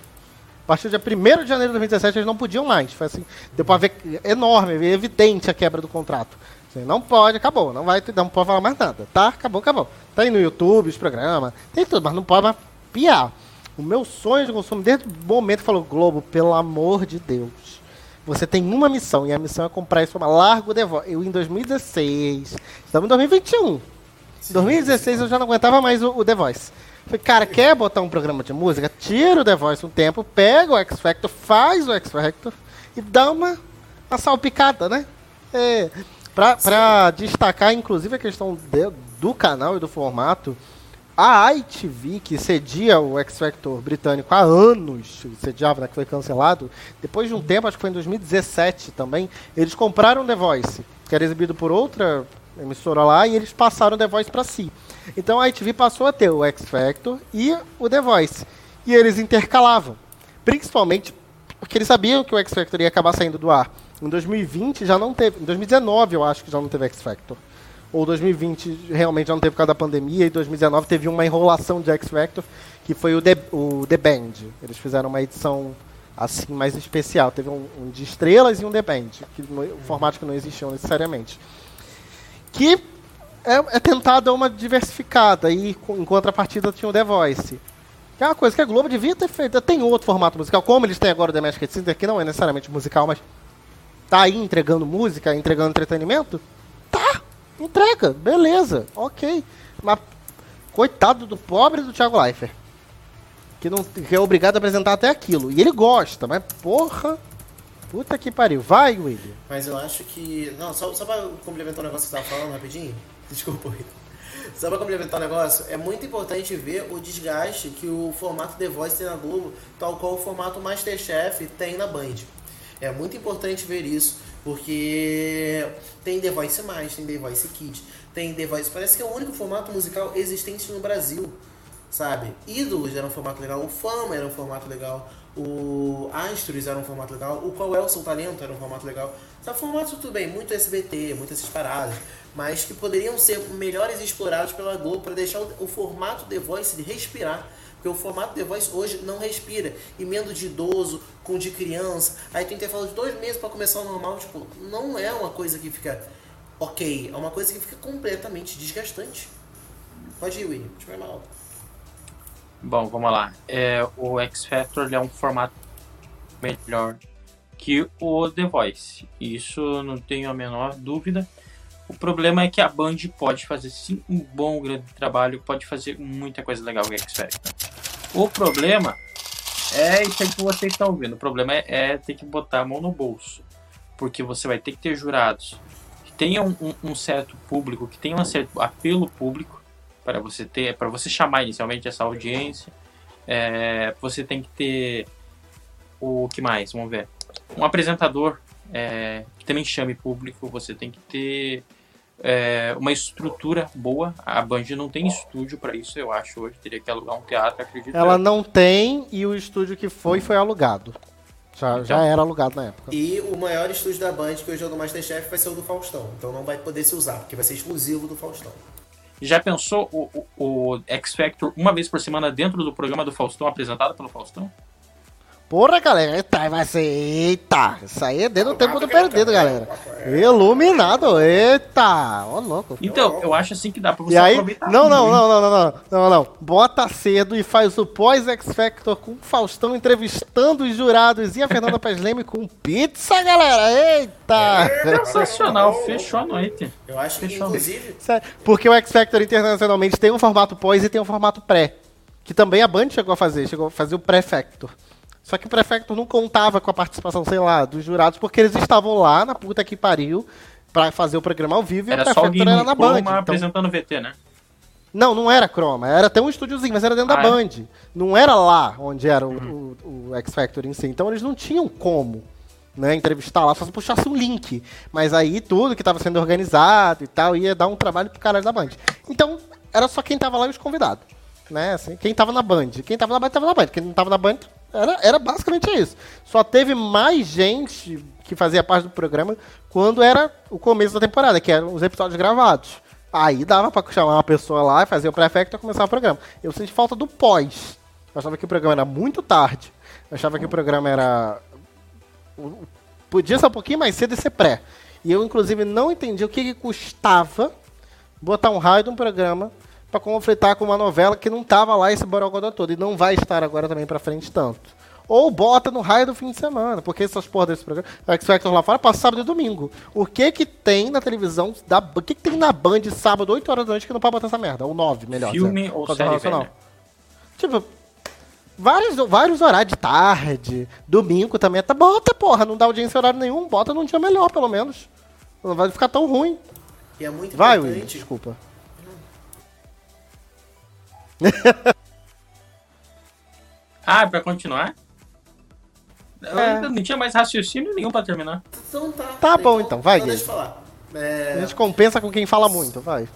[SPEAKER 1] A partir do dia 1 de janeiro de 2017 eles não podiam mais. Foi assim, deu pra ver enorme, evidente a quebra do contrato. Assim, não pode, acabou, não vai, não pode falar mais nada, tá? Acabou, acabou. Tá aí no YouTube, os programas, tem tudo, mas não pode mais piar. O meu sonho de consumo, desde o momento falou, Globo, pelo amor de Deus, você tem uma missão, e a missão é comprar isso, largo The Voice. Eu, em 2016, estamos em 2021. Em 2016 eu já não aguentava mais o, o The Voice. Falei, cara, quer botar um programa de música? Tira o The Voice um tempo, pega o X Factor, faz o X Factor e dá uma, uma salpicada, né? É, pra, pra destacar, inclusive, a questão de, do canal e do formato, a ITV, que cedia o X Factor britânico há anos, sediava, né, que foi cancelado, depois de um tempo, acho que foi em 2017 também, eles compraram The Voice, que era exibido por outra emissora lá, e eles passaram The Voice para si. Então a ITV passou a ter o X Factor e o The Voice. E eles intercalavam. Principalmente porque eles sabiam que o X Factor ia acabar saindo do ar. Em 2020 já não teve. Em 2019 eu acho que já não teve X Factor ou 2020 realmente já não teve por causa da pandemia, e 2019 teve uma enrolação de X Factor, que foi o The, o The Band. Eles fizeram uma edição assim, mais especial. Teve um, um de estrelas e um depende, que no, formatos que não existiam necessariamente. Que é, é tentar dar uma diversificada, e em contrapartida tinha o The Voice. Que é uma coisa que a Globo devia ter feito. Tem outro formato musical, como eles têm agora o The Magic Center, que não é necessariamente musical, mas tá aí entregando música, entregando entretenimento. Entrega, beleza, ok. Mas coitado do pobre do Thiago Leifert que não que é obrigado a apresentar até aquilo. E ele gosta, mas porra. Puta que pariu. Vai, William.
[SPEAKER 7] Mas eu acho que. Não, só, só pra complementar o negócio que você tava falando rapidinho. Desculpa, William. Só pra complementar o negócio, é muito importante ver o desgaste que o formato The Voice tem na Globo, tal qual o formato Masterchef tem na Band. É muito importante ver isso, porque tem The Voice Mais, tem The Voice Kids, tem The Voice. Parece que é o único formato musical existente no Brasil sabe? Ídolos era um formato legal, o Fama era um formato legal, o Astros era um formato legal, o Qual é o Seu Talento era um formato legal. Sabe, formatos tudo bem, muito SBT, muitas essas paradas, mas que poderiam ser melhores explorados pela Globo para deixar o, o, formato The Voice de respirar. Porque o formato The Voice hoje não respira. Emendo de idoso, com de criança. Aí tem intervalo de dois meses para começar o normal. Tipo, não é uma coisa que fica ok. É uma coisa que fica completamente desgastante. Pode ir, William. Deixa eu mal.
[SPEAKER 2] Bom, vamos lá. É, o X Factor é um formato melhor que o The Voice. Isso não tenho a menor dúvida. O problema é que a Band pode fazer sim um bom grande trabalho, pode fazer muita coisa legal com o X Factor. O problema é isso aí que você está ouvindo. O problema é, é, ter que botar a mão no bolso. Porque você vai ter que ter jurados que tenham um, um certo público, que tenham um certo apelo público para você ter, para você chamar inicialmente essa audiência, é, você tem que ter o que mais? Vamos ver. Um apresentador é, que também chame público, você tem que ter é, uma estrutura boa. A Band não tem estúdio para isso, eu acho. Hoje teria que alugar um teatro, acredito.
[SPEAKER 1] Ela eu. não tem e o estúdio que foi foi alugado. Já, então. já era alugado na época.
[SPEAKER 7] E o maior estúdio da Band, que hoje é o do Masterchef, vai ser o do Faustão. Então não vai poder se usar, porque vai ser exclusivo do Faustão.
[SPEAKER 2] Já pensou o, o, o X Factor uma vez por semana dentro do programa do Faustão, apresentado pelo Faustão?
[SPEAKER 1] Porra, galera, eita, vai ser. Eita! Isso aí é dentro do tempo do perdido, galera. Iluminado, eita! Ó, louco.
[SPEAKER 2] Então, eu acho assim que dá pra você
[SPEAKER 1] e aí, aproveitar. Não, não, não, não, não, não, não, não. Bota cedo e faz o pós-X Factor com o Faustão entrevistando os jurados e a Fernanda Paz Leme com pizza, galera. Eita!
[SPEAKER 2] É, sensacional, fechou a noite.
[SPEAKER 7] Eu acho que, fechou. inclusive.
[SPEAKER 1] Porque o X Factor internacionalmente tem um formato pós e tem um formato pré. Que também a Band chegou a fazer, chegou a fazer o pré-factor. Só que o prefeito não contava com a participação, sei lá, dos jurados, porque eles estavam lá na puta que pariu pra fazer o programa ao vivo
[SPEAKER 2] era
[SPEAKER 1] e o
[SPEAKER 2] prefeito era na Band. Então... apresentando VT, né?
[SPEAKER 1] Não, não era Chroma. Era até um estúdiozinho, mas era dentro ah, da é? Band. Não era lá onde era o, uhum. o, o X Factor em si. Então eles não tinham como né, entrevistar lá, só se puxasse um link. Mas aí tudo que estava sendo organizado e tal ia dar um trabalho pro cara da Band. Então era só quem tava lá e os convidados. Né, assim, quem tava na Band. Quem tava na Band, tava na Band. Quem não tava na Band, era, era basicamente isso. Só teve mais gente que fazia parte do programa quando era o começo da temporada, que eram os episódios gravados. Aí dava pra chamar uma pessoa lá, fazer o prefeito e começar o programa. Eu senti falta do pós. Eu achava que o programa era muito tarde. Eu achava que o programa era. Podia ser um pouquinho mais cedo e ser pré. E eu, inclusive, não entendi o que, que custava botar um raio de um programa para conflitar com uma novela que não tava lá esse borogodó todo. E não vai estar agora também para frente tanto. Ou bota no raio do fim de semana, porque essas porra desse programa. O X Factor lá fora passa sábado e domingo. O que que tem na televisão, da, o que que tem na Band sábado, 8 horas da noite, que não pode botar essa merda? Ou 9, melhor.
[SPEAKER 2] Filme ou série nacional.
[SPEAKER 1] Tipo, vários, vários horários de tarde, domingo também. Tá, bota, porra, não dá audiência horário nenhum, bota num dia melhor, pelo menos. Não vai ficar tão ruim.
[SPEAKER 7] E é muito
[SPEAKER 1] vai, importante. Will, desculpa.
[SPEAKER 2] ah, pra continuar? É. Eu não tinha mais raciocínio nenhum pra terminar.
[SPEAKER 1] Então tá. Tá bom então, vai, Deixa eu falar. É... A gente compensa com quem fala muito, vai.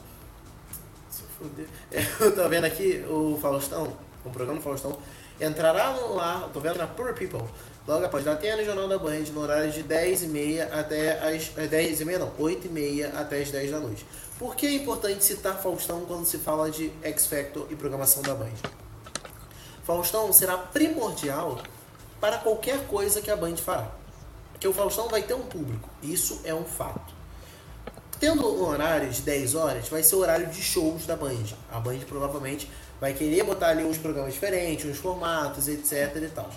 [SPEAKER 7] Eu tô vendo aqui o Faustão, o programa Faustão, entrará lá, tô vendo na Poor People, logo após da TN Jornal da Band, no horário de 10h30 até as. 10h30 é, não, 8h30 até as 10 da noite. Por que é importante citar Faustão quando se fala de X Factor e programação da Band? Faustão será primordial para qualquer coisa que a Band fará. Porque o Faustão vai ter um público. Isso é um fato. Tendo um horário de 10 horas, vai ser o horário de shows da Band. A Band provavelmente vai querer botar ali uns programas diferentes, uns formatos, etc e tal.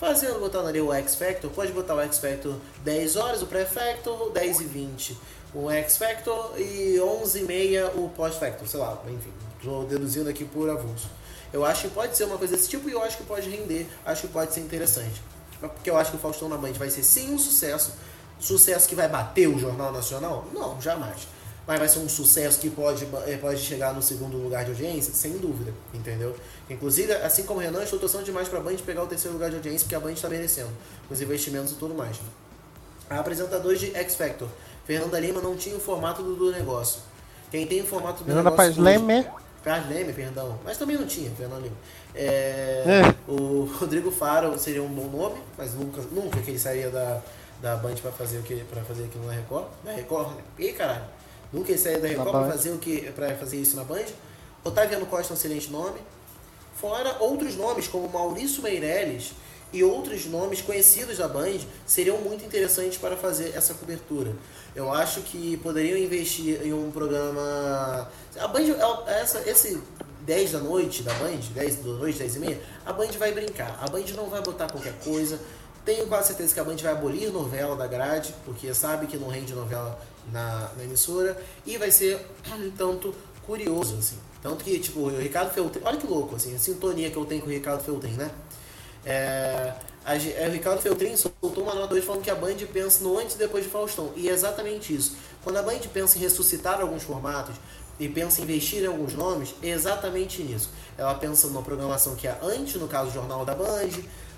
[SPEAKER 7] Fazendo, botando ali o X Factor, pode botar o X Factor 10 horas, o Pré-Factor 10 e 20, o X Factor e 11 e meia o Post-Factor, sei lá, enfim, estou deduzindo aqui por avulso. Eu acho que pode ser uma coisa desse tipo e eu acho que pode render, acho que pode ser interessante. Porque eu acho que o Faustão na Band vai ser sim um sucesso. Sucesso que vai bater o Jornal Nacional? Não, jamais. Mas vai ser um sucesso que pode, eh, pode chegar no segundo lugar de audiência? Sem dúvida, entendeu? Inclusive, assim como o Renan, estou torcendo demais para a Band pegar o terceiro lugar de audiência, porque a Band está merecendo, os investimentos e tudo mais. A apresentadora de X Factor, Fernanda Lima, não tinha o formato do, do negócio. Quem tem o formato do
[SPEAKER 1] Fernanda
[SPEAKER 7] negócio...
[SPEAKER 1] Fernanda Paz Leme.
[SPEAKER 7] Paz Leme, perdão. Mas também não tinha, Fernanda Lima. É, é. O Rodrigo Faro seria um bom nome, mas nunca, nunca que ele sairia da, da Band para fazer o que para fazer aquilo na Record. Na Record? Ih, caralho. Nunca ele sairia da Record para fazer o que para fazer isso na Band. Otaviano Costa é um excelente nome. Fora outros nomes como Maurício Meirelles e outros nomes conhecidos da Band seriam muito interessantes para fazer essa cobertura. Eu acho que poderiam investir em um programa. A Band, essa, esse 10 da noite da Band, 10 da noite, 10 e meia, a Band vai brincar. A Band não vai botar qualquer coisa. Tenho quase certeza que a Band vai abolir novela da grade, porque sabe que não rende novela na, na emissora. E vai ser um tanto curioso, assim. Tanto que, tipo, o Ricardo Feltrin... Olha que louco, assim, a sintonia que eu tenho com o Ricardo Feltrin, né? É, a, é, o Ricardo Feltrin soltou uma nota hoje falando que a Band pensa no antes e depois de Faustão. E é exatamente isso. Quando a Band pensa em ressuscitar alguns formatos, e pensa em investir em alguns nomes é exatamente nisso. Ela pensa numa programação que é antes, no caso, o Jornal da Band,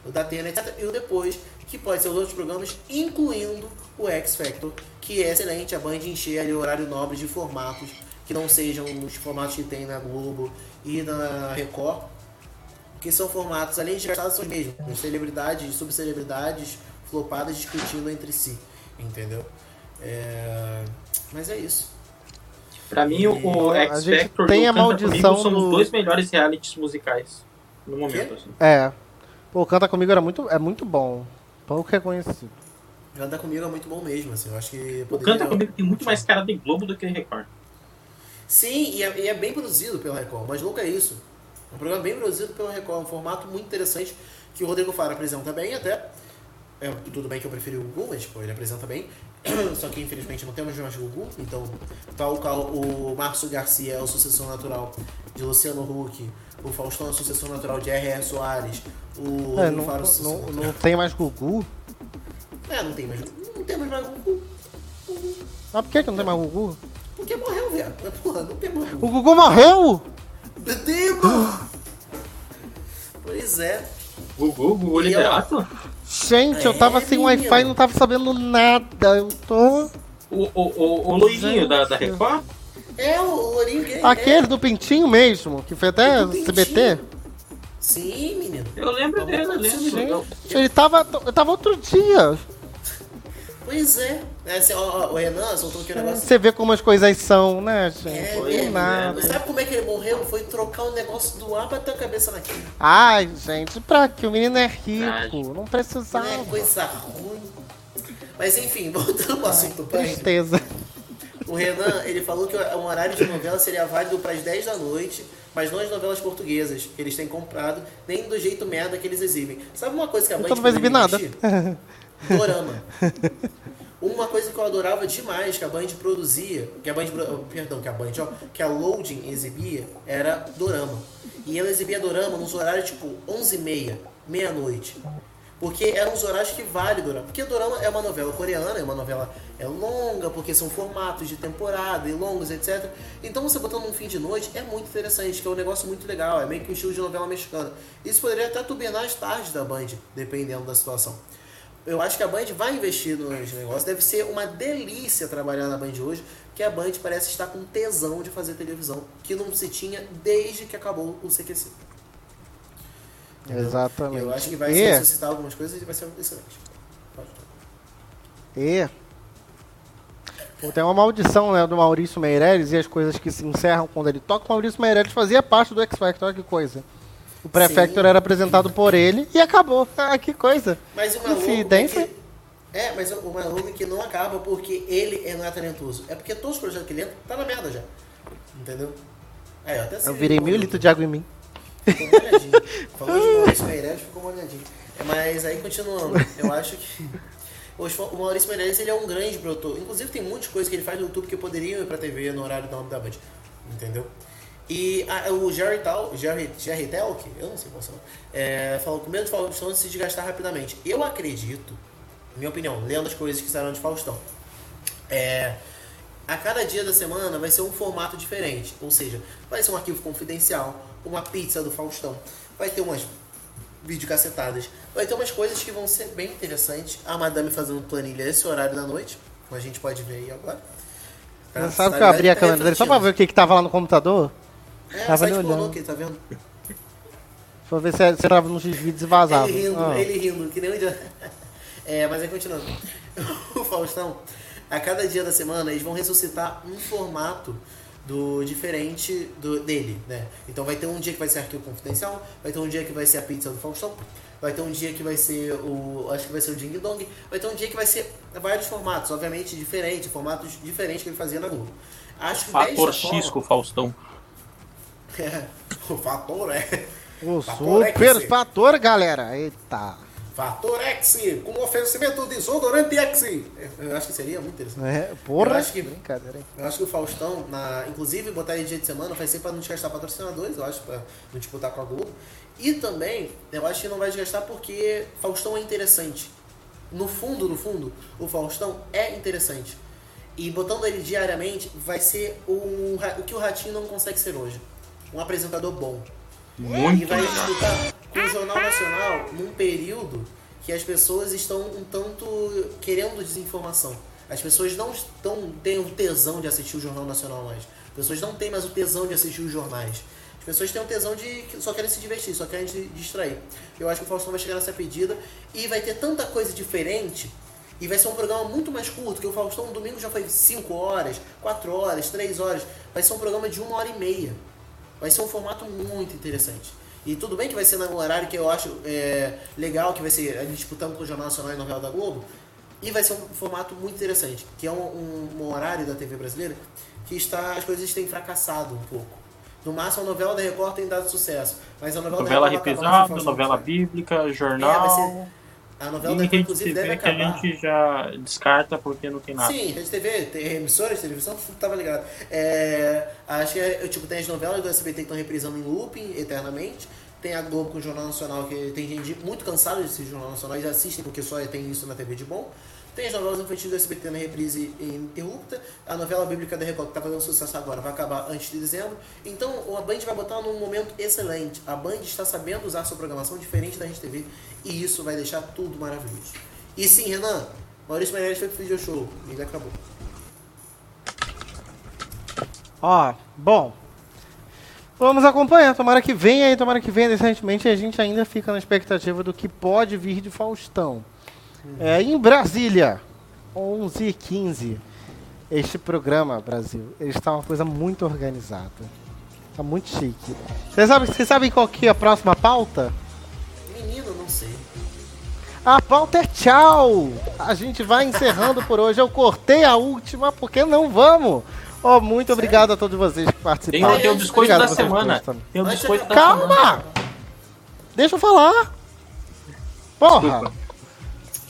[SPEAKER 7] o da Tena, etc. E o depois, que pode ser os outros programas, incluindo o X Factor, que é excelente a Band encher ali o horário nobre de formatos que não sejam os formatos que tem na Globo e na Record, que são formatos, além de gastados, são os mesmos. Celebridades, subcelebridades flopadas discutindo entre si. Entendeu? É... Mas é isso.
[SPEAKER 2] Pra mim, o X Factor
[SPEAKER 1] tem a maldição
[SPEAKER 2] são do... os dois melhores realities musicais no momento. Assim.
[SPEAKER 1] É. Pô, Canta Comigo era muito, é muito bom. Pouco reconhecido.
[SPEAKER 7] Canta Comigo é muito bom mesmo, assim. Eu acho que. O
[SPEAKER 2] Canta Comigo tem muito mais cara de Globo do que Record.
[SPEAKER 7] Sim, e é, e é bem produzido pelo Record, mas louco é isso. É um programa bem produzido pelo Record, um formato muito interessante que o Rodrigo Faro apresenta bem até. É, tudo bem que eu preferi o Gugu, mas tipo, ele apresenta bem. Só que infelizmente não temos mais Gugu, então tal qual o Márcio Garcia é o sucessor natural de Luciano Huck, o Faustão é o sucessor natural de R.R. Soares, o
[SPEAKER 1] é, não, Faro não, não, não tem mais Gugu?
[SPEAKER 7] É, não tem mais Não tem mais Gugu.
[SPEAKER 1] Mas por que, que não tem mais Gugu?
[SPEAKER 7] Porque morreu, velho. Porra, não tem mais
[SPEAKER 1] Gugu. O Gugu morreu?
[SPEAKER 7] Deus! pois é.
[SPEAKER 2] Gugu, Gugu Liberato?
[SPEAKER 1] Gente, é, eu tava sem Wi-Fi e não tava sabendo nada. Eu tô.
[SPEAKER 2] O, o, o, o loirinho da, da Record?
[SPEAKER 7] É, o loirinho gay.
[SPEAKER 1] Aquele é. do Pintinho mesmo, que foi até CBT.
[SPEAKER 7] Sim, menino.
[SPEAKER 2] Eu lembro dele, eu lembro.
[SPEAKER 1] Gente, ele tava, eu tava outro dia.
[SPEAKER 7] Pois é. É assim, ó, ó, o Renan soltou aquele negócio.
[SPEAKER 1] Você vê como as coisas são, né, gente?
[SPEAKER 7] É, Foi é, nada. Sabe como é que ele morreu? Foi trocar um negócio do ar pra ter a cabeça naquilo.
[SPEAKER 1] Ai, gente, pra que? O menino é rico. Não precisava. Não
[SPEAKER 7] é coisa ruim. Mas enfim, voltando pro assunto
[SPEAKER 1] Ai, Tristeza.
[SPEAKER 7] O Renan, ele falou que o horário de novela seria válido para as 10 da noite, mas não as novelas portuguesas que eles têm comprado, nem do jeito merda que eles exibem. Sabe uma coisa que a Band
[SPEAKER 1] então não vai exibir nada.
[SPEAKER 7] Dorama. Uma coisa que eu adorava demais que a Band produzia, que a Band, perdão, que a Band, ó, que a Loading exibia, era Dorama. E ela exibia Dorama nos horários tipo 11h30, meia-noite. Porque eram os horários que vale Dorama. Porque Dorama é uma novela coreana, é uma novela é longa, porque são formatos de temporada e longos, etc. Então você botando um fim de noite é muito interessante, que é um negócio muito legal, é meio que um estilo de novela mexicana. Isso poderia até turbinar as tardes da Band, dependendo da situação eu acho que a Band vai investir nos negócios. Deve ser uma delícia trabalhar na Band hoje, que a Band parece estar com tesão de fazer televisão, que não se tinha desde que acabou o CQC.
[SPEAKER 1] Exatamente.
[SPEAKER 7] Eu acho que vai e... ressuscitar algumas coisas e vai ser excelente.
[SPEAKER 1] E tem uma maldição né, do Maurício Meirelles e as coisas que se encerram quando ele toca. O Maurício Meirelles fazia parte do X Factor, olha que coisa. O Prefector era apresentado por ele e acabou. Ah, que coisa.
[SPEAKER 7] Mas o maluco. É, que, é, mas o maluco que não acaba porque ele é, não é talentoso. É porque todos os projetos que ele entra tá na merda já. Entendeu?
[SPEAKER 1] É, eu até Eu virei mil litros de água em mim.
[SPEAKER 7] Ficou molhadinho. Falou de Maurício Meirelles, ficou molhadinho. Mas aí continuando, eu acho que. O Maurício Meirelles ele é um grande produtor. Inclusive tem muitas coisas que ele faz no YouTube que poderiam ir pra TV no horário da da Band. Entendeu? E a, o Jerry Tal, Jerry, Jerry Telk, eu não sei qual é, falou que o medo de Faustão se desgastar rapidamente. Eu acredito, minha opinião, lendo as coisas que saíram de Faustão, é, a cada dia da semana vai ser um formato diferente. Ou seja, vai ser um arquivo confidencial, uma pizza do Faustão, vai ter umas videocacetadas, vai ter umas coisas que vão ser bem interessantes. A Madame fazendo planilha esse horário da noite, como a gente pode ver aí agora.
[SPEAKER 1] Você sabe que eu abri a câmera dele só pra ver o que, que tava lá no computador?
[SPEAKER 7] É, Tava site olhando. aqui, tá vendo?
[SPEAKER 1] Vou ver se você tava nos vídeos e vazava.
[SPEAKER 7] Ele rindo, ah. ele rindo, que nem um dia. É, mas aí continuando. O Faustão, a cada dia da semana, eles vão ressuscitar um formato do diferente do, dele, né? Então vai ter um dia que vai ser arquivo confidencial, vai ter um dia que vai ser a pizza do Faustão, vai ter um dia que vai ser o. Acho que vai ser o Ding Dong, vai ter um dia que vai ser vários formatos, obviamente diferentes, formatos diferentes que ele fazia na Globo.
[SPEAKER 2] Acho que Fator X com o Faustão.
[SPEAKER 7] O fator é.
[SPEAKER 1] O fator super X. fator, galera. Eita.
[SPEAKER 7] Fator X, com oferecimento de desodorante X. Eu acho que seria muito interessante.
[SPEAKER 1] É, porra.
[SPEAKER 7] Eu acho que, brincadeira. Eu acho que o Faustão, na, inclusive, botar ele dia de semana vai ser para não desgastar patrocinadores, eu acho, para não disputar com a Globo. E também, eu acho que não vai desgastar porque Faustão é interessante. No fundo, no fundo, o Faustão é interessante. E botando ele diariamente, vai ser um, o que o Ratinho não consegue ser hoje um apresentador bom. Muito e vai disputar com o Jornal Nacional num período que as pessoas estão um tanto querendo desinformação. As pessoas não estão, têm o tesão de assistir o Jornal Nacional mais. As pessoas não têm mais o tesão de assistir os jornais. As pessoas têm o tesão de só querem se divertir, só querem se distrair. Eu acho que o Faustão vai chegar nessa pedida e vai ter tanta coisa diferente e vai ser um programa muito mais curto, que o Faustão domingo já foi 5 horas, 4 horas, 3 horas. Vai ser um programa de uma hora e meia. Vai ser um formato muito interessante. E tudo bem que vai ser no horário que eu acho é, legal, que vai ser a gente disputando com o Jornal Nacional e Novela da Globo. E vai ser um formato muito interessante, que é um, um, um horário da TV brasileira que está, as coisas têm fracassado um pouco. No máximo, a novela da Record tem dado sucesso. Mas a novela,
[SPEAKER 2] novela reprisada, novela bíblica, jornal. É, vai ser, a novela da inclusive, deve acabar. que a gente já descarta porque não tem nada.
[SPEAKER 7] Sim, Rede TV, tem emissoras de televisão, tudo tava ligado. É, acho que é, tipo, tem as novelas do SBT que estão reprisando em looping eternamente. Tem a Globo com o Jornal Nacional, que tem gente muito cansada desse Jornal Nacional e assistem porque só tem isso na TV de bom. Tem as novelas infantis do SBT na reprise ininterrupta. A novela bíblica da Record, que está fazendo sucesso agora, vai acabar antes de dezembro. Então, a Band vai botar num momento excelente. A Band está sabendo usar sua programação diferente da Rede TV. E isso vai deixar tudo maravilhoso. E sim, Renan, Maurício Meirelles foi pro video show. Ele acabou.
[SPEAKER 1] Ó, bom. Vamos acompanhar. Tomara que venha aí, tomara que venha decentemente. A gente ainda fica na expectativa do que pode vir de Faustão. É, em Brasília, 11 h 15 este programa, Brasil, ele está uma coisa muito organizada. Está muito chique. Vocês sabem, vocês qual que é a próxima pauta?
[SPEAKER 7] Menino, não sei.
[SPEAKER 1] A pauta é tchau! A gente vai encerrando por hoje. Eu cortei a última porque não vamos. Oh, muito Sério? obrigado a todos vocês que participaram.
[SPEAKER 2] Tem, tem o biscoito obrigado da semana. Tem o biscoito da
[SPEAKER 1] Calma! Semana. Deixa eu falar. Porra! Desculpa.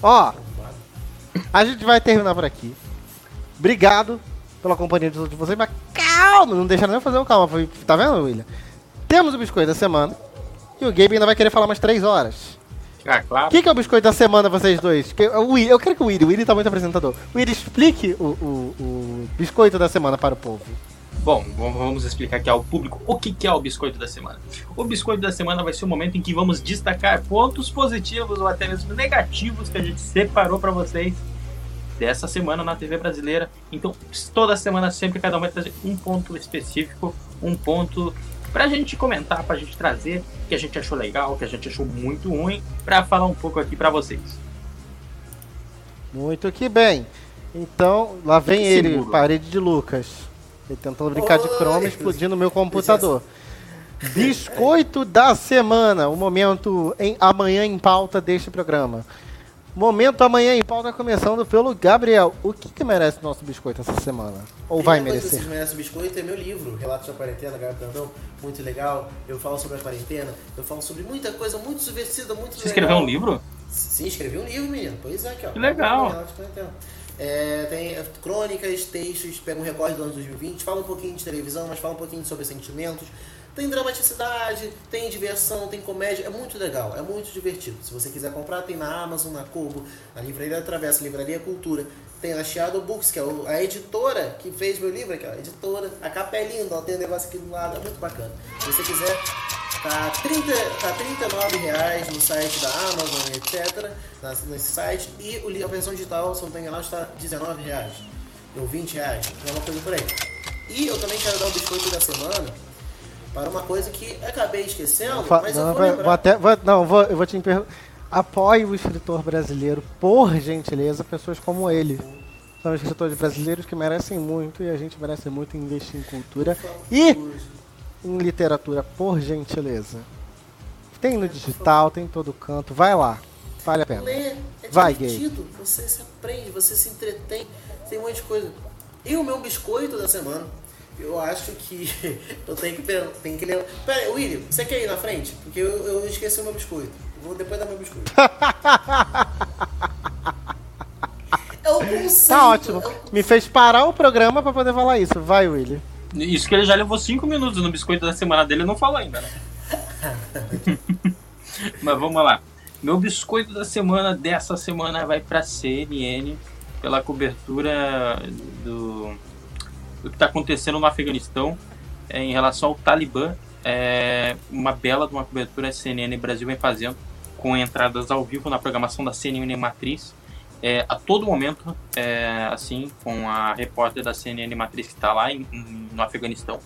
[SPEAKER 1] Ó, a gente vai terminar por aqui. Obrigado pela companhia de todos vocês, mas calma, não deixa nem fazer o calma. Tá vendo, William? Temos o biscoito da semana e o Gabe ainda vai querer falar mais três horas.
[SPEAKER 2] Ah, claro.
[SPEAKER 1] O que, que, é o biscoito da semana, vocês dois? Que, o, eu quero que o Willy, o Willy tá muito apresentador. O Willy explique o, o, o biscoito da semana para o povo.
[SPEAKER 2] Bom, vamos explicar aqui ao público o que é o biscoito da semana. O biscoito da semana vai ser o momento em que vamos destacar pontos positivos ou até mesmo negativos que a gente separou para vocês dessa semana na TV brasileira. Então, toda semana, sempre cada um vai trazer um ponto específico, um ponto pra gente comentar, pra gente trazer que a gente achou legal, que a gente achou muito ruim, para falar um pouco aqui para vocês.
[SPEAKER 1] Muito que bem. Então, lá vem ele, parede de Lucas. Ele tentando brincar de Chrome explodindo o meu computador. Biscoito da semana, o momento em amanhã em pauta deste programa. Momento amanhã em pauta começando pelo Gabriel. O que, que merece nosso biscoito essa semana? Ou vai merecer?
[SPEAKER 7] Vocês merecem biscoito é meu livro, Relatos da Quarentena, Gabriel Brandão. Muito legal. Eu falo sobre a quarentena, eu falo sobre muita coisa muito subversiva, muito
[SPEAKER 2] Você escreveu um livro?
[SPEAKER 7] Sim, escrevi um livro, menino. Pois é, aqui, ó.
[SPEAKER 2] Que legal.
[SPEAKER 7] É, tem crônicas, textos, pega um recorde do ano 2020, fala um pouquinho de televisão, mas fala um pouquinho sobre sentimentos. Tem dramaticidade, tem diversão, tem comédia, é muito legal, é muito divertido. Se você quiser comprar, tem na Amazon, na Kobo, na Livraria Travessa, Livraria Cultura. Tem na Shadow Books, que é a editora que fez meu livro, aqui, ó, a editora. A capa é linda, tem um negócio aqui do lado, é muito bacana. Se você quiser, tá, 30, tá 39 reais no site da Amazon, etc. Nesse site. E a versão digital, se não me engano, está 19 reais. Ou 20 reais, é uma coisa por aí. E eu também quero dar o biscoito da semana para uma coisa que acabei esquecendo, Fa mas não, eu vou, vou,
[SPEAKER 1] vou até, vou, Não, vou, eu vou te perguntar. Apoie o escritor brasileiro, por gentileza, pessoas como ele. São escritores brasileiros que merecem muito e a gente merece muito investir em cultura e em literatura, por gentileza. Tem no digital, tem em todo canto, vai lá. Vale a pena.
[SPEAKER 7] Ler é vai, gay. Você se aprende, você se entretém, tem um monte de coisa. E o meu biscoito da semana eu acho que eu tenho que, tenho que ler. Pera William, você quer ir na frente? Porque eu, eu esqueci o meu biscoito. Vou depois dar meu biscoito. é o conceito.
[SPEAKER 1] Tá ótimo. É. Me fez parar o programa pra poder falar isso. Vai, William.
[SPEAKER 2] Isso que ele já levou 5 minutos no biscoito da semana dele e não falou ainda, né? Mas vamos lá. Meu biscoito da semana dessa semana vai pra CNN pela cobertura do do que está acontecendo no Afeganistão é, em relação ao Talibã. É, uma bela de uma cobertura a CNN Brasil vem fazendo com entradas ao vivo na programação da CNN Matriz. É, a todo momento, é, assim, com a repórter da CNN Matriz que está lá em, em, no Afeganistão.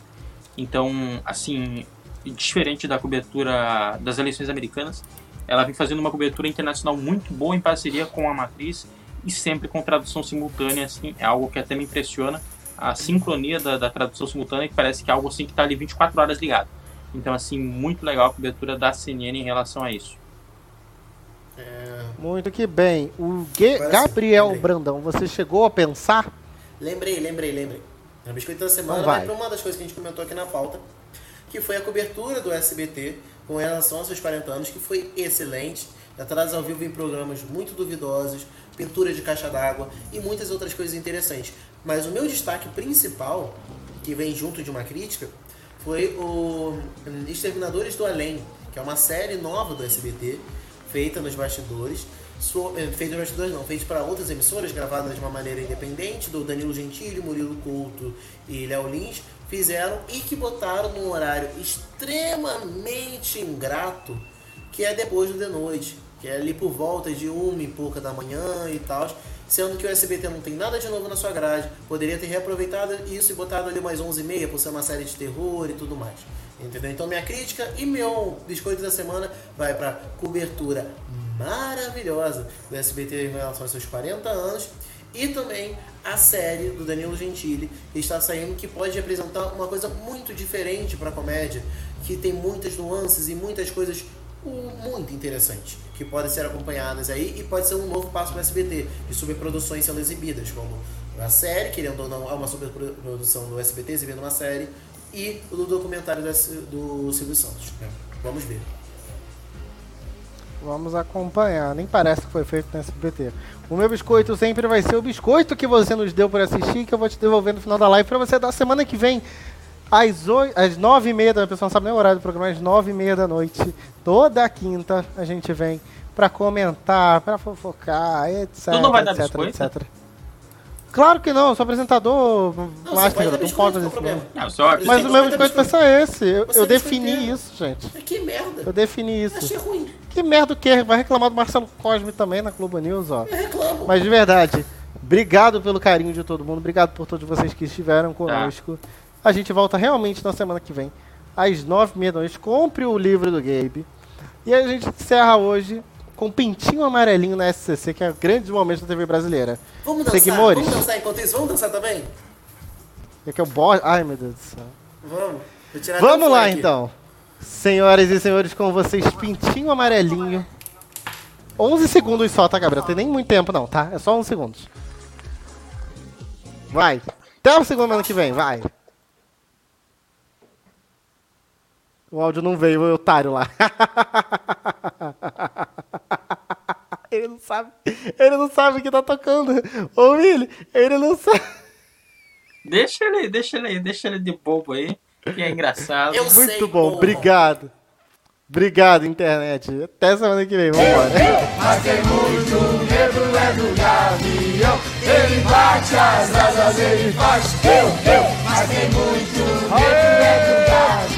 [SPEAKER 2] Então, assim, diferente da cobertura das eleições americanas, ela vem fazendo uma cobertura internacional muito boa em parceria com a Matriz e sempre com tradução simultânea, assim, é algo que até me impressiona a sincronia da, da tradução simultânea, que parece que é algo assim que está ali 24 horas ligado. Então, assim, muito legal a cobertura da CNN em relação a isso.
[SPEAKER 1] É... Muito que bem. O Ge Gabriel Brandão, você chegou a pensar?
[SPEAKER 7] Lembrei, lembrei, lembrei. A Biscoito da Semana vai para uma das coisas que a gente comentou aqui na pauta, que foi a cobertura do SBT com relação aos seus 40 anos, que foi excelente. Atrás ao vivo em programas muito duvidosos, pintura de caixa d'água e muitas outras coisas interessantes. Mas o meu destaque principal, que vem junto de uma crítica, foi o Exterminadores do Além, que é uma série nova do SBT, feita nos bastidores. So, eh, feita nos bastidores não, feita para outras emissoras, gravada de uma maneira independente, do Danilo Gentili, Murilo Couto e Léo Lins, fizeram e que botaram num horário extremamente ingrato, que é depois do de noite, que é ali por volta de uma e pouca da manhã e tal sendo que o SBT não tem nada de novo na sua grade, poderia ter reaproveitado isso e botado ali mais 11h30 por ser uma série de terror e tudo mais. Entendeu? Então minha crítica e meu biscoito da semana vai para cobertura maravilhosa do SBT em relação aos seus 40 anos e também a série do Danilo Gentili que está saindo que pode apresentar uma coisa muito diferente para a comédia, que tem muitas nuances e muitas coisas muito interessantes que podem ser acompanhadas aí e pode ser um novo passo para o SBT de superproduções sendo exibidas, como a série, querendo ou não, há uma superprodução do SBT exibindo uma série e o do documentário do, do Silvio Santos. Né? Vamos ver.
[SPEAKER 1] Vamos acompanhar. Nem parece que foi feito no SBT. O meu biscoito sempre vai ser o biscoito que você nos deu por assistir, que eu vou te devolver no final da live para você dar semana que vem às, oito, às nove e meia da noite, pessoal não sabe nem o horário do programa, às nove e meia da noite, toda quinta, a gente vem para comentar, para fofocar, etc. Tu
[SPEAKER 2] não vai etc, dar biscoito? etc.
[SPEAKER 1] Claro que não, eu sou apresentador
[SPEAKER 7] não, master, não pode fazer isso.
[SPEAKER 1] Não, Mas o meu biscoito vai ser esse. Eu, eu defini isso, gente.
[SPEAKER 7] Que merda.
[SPEAKER 1] Eu defini isso.
[SPEAKER 7] Achei ruim.
[SPEAKER 1] Que merda o que? Vai reclamar do Marcelo Cosme também na Globo News, ó.
[SPEAKER 7] Eu reclamo.
[SPEAKER 1] Mas de verdade, obrigado pelo carinho de todo mundo, obrigado por todos vocês que estiveram conosco. Tá. A gente volta realmente na semana que vem, às nove e meia da noite. Compre o livro do Gabe. E a gente encerra hoje com pintinho amarelinho na SCC, que é o grande momento da TV brasileira.
[SPEAKER 7] Vamos dançar, Seguimores. vamos dançar enquanto isso. Vamos dançar também?
[SPEAKER 1] É que é o boss... Ai, meu Deus do céu.
[SPEAKER 7] Vamos.
[SPEAKER 1] Vamos lá, aqui. então. Senhoras e senhores, com vocês, Pintinho Amarelinho. 11 segundos só, tá, Gabriel? Tem nem muito tempo, não, tá? É só 11 segundos. Vai. Até o segundo ano que vem, vai. O áudio não veio, o otário lá. ele não sabe. Ele não sabe que tá tocando. Ô, Willi, ele não sabe.
[SPEAKER 2] Deixa ele, deixa ele, deixa ele de bobo aí, que é engraçado.
[SPEAKER 1] Eu Muito sei, bom, obrigado. Obrigado, internet. Até semana que vem. Vambora. Mas tem muito medo é do gavião. Ele bate as asas, ele faz eu, eu. Mas tem muito medo é do gavião.